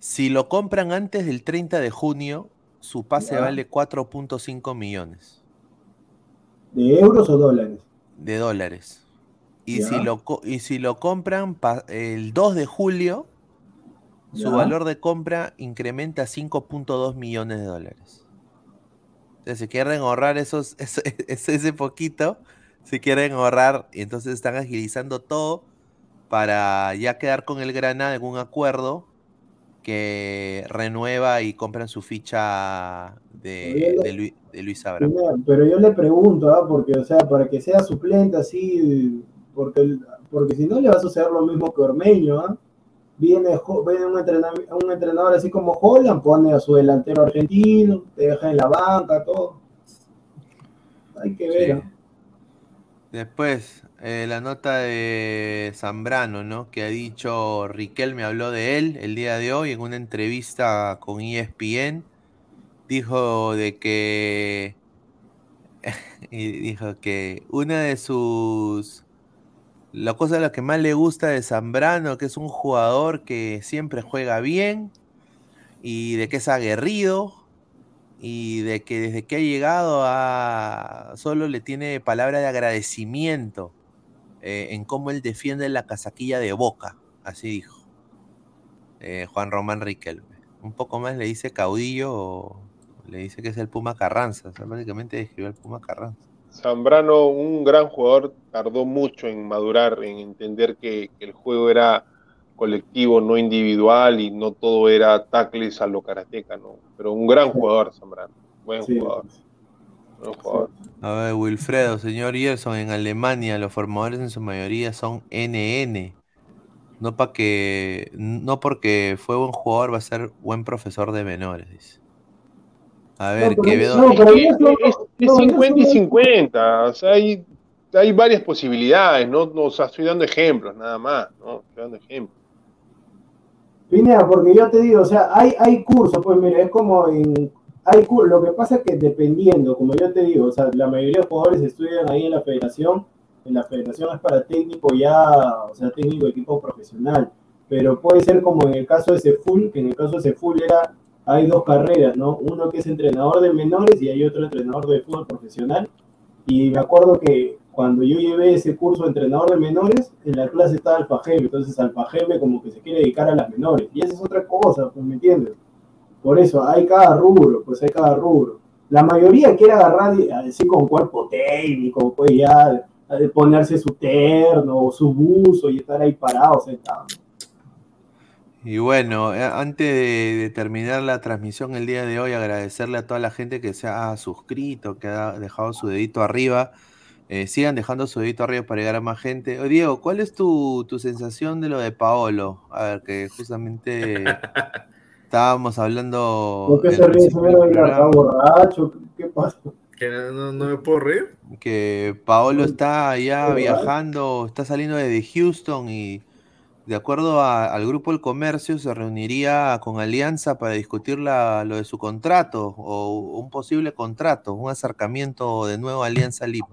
Si lo compran antes del 30 de junio, su pase vale 4.5 millones. ¿De euros o dólares? de dólares. Y si, lo, y si lo compran pa- el 2 de julio, su valor de compra incrementa a 5.2 millones de dólares. Entonces, si quieren ahorrar esos, ese, poquito, si quieren ahorrar, y entonces están agilizando todo para ya quedar con el Granada en un acuerdo que renueva y compran su ficha de, Pero de Luis Abraham. Pero yo le pregunto, ¿ah? porque, o sea, para que sea suplente así, porque, porque si no le va a suceder lo mismo que Ormeño, ¿ah? Viene, viene un, entrenador, un entrenador así como Holland, pone a su delantero argentino, te deja en la banca, todo. Hay que ver. Sí. Después, eh, la nota de Zambrano, ¿no? Que ha dicho, Riquelme habló de él el día de hoy en una entrevista con ESPN. Dijo de que. y dijo que una de sus. La cosa de lo que más le gusta de Zambrano, que es un jugador que siempre juega bien y de que es aguerrido y de que desde que ha llegado a solo le tiene palabra de agradecimiento eh, en cómo él defiende la casaquilla de Boca, así dijo eh, Juan Román Riquelme. Un poco más le dice caudillo o le dice que es el Puma Carranza, básicamente describió al Puma Carranza. Zambrano, un gran jugador, tardó mucho en madurar, en entender que, que el juego era colectivo, no individual, y no todo era tacles a lo karateca, ¿no? Pero un gran jugador, Zambrano. Buen Sí, jugador. Buen jugador. A ver, Wilfredo, señor Gerson, en Alemania los formadores en su mayoría son NN. No pa que, no porque fue buen jugador va a ser buen profesor de menores, dice. A ver, pero Quevedo. no, pero Es, eso- es- es no, 50 y eso no- 50, o sea, hay, hay varias posibilidades, ¿no? o sea, estoy dando ejemplos, nada más, ¿no? Estoy dando ejemplos. Pineda, porque yo te digo, o sea, hay, hay cursos, pues mira, es como en, hay lo que pasa es que dependiendo, como yo te digo, o sea, la mayoría de jugadores estudian ahí en la federación, en la federación es para técnico ya, o sea, técnico de equipo profesional, pero puede ser como en el caso de Ceful, que en el caso de Ceful era, hay dos carreras, ¿no? Uno que es entrenador de menores y hay otro entrenador de fútbol profesional, y me acuerdo que cuando yo llevé ese curso de entrenador de menores, en la clase estaba Alfajeme, entonces Alfajeme como que se quiere dedicar a las menores, y esa es otra cosa, pues, ¿me entiendes? Por eso, hay cada rubro, pues hay cada rubro. La mayoría quiere agarrar así con cuerpo técnico, pues ya ponerse su terno o su buzo y estar ahí parado, sentado. Y bueno, eh, antes de, de terminar la transmisión el día de hoy, agradecerle a toda la gente que se ha suscrito, que ha dejado su dedito arriba. Eh, sigan dejando su dedito arriba para llegar a más gente. Oye, Diego, ¿cuál es tu, tu sensación de lo de Paolo? A ver, que justamente estábamos hablando. ¿Por qué se ríe borracho? ¿Qué pasa? Que no, no- me puedo reír. que Paolo está ya ¿Verdad? viajando, está saliendo desde Houston y de acuerdo a- al grupo El Comercio se reuniría con Alianza para discutir la- lo de su contrato o un posible contrato, un acercamiento de nuevo a Alianza Lima.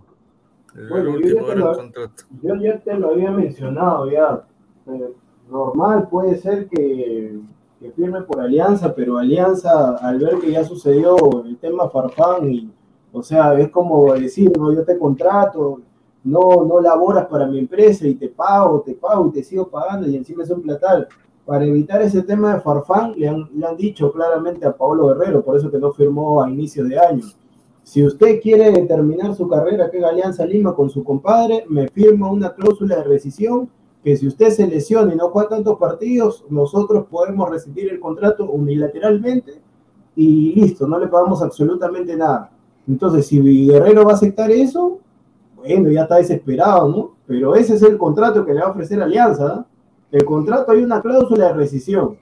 El Bueno, yo último ya lo- contrato. Yo ya te lo había mencionado ya. Eh, normal puede ser que, que firme por Alianza, pero Alianza, al ver que ya sucedió el tema Farfán y O sea, es como decir, no, yo te contrato, no, no laboras para mi empresa y te pago, te pago y te sigo pagando y encima es un platal. Para evitar ese tema de Farfán, le han, dicho claramente a Pablo Guerrero, por eso que no firmó a inicio de año. Si usted quiere terminar su carrera que Alianza Lima con su compadre, me firma una cláusula de rescisión que si usted se lesiona y no juega tantos partidos, nosotros podemos recibir el contrato unilateralmente y listo, no le pagamos absolutamente nada. Entonces, si Guerrero va a aceptar eso, bueno, ya está desesperado, ¿no? Pero ese es el contrato que le va a ofrecer Alianza. ¿no? El contrato hay una cláusula de rescisión.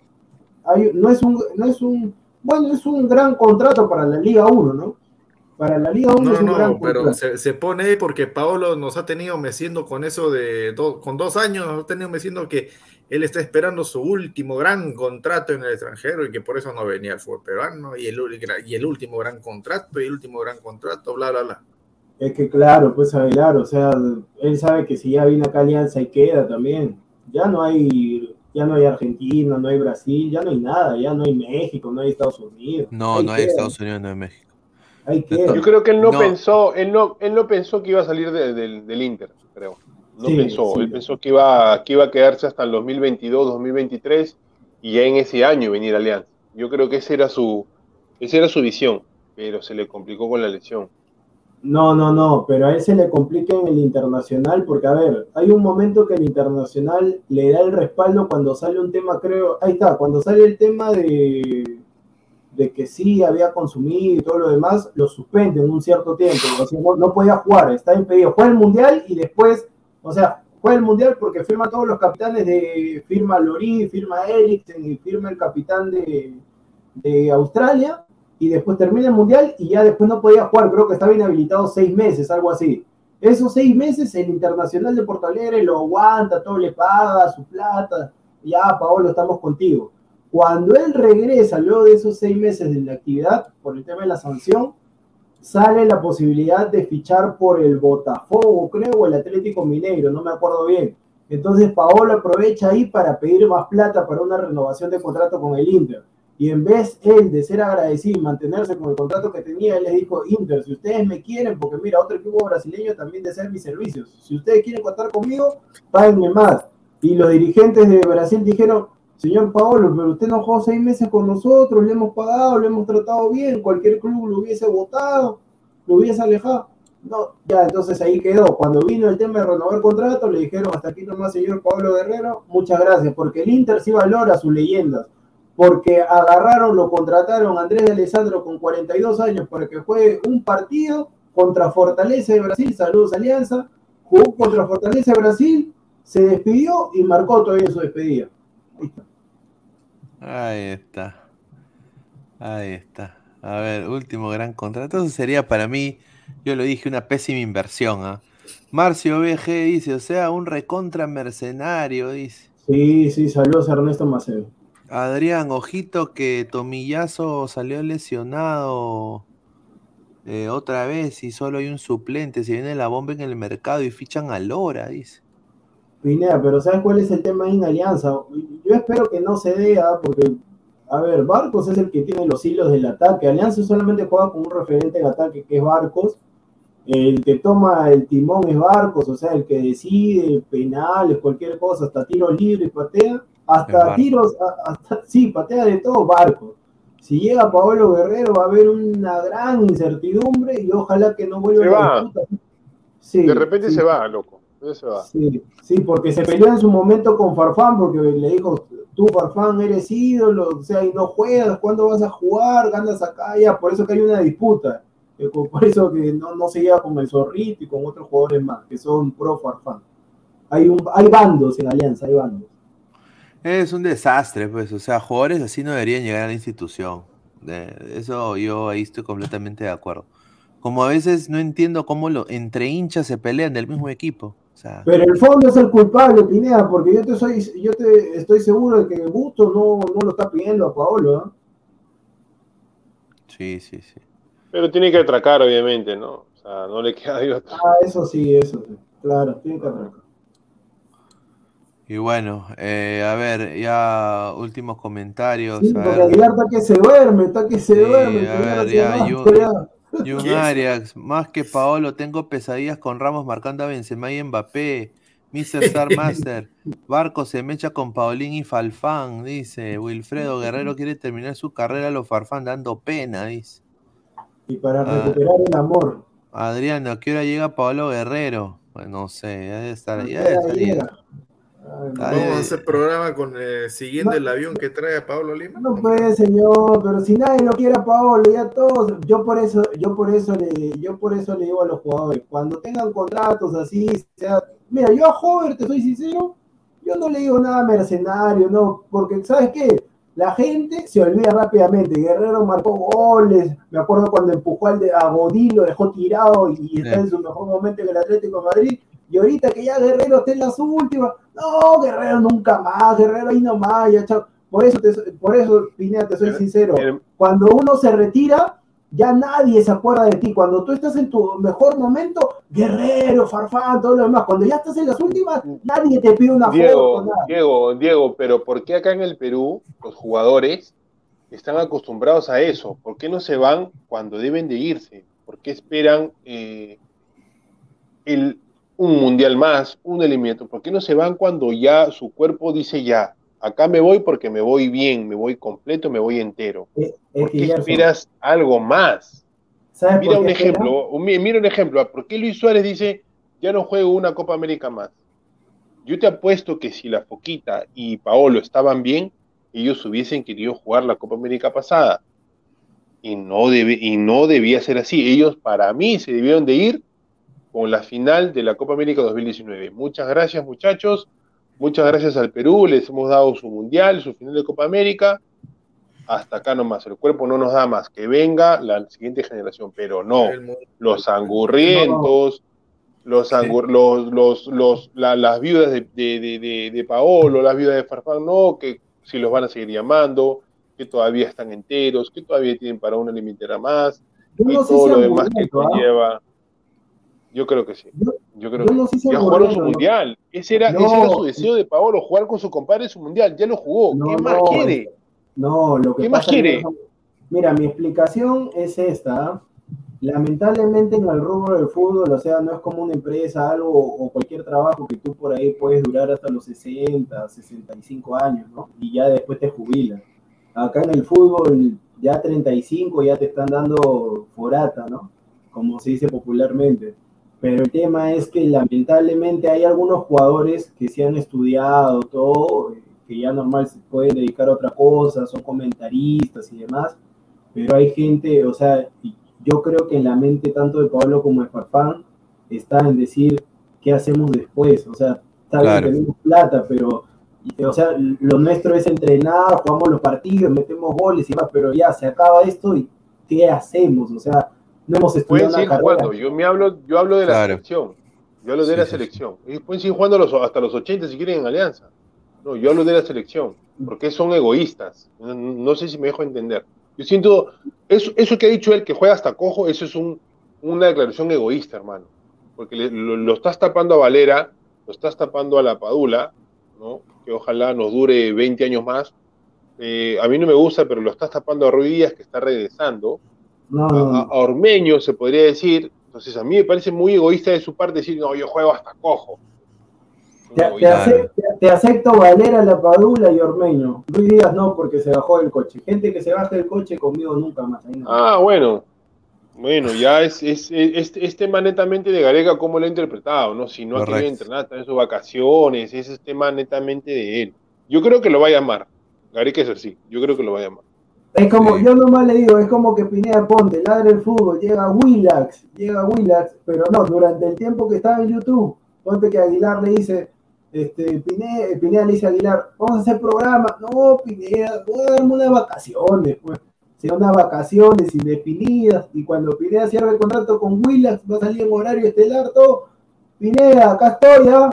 Hay, no, es un, no es un, bueno, es un gran contrato para la Liga 1, ¿no? Para la Liga 1 No, es un gran no, pero contrato. se, se pone ahí porque Paolo nos ha tenido meciendo con eso de do- con dos años, nos ha tenido meciendo que él está esperando su último gran contrato en el extranjero y que por eso no venía al fútbol peruano y el, y el último gran contrato y el último gran contrato, bla, bla, bla. Es que claro, pues Aguilar, o sea, él sabe que si ya viene acá Alianza y queda también. Ya no hay, ya no hay Argentina, no hay Brasil, ya no hay nada, ya no hay México, no hay Estados Unidos. No, Ahí no hay queda, Estados Unidos, no hay México. Ahí queda. Yo creo que él no, No. pensó, él no, él no pensó que iba a salir de- del- del Inter, creo. No Sí, pensó, sí. él pensó que iba, que iba a quedarse hasta el 2022, 2023 y ya en ese año venir a Alianza. Yo creo que esa era su, esa era su visión, pero se le complicó con la lesión. No, no, no, pero a él se le complica en el internacional porque, a ver, hay un momento que el internacional le da el respaldo cuando sale un tema, creo, ahí está, cuando sale el tema de, de que sí había consumido y todo lo demás, lo suspenden un cierto tiempo, no, podía jugar, está impedido. Juega el mundial y después, o sea, juega el mundial porque firma todos los capitanes de, firma Lorí, firma Eriksen y firma el capitán de, de Australia y después termina el mundial y ya después no podía jugar, creo que estaba inhabilitado seis meses, algo así. Esos seis meses el Internacional de Porto Alegre lo aguanta, todo le paga, su plata, ya Paolo, estamos contigo. Cuando él regresa luego de esos seis meses de la actividad, por el tema de la sanción, sale la posibilidad de fichar por el Botafogo, creo, o el Atlético Mineiro, no me acuerdo bien. Entonces Paolo aprovecha ahí para pedir más plata para una renovación de contrato con el Inter. Y en vez él de ser agradecido y mantenerse con el contrato que tenía, él les dijo, Inter, si ustedes me quieren, porque mira, otro equipo brasileño también desea mis servicios. Si ustedes quieren contar conmigo, páguenme más. Y los dirigentes de Brasil dijeron, señor Paolo, pero usted no jugó seis meses con nosotros, le hemos pagado, le hemos tratado bien, cualquier club lo hubiese votado, lo hubiese alejado. No, ya, entonces ahí quedó. Cuando vino el tema de renovar contrato, le dijeron, hasta aquí nomás, señor Pablo Guerrero, muchas gracias, porque el Inter sí valora sus leyendas porque agarraron, lo contrataron a Andrés de Alessandro con 42 años para que juegue un partido contra Fortaleza de Brasil, saludos Alianza, jugó contra Fortaleza de Brasil, se despidió y marcó todavía su despedida. Ahí está. Ahí está. Ahí está. A ver, último gran contrato. Eso sería para mí, yo lo dije, una pésima inversión. ¿ah? Marcio BG dice, o sea, un recontra mercenario, dice. Sí, sí, saludos a Ernesto Maceo. Adrián, ojito que Tomillazo salió lesionado eh, otra vez y solo hay un suplente. Se viene la bomba en el mercado y fichan a Lora, dice. Pineda, pero ¿sabes cuál es el tema en Alianza? Yo espero que no se dé, porque, a ver, Barcos es el que tiene los hilos del ataque. Alianza solamente juega con un referente en ataque que es Barcos. El que toma el timón es Barcos, o sea, el que decide penales, cualquier cosa, hasta tiros libres, patea. Hasta tiros, hasta, sí, patea de todo Barcos. Si llega Paolo Guerrero va a haber una gran incertidumbre y ojalá que no vuelva Se a la. Sí, De repente sí. se va, loco. Se va. Sí, sí, porque se peleó en su momento con Farfán, porque le dijo, tú Farfán eres ídolo, o sea, y no juegas, ¿cuándo vas a jugar? Ganas acá, ya, por eso que hay una disputa. Eh, por por eso que no, no se lleva con el Zorrito y con otros jugadores más, que son pro Farfán. Hay, un, hay bandos en Alianza, hay bandos. Es un desastre, pues. O sea, jugadores así no deberían llegar a la institución. Eso yo ahí estoy completamente de acuerdo. Como a veces no entiendo cómo lo, entre hinchas se pelean del mismo equipo. O sea, Pero el fondo es el culpable, Pineda, porque yo te soy, yo te estoy seguro de que Gusto no, no lo está pidiendo a Paolo, sí, sí, sí. Pero tiene que atracar, obviamente, ¿no? O sea, no le queda de otra. Ah, eso sí, eso sí. Claro, tiene que arrancar. Y bueno, eh, a ver, ya últimos comentarios. Sí, a porque ver. Está que se duerme, está que se Sí, duerme. a ver, ya. Arias, más que Paolo, tengo pesadillas con Ramos marcando a Benzema y Mbappé. Mr. Star Master, Barco se mecha con Paulín y Falfán, dice. Wilfredo Guerrero quiere terminar su carrera a los Farfán dando pena, dice. Y para Ah. recuperar el amor. Adriano, ¿a qué hora llega Paolo Guerrero? Pues no sé, ya debe estar, ya debe estar Vamos eh, a hacer programa con eh, siguiendo el avión que trae a Pablo Lima. No puede, señor, pero si nadie lo quiere a Paolo, ya todos, yo por eso, yo por eso le, yo por eso le digo a los jugadores, cuando tengan contratos así, sea, mira, yo a Hover, te soy sincero, yo no le digo nada mercenario, no, porque ¿sabes qué? La gente se olvida rápidamente. Guerrero marcó goles. Me acuerdo cuando empujó al de, a Godín, lo dejó tirado y, y está Sí. en su mejor momento en el Atlético de Madrid. Y ahorita que ya Guerrero está en las últimas, no, Guerrero nunca más, Guerrero ahí nomás, ya chao. Por eso, te, por eso, Pineda, te soy Pero- sincero. pero- Cuando uno se retira, ya nadie se acuerda de ti. Cuando tú estás en tu mejor momento, Guerrero, Farfán, todo lo demás. Cuando ya estás en las últimas, nadie te pide una foto. Diego, nada. Diego, Diego, pero ¿por qué acá en el Perú los jugadores están acostumbrados a eso? ¿Por qué no se van cuando deben de irse? ¿Por qué esperan eh, el, un mundial más, un eliminatorio? ¿Por qué no se van cuando ya su cuerpo dice ya, acá me voy porque me voy bien, me voy completo, me voy entero? Es ¿Por que, qué esperas algo más? ¿sabes Mira por un ejemplo, un- mira un ejemplo. ¿Por qué Luis Suárez dice, ya no juego una Copa América más? Yo te apuesto que si la Foquita y Paolo estaban bien, ellos hubiesen querido jugar la Copa América pasada. Y no, debe, y no debía ser así. Ellos, para mí, se debieron de ir con la final de la Copa América 2019. Muchas gracias, muchachos. Muchas gracias al Perú. Les hemos dado su mundial, su final de Copa América. Hasta acá nomás. El cuerpo no nos da más. Que venga la siguiente generación. Pero no los angurrientos, los, angur- los, los, los- la- las viudas de, de, de, de- Paolo, las viudas de Farfán, no, que si los van a seguir llamando, que todavía están enteros, que todavía tienen para una limitera más, y no todo lo demás que ¿ah? Yo creo que sí. Yo- creo yo que no sé si ya jugaron su mundial. Ese era, No. ese era su deseo de Paolo, jugar con su compadre su mundial. Ya lo jugó. No, ¿Qué más quiere? No, lo que ¿Qué más quiere? Mira, mi explicación es esta. ¿ah? Lamentablemente en el rubro del fútbol, o sea, no es como una empresa, algo o cualquier trabajo que tú por ahí puedes durar hasta los 60, 65 años, ¿no? Y ya después te jubilas. Acá en el fútbol, ya 35 ya te están dando forata, ¿no? Como se dice popularmente. Pero el tema es que lamentablemente hay algunos jugadores que se han estudiado todo, que ya normal se pueden dedicar a otra cosa, son comentaristas y demás, pero hay gente, o sea, yo creo que en la mente tanto de Pablo como de Farfán está en decir qué hacemos después, o sea, tal vez Claro. tenemos plata, pero, o sea, lo nuestro es entrenar, jugamos los partidos, metemos goles y demás, pero ya se acaba esto y ¿qué hacemos? O sea, no hemos estudiado Pueden seguir jugando. Yo, me hablo, yo hablo de la Claro. selección. Yo hablo de Sí, la selección. Ellos pueden seguir jugando los- hasta los 80 si quieren en Alianza. No, yo hablo de la selección. Porque son egoístas. No, no sé si me dejo entender. Yo siento, eso, eso que ha dicho él, que juega hasta cojo, eso es un, una declaración egoísta, hermano. Porque le- lo, lo estás tapando a Valera, lo estás tapando a la Padula, ¿no? que ojalá nos dure 20 años más. Eh, a mí no me gusta, pero lo estás tapando a Ruiz, que está regresando No, a, no, a- Ormeño, se podría decir. Entonces, a mí me parece muy egoísta de su parte decir, no, yo juego hasta cojo. Te, te egoísta. ace- te- te acepto Valera, La Padula y Ormeño. Luis Díaz no, porque se bajó del coche. Gente que se baja del coche conmigo nunca más. No. Ah, bueno. Bueno, ya es, es, es, es tema netamente de Gareca cómo lo ha interpretado, ¿no? Si no ha querido entrenar, está en sus vacaciones, ese es tema netamente de él. Yo creo que lo va a llamar. Gareca es así, yo creo que lo va a llamar. Es como, Sí. yo nomás le digo, es como que Pineda Ponte, ladra el fútbol, llega Willax, llega Willax, pero no, durante el tiempo que estaba en YouTube, ponte que Aguilar le dice, este, Pineda, Pineda le dice a Aguilar, vamos a hacer programa, no, Pineda, voy a darme unas vacaciones, pues, serán unas vacaciones indefinidas, y cuando Pineda cierra el contrato con Willax, va a salir en horario estelar, todo, Pineda, acá estoy, ¿ah?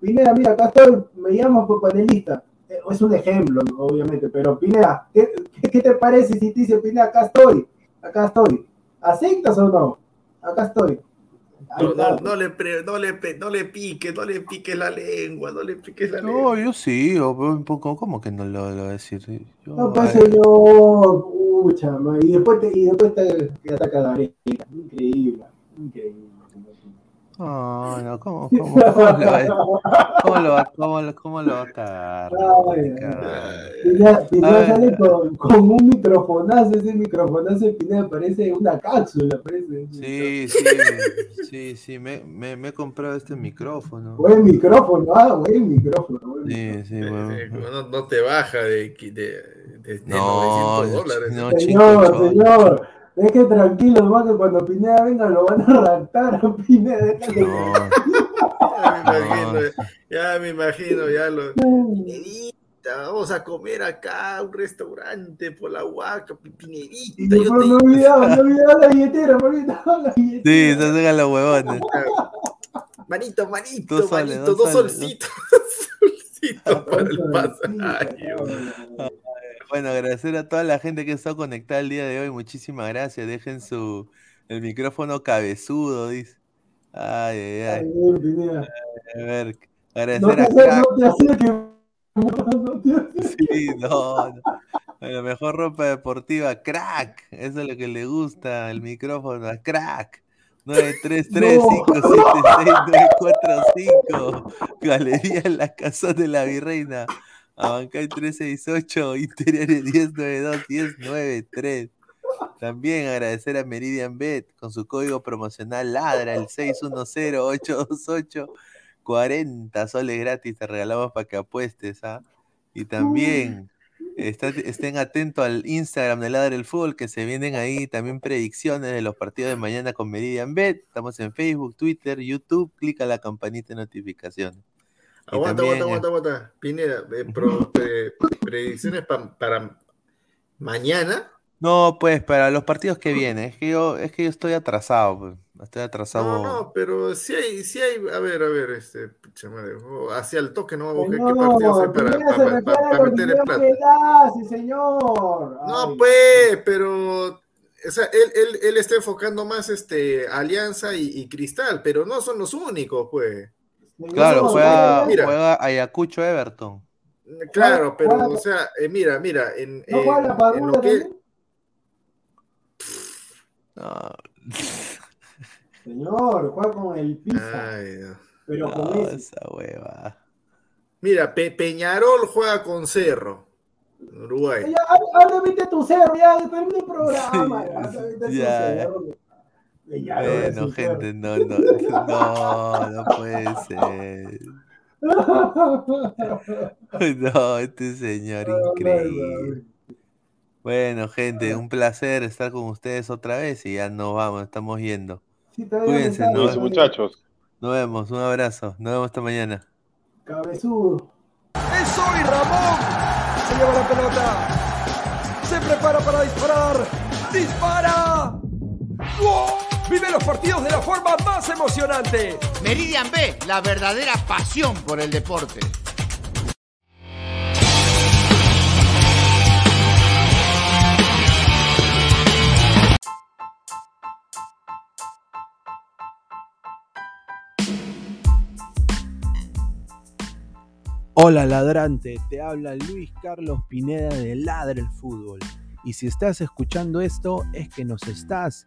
Pineda, mira, acá estoy, me llamas por panelista. Eh, Es un ejemplo, ¿no? obviamente, pero Pineda, ¿qué, qué- te parece si te dice Pineda, acá estoy, acá estoy? ¿Aceptas o no? Acá estoy. No, no, no le, pre- no, le, no le piques, no le piques la lengua, no le piques la No, lengua. yo sí, un poco, ¿cómo que no lo, lo voy a decir? Yo- No, pues señor, pucha, y después te, y después te, te ataca Gareca. Increíble, increíble. No, no, ¿cómo, cómo, cómo lo va, cómo lo va, cómo lo, cómo lo va a cagar? No, Ay, cagar. Pineda, Pineda A ver. sale con, con un microfonazo, ese microfonazo de Pineda parece una cápsula, parece. Sí, sí, sí, sí, me, me, me he comprado este micrófono. Buen micrófono, ah, buen micrófono. buen Sí, sí, Eh, bueno. no, no te baja de, de, de, de No, 900 dólares. no, Señor, chico, señor, es que tranquilo, más que cuando Pineda venga lo van a raptar a Pineda. déjale. No, Ya me imagino, ya me imagino, ya lo. Pinedita, vamos a comer acá a un restaurante por la huaca, Y Pinedita. yo Yo me te olvidaba, me olvidaba la billetera, me olvidaba la billetera. sí, se hacen los huevones. Manito, manito, Dos soles, manito, dos dos soles, solcitos. solcitos para el pasaje. Bueno, agradecer a toda la gente que está conectada el día de hoy. Muchísimas gracias. Dejen su el micrófono cabezudo, dice. Ay, ay, Ay. A ver, agradecer a. Sí, no, no. La mejor ropa deportiva, crack. Eso es lo que le gusta el micrófono, crack. 933-576-945. Galería en la Casa de la Virreina. Abancay 368, Interiores 1092-1093. También agradecer a Meridian Bet con su código promocional LADRA, el 610-828-40 soles gratis. Te regalamos para que apuestes. ¿ah? Y también está- estén atentos al Instagram de Ladra el Fútbol, que se vienen ahí también predicciones de los partidos de mañana con Meridian Bet. Estamos en Facebook, Twitter, YouTube. Clica la campanita de notificaciones. Aguanta, también, aguanta, aguanta, aguanta. Pineda, eh, pro- pre- predicciones pa- para mañana. No, pues para los partidos que vienen. Es que yo, es que yo estoy atrasado. pues. Estoy atrasado. No, no, pero sí hay, sí hay, a ver, a ver, este, pucha madre, oh, hacia el toque no vamos a buscar qué partidos hay para, para, para- para meter videos plata. hace, señor. No, pues, pero, o sea, él, él, él está enfocando más este, Alianza y, y Cristal, pero no son los únicos, pues. Claro, juega, mira. juega Ayacucho Everton. Claro, pero, o sea, eh, mira, mira, en, ¿No en- lo que? No, Señor, juega con el Pisa, Ay, no. pero con ese. esa hueva. Mira, Pe- Peñarol juega con Cerro, en Uruguay. Ya, ahora a tu cerro, ya, termina el programa. Sí, ya, ya. cerro. Bueno, gente, no, no, no, no puede ser. No, este señor increíble. Bueno, gente, un placer estar con ustedes otra vez y ya nos vamos, estamos yendo. Sí, Cuídense, ¿no? Cuídense, muchachos. Nos vemos, un abrazo, nos vemos esta mañana. Cabezudo. ¡Es hoy Ramón! Se lleva la pelota. Se prepara para disparar. ¡Dispara! ¡Gol! Vive los partidos de la forma más emocionante. Meridian B, la verdadera pasión por el deporte. Hola ladrante, te habla Luis Carlos Pineda de Ladra el Fútbol. Y si estás escuchando esto es que nos estás